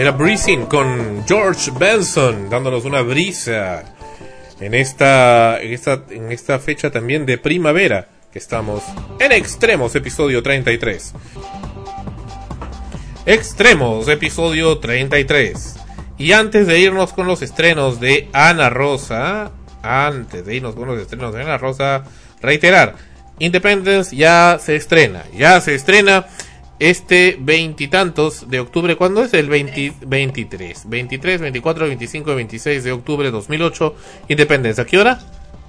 Era Breezing con George Benson, dándonos una brisa en esta, en esta, en esta fecha también de primavera, que estamos en Extremos, episodio 33. Extremos, episodio 33. Y antes de irnos con los estrenos de Ana Rosa, antes de irnos con los estrenos de Ana Rosa, reiterar, Independence ya se estrena, ya se estrena este veintitantos de octubre, ¿cuándo es? El 20 23, 23, 24, 25 y 26 de octubre de 2008, Independence, ¿a qué hora?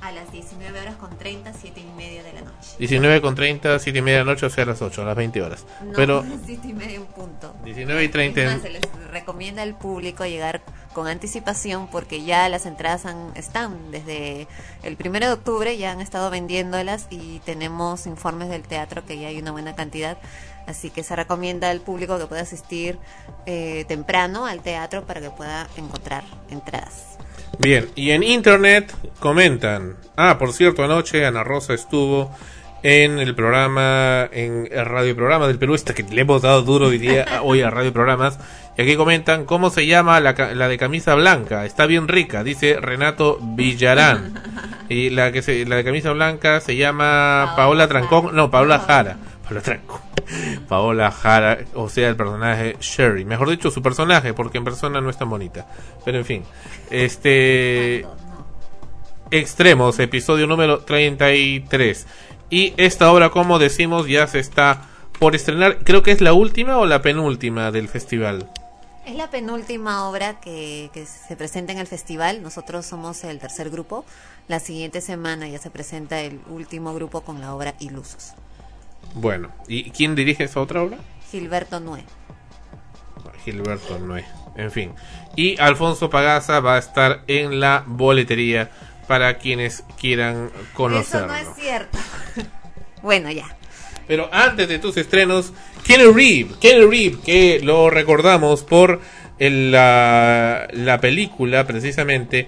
A las 19 horas con 30, 7 y media de la noche. 19 con 30, 7 y media de la noche, o sea, a las 8, a las 20 horas. No, Pero 7 y media en punto. 19 y 30 Es en- más, se les recomienda al público llegar con anticipación porque ya las entradas han- están desde el primero de octubre, ya han estado vendiéndolas y tenemos informes del teatro que ya hay una buena cantidad. Así que se recomienda al público que pueda asistir eh, temprano al teatro para que pueda encontrar entradas. Bien, y en internet comentan. Ah, por cierto, anoche Ana Rosa estuvo en el programa, en el radio programa del Perú, esta que le hemos dado duro hoy día, hoy a radio programas. Y aquí comentan cómo se llama la, la de camisa blanca. Está bien rica, dice Renato Villarán. Y la que se, la de camisa blanca se llama Paola Trancón, no, Paola Jara. Paola Trancón. Paola Jara, o sea, el personaje Sherry. Mejor dicho, su personaje, porque en persona no es tan bonita. Pero en fin, este. Extremos, episodio número 33. Y esta obra, como decimos, ya se está por estrenar. Creo que es la última o la penúltima del festival. Es la penúltima obra que, que se presenta en el festival. Nosotros somos el tercer grupo. La siguiente semana ya se presenta el último grupo con la obra Ilusos. Bueno, ¿y quién dirige esa otra obra? Gilberto Nue. Gilberto Noé. En fin. Y Alfonso Pagaza va a estar en la boletería para quienes quieran Eso conocerlo. no es cierto. bueno, ya. Pero antes de tus estrenos, Kenny Reeve, Kenny Reeve, que lo recordamos por el- la, la película precisamente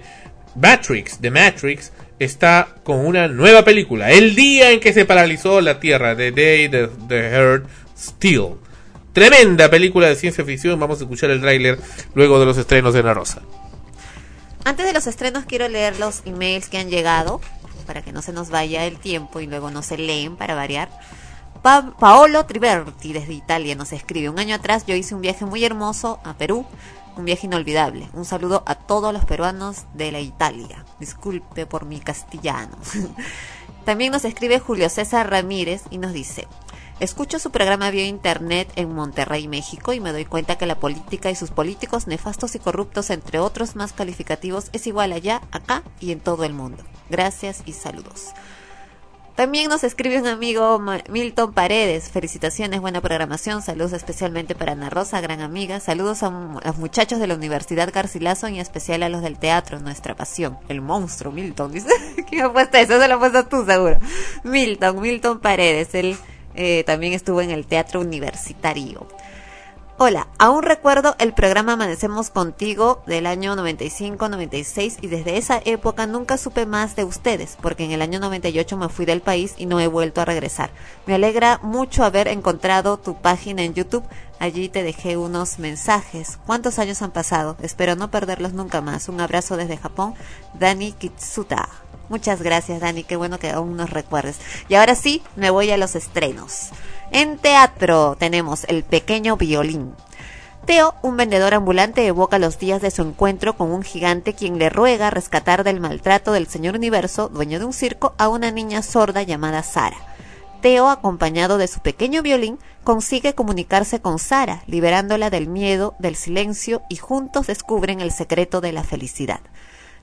Matrix, The Matrix, está con una nueva película. El día en que se paralizó la Tierra, The Day the, the Earth Still. Tremenda película de ciencia ficción. Vamos a escuchar el tráiler luego de los estrenos de La Rosa. Antes de los estrenos quiero leer los emails que han llegado para que no se nos vaya el tiempo y luego no se leen para variar. Pa- Paolo Triberti desde Italia nos escribe, un año atrás yo hice un viaje muy hermoso a Perú, un viaje inolvidable. Un saludo a todos los peruanos de la Italia. Disculpe por mi castellano. También nos escribe Julio César Ramírez y nos dice, Escucho su programa vía internet en Monterrey, México, y me doy cuenta que la política y sus políticos nefastos y corruptos, entre otros más calificativos, es igual allá, acá y en todo el mundo. Gracias y saludos. También nos escribe un amigo Milton Paredes. Felicitaciones, buena programación. Saludos especialmente para Ana Rosa, gran amiga. Saludos a, los muchachos de la Universidad Garcilaso y en especial a los del teatro, nuestra pasión. El monstruo, Milton. Dice, ¿quién ha puesto eso? Se lo has puesto tú, seguro. Milton, Milton Paredes. Él eh, también estuvo en el teatro universitario. Hola, aún recuerdo el programa Amanecemos contigo del año 95-96 y desde esa época nunca supe más de ustedes porque en el año 98 me fui del país y no he vuelto a regresar. Me alegra mucho haber encontrado tu página en YouTube. Allí te dejé unos mensajes. ¿Cuántos años han pasado? Espero no perderlos nunca más. Un abrazo desde Japón, Dani Kitsuta. Muchas gracias Dani, qué bueno que aún nos recuerdes. Y ahora sí, me voy a los estrenos. En teatro tenemos El pequeño violín. Teo, un vendedor ambulante, evoca los días de su encuentro con un gigante quien le ruega rescatar del maltrato del señor universo, dueño de un circo, a una niña sorda llamada Sara. Teo, acompañado de su pequeño violín, consigue comunicarse con Sara, liberándola del miedo, del silencio y juntos descubren el secreto de la felicidad.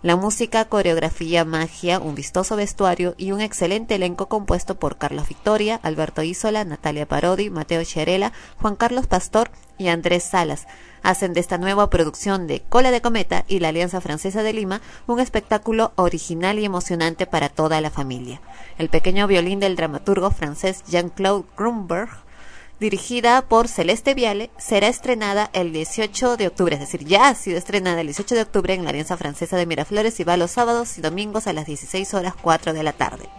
La música, coreografía, magia, un vistoso vestuario y un excelente elenco compuesto por Carlos Victoria, Alberto Isola, Natalia Parodi, Mateo Cherela, Juan Carlos Pastor y Andrés Salas hacen de esta nueva producción de Cola de Cometa y la Alianza Francesa de Lima un espectáculo original y emocionante para toda la familia. El pequeño violín del dramaturgo francés Jean-Claude Grunberg dirigida por Celeste Viale, será estrenada el 18 de octubre, es decir, ya ha sido estrenada el 18 de octubre en la Alianza Francesa de Miraflores y va los sábados y domingos a las 16 horas 4 de la tarde.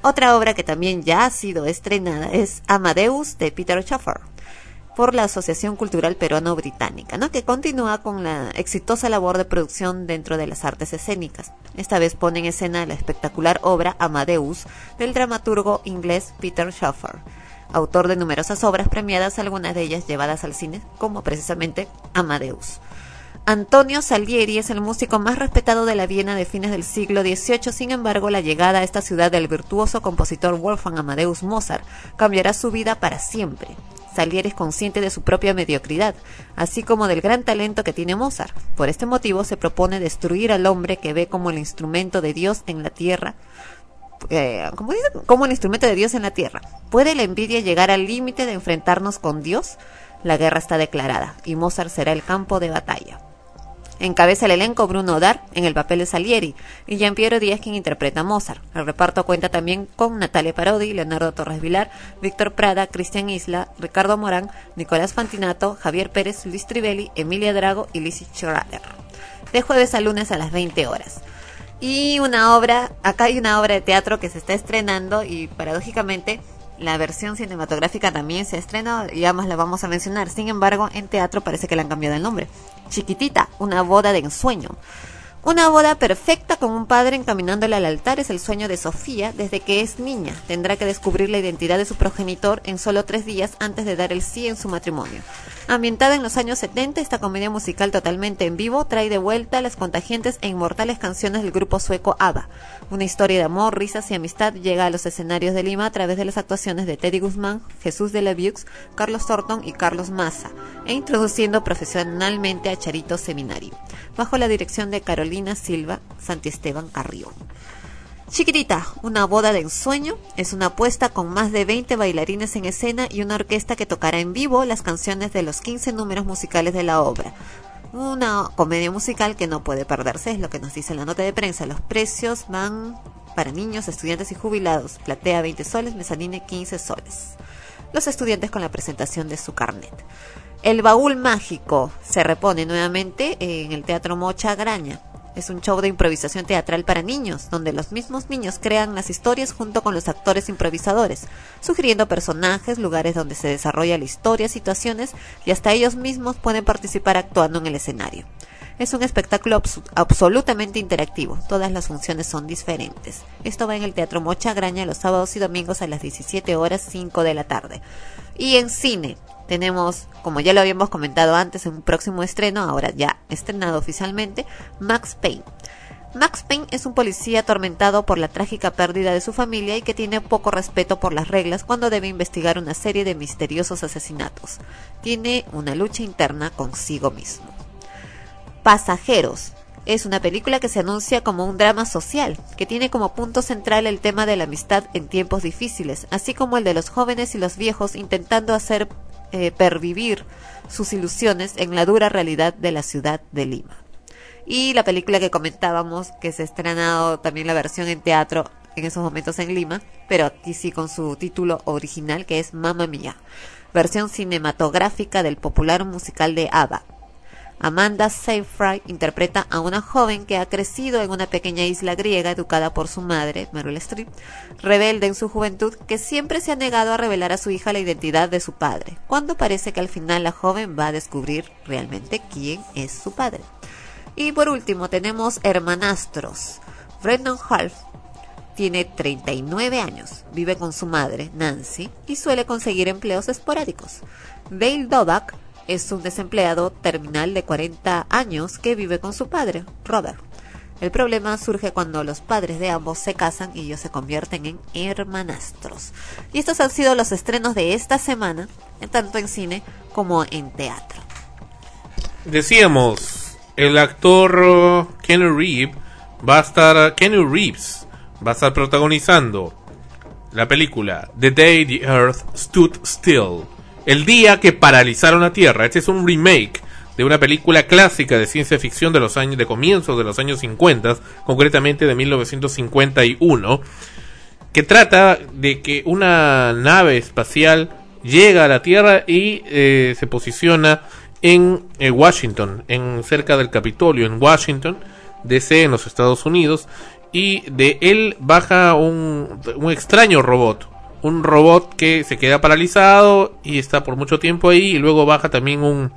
Otra obra que también ya ha sido estrenada es Amadeus de Peter Schaffer. por la Asociación Cultural Peruano-Británica, ¿no? que continúa con la exitosa labor de producción dentro de las artes escénicas. Esta vez pone en escena la espectacular obra Amadeus del dramaturgo inglés Peter Shaffer, autor de numerosas obras premiadas, algunas de ellas llevadas al cine, como precisamente Amadeus. Antonio Salieri es el músico más respetado de la Viena de fines del siglo XVIII, sin embargo, la llegada a esta ciudad del virtuoso compositor Wolfgang Amadeus Mozart cambiará su vida para siempre. Salieri es consciente de su propia mediocridad, así como del gran talento que tiene Mozart. Por este motivo se propone destruir al hombre que ve como el instrumento de Dios en la tierra, eh, como, el instrumento de Dios en la tierra. ¿Puede la envidia llegar al límite de enfrentarnos con Dios? La guerra está declarada y Mozart será el campo de batalla. Encabeza el elenco Bruno Dar en el papel de Salieri y Jean Piero Díaz quien interpreta a Mozart. El reparto cuenta también con Natalia Parodi, Leonardo Torres Vilar, Víctor Prada, Cristian Isla, Ricardo Morán, Nicolás Fantinato, Javier Pérez, Luis Trivelli, Emilia Drago y Lizzie Schrader. De jueves a lunes a las 20 horas. Y una obra, acá hay una obra de teatro que se está estrenando y paradójicamente la versión cinematográfica también se estrenó y además la vamos a mencionar. Sin embargo, en teatro parece que le han cambiado el nombre. Chiquitita, una boda de ensueño. Una boda perfecta con un padre encaminándole al altar es el sueño de Sofía desde que es niña. Tendrá que descubrir la identidad de su progenitor en solo tres días antes de dar el sí en su matrimonio. Ambientada en los años 70, esta comedia musical totalmente en vivo trae de vuelta las contagientes e inmortales canciones del grupo sueco ABBA. Una historia de amor, risas y amistad llega a los escenarios de Lima a través de las actuaciones de Teddy Guzmán, Jesús de la Viux, Carlos Thornton y Carlos Massa, e introduciendo profesionalmente a Charito Seminario, bajo la dirección de Carolina Silva Santiesteban Carrión. Chiquitita, una boda de ensueño, es una apuesta con más de 20 bailarines en escena y una orquesta que tocará en vivo las canciones de los 15 números musicales de la obra. Una comedia musical que no puede perderse, es lo que nos dice la nota de prensa. Los precios van para niños, estudiantes y jubilados. Platea 20 soles, mezanine 15 soles. Los estudiantes con la presentación de su carnet. El baúl mágico se repone nuevamente en el Teatro Mocha Graña. Es un show de improvisación teatral para niños, donde los mismos niños crean las historias junto con los actores improvisadores, sugiriendo personajes, lugares donde se desarrolla la historia, situaciones y hasta ellos mismos pueden participar actuando en el escenario. Es un espectáculo abs- absolutamente interactivo, todas las funciones son diferentes. Esto va en el Teatro Mocha Graña los sábados y domingos a las 17 horas 5 de la tarde. Y en cine, tenemos, como ya lo habíamos comentado antes, en un próximo estreno, ahora ya estrenado oficialmente, Max Payne. Max Payne es un policía atormentado por la trágica pérdida de su familia y que tiene poco respeto por las reglas cuando debe investigar una serie de misteriosos asesinatos. Tiene una lucha interna consigo mismo. Pasajeros. Es una película que se anuncia como un drama social, que tiene como punto central el tema de la amistad en tiempos difíciles, así como el de los jóvenes y los viejos intentando hacer eh, pervivir sus ilusiones en la dura realidad de la ciudad de Lima. Y la película que comentábamos, que se ha estrenado también la versión en teatro en esos momentos en Lima, pero sí con su título original que es Mamma Mía, versión cinematográfica del popular musical de ABBA. Amanda Seyfried interpreta a una joven que ha crecido en una pequeña isla griega educada por su madre, Meryl Streep, rebelde en su juventud que siempre se ha negado a revelar a su hija la identidad de su padre, cuando parece que al final la joven va a descubrir realmente quién es su padre. Y por último tenemos Hermanastros. Brendan Half tiene 39 años, vive con su madre, Nancy, y suele conseguir empleos esporádicos. Dale Doback es un desempleado terminal de 40 años que vive con su padre, Robert. El problema surge cuando los padres de ambos se casan y ellos se convierten en hermanastros. Y estos han sido los estrenos de esta semana, tanto en cine como en teatro. Decíamos, el actor uh, Kenny Reeves va a estar, Kenny Reeves va a estar protagonizando la película The Day the Earth Stood Still, el día que paralizaron la Tierra. Este es un remake de una película clásica de ciencia ficción de los años de comienzos de los años 50, concretamente de 1951, que trata de que una nave espacial llega a la Tierra y eh, se posiciona en eh, Washington, en cerca del Capitolio, en Washington, DC, en los Estados Unidos, y de él baja un, un extraño robot, un robot que se queda paralizado y está por mucho tiempo ahí y luego baja también un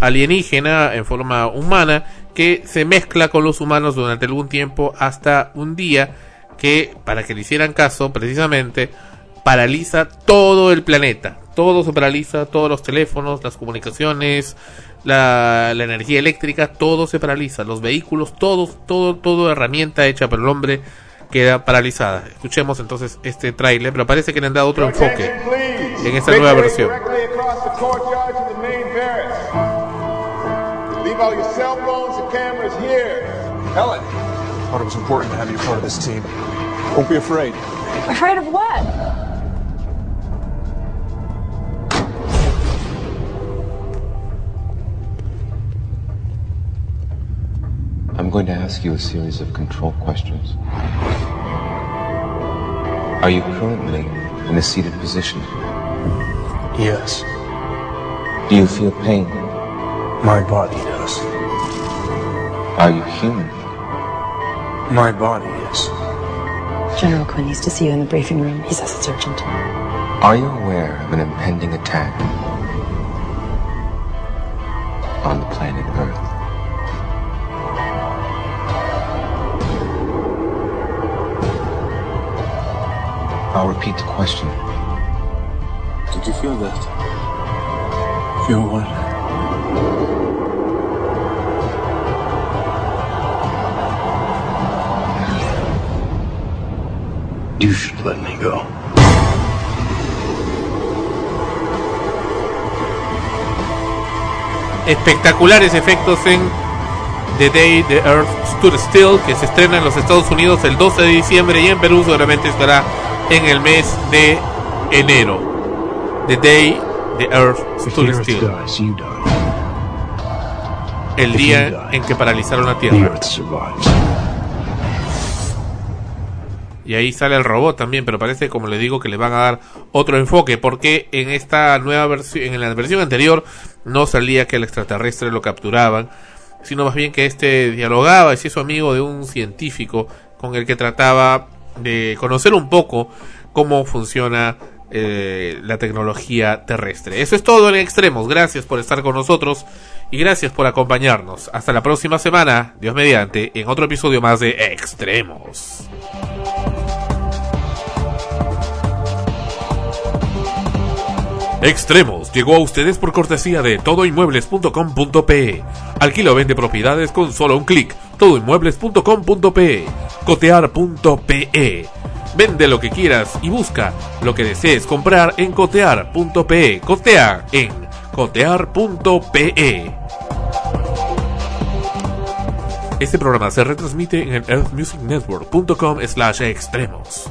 alienígena en forma humana que se mezcla con los humanos durante algún tiempo hasta un día que, para que le hicieran caso, precisamente, paraliza todo el planeta. Todo se paraliza, todos los teléfonos, las comunicaciones, la, la energía eléctrica, todo se paraliza. Los vehículos, todo, todo, todo herramienta hecha por el hombre queda paralizada. Escuchemos entonces este tráiler, pero parece que le han dado otro enfoque en esta nueva versión. Leave all your cell phones and cameras here. Helen. I thought it was important to have you part of this team. Don't be afraid. Afraid of what? I'm going to ask you a series of control questions. Are you currently in a seated position? Yes. Do you feel pain? My body does. Are you human? My body is. General Quinn needs to see you in the briefing room. He says it's urgent. Are you aware of an impending attack on the planet Earth? I'll repeat the question. Did you feel that? Feel what? You should let me go. espectaculares efectos en The Day the Earth Stood Still, que se estrena en los Estados Unidos el 12 de diciembre y en Perú seguramente estará en el mes de enero. The Day the Earth Stood Still. El día en que paralizaron la Tierra. Y ahí sale el robot también, pero parece, como le digo, que le van a dar otro enfoque, porque en esta nueva versión, en la versión anterior, no salía que el extraterrestre lo capturaban, sino más bien que este dialogaba y se hizo amigo de un científico con el que trataba de conocer un poco cómo funciona eh, la tecnología terrestre. Eso es todo en extremos. Gracias por estar con nosotros y gracias por acompañarnos. Hasta la próxima semana, Dios mediante, en otro episodio más de Extremos. Extremos llegó a ustedes por cortesía de todoinmuebles.com.pe. Alquila o vende propiedades con solo un clic. Todoinmuebles.com.pe. Cotear.pe. Vende lo que quieras y busca lo que desees comprar en cotear.pe. Cotea en cotear.pe. Este programa se retransmite en el earthmusicnetwork.com slash extremos.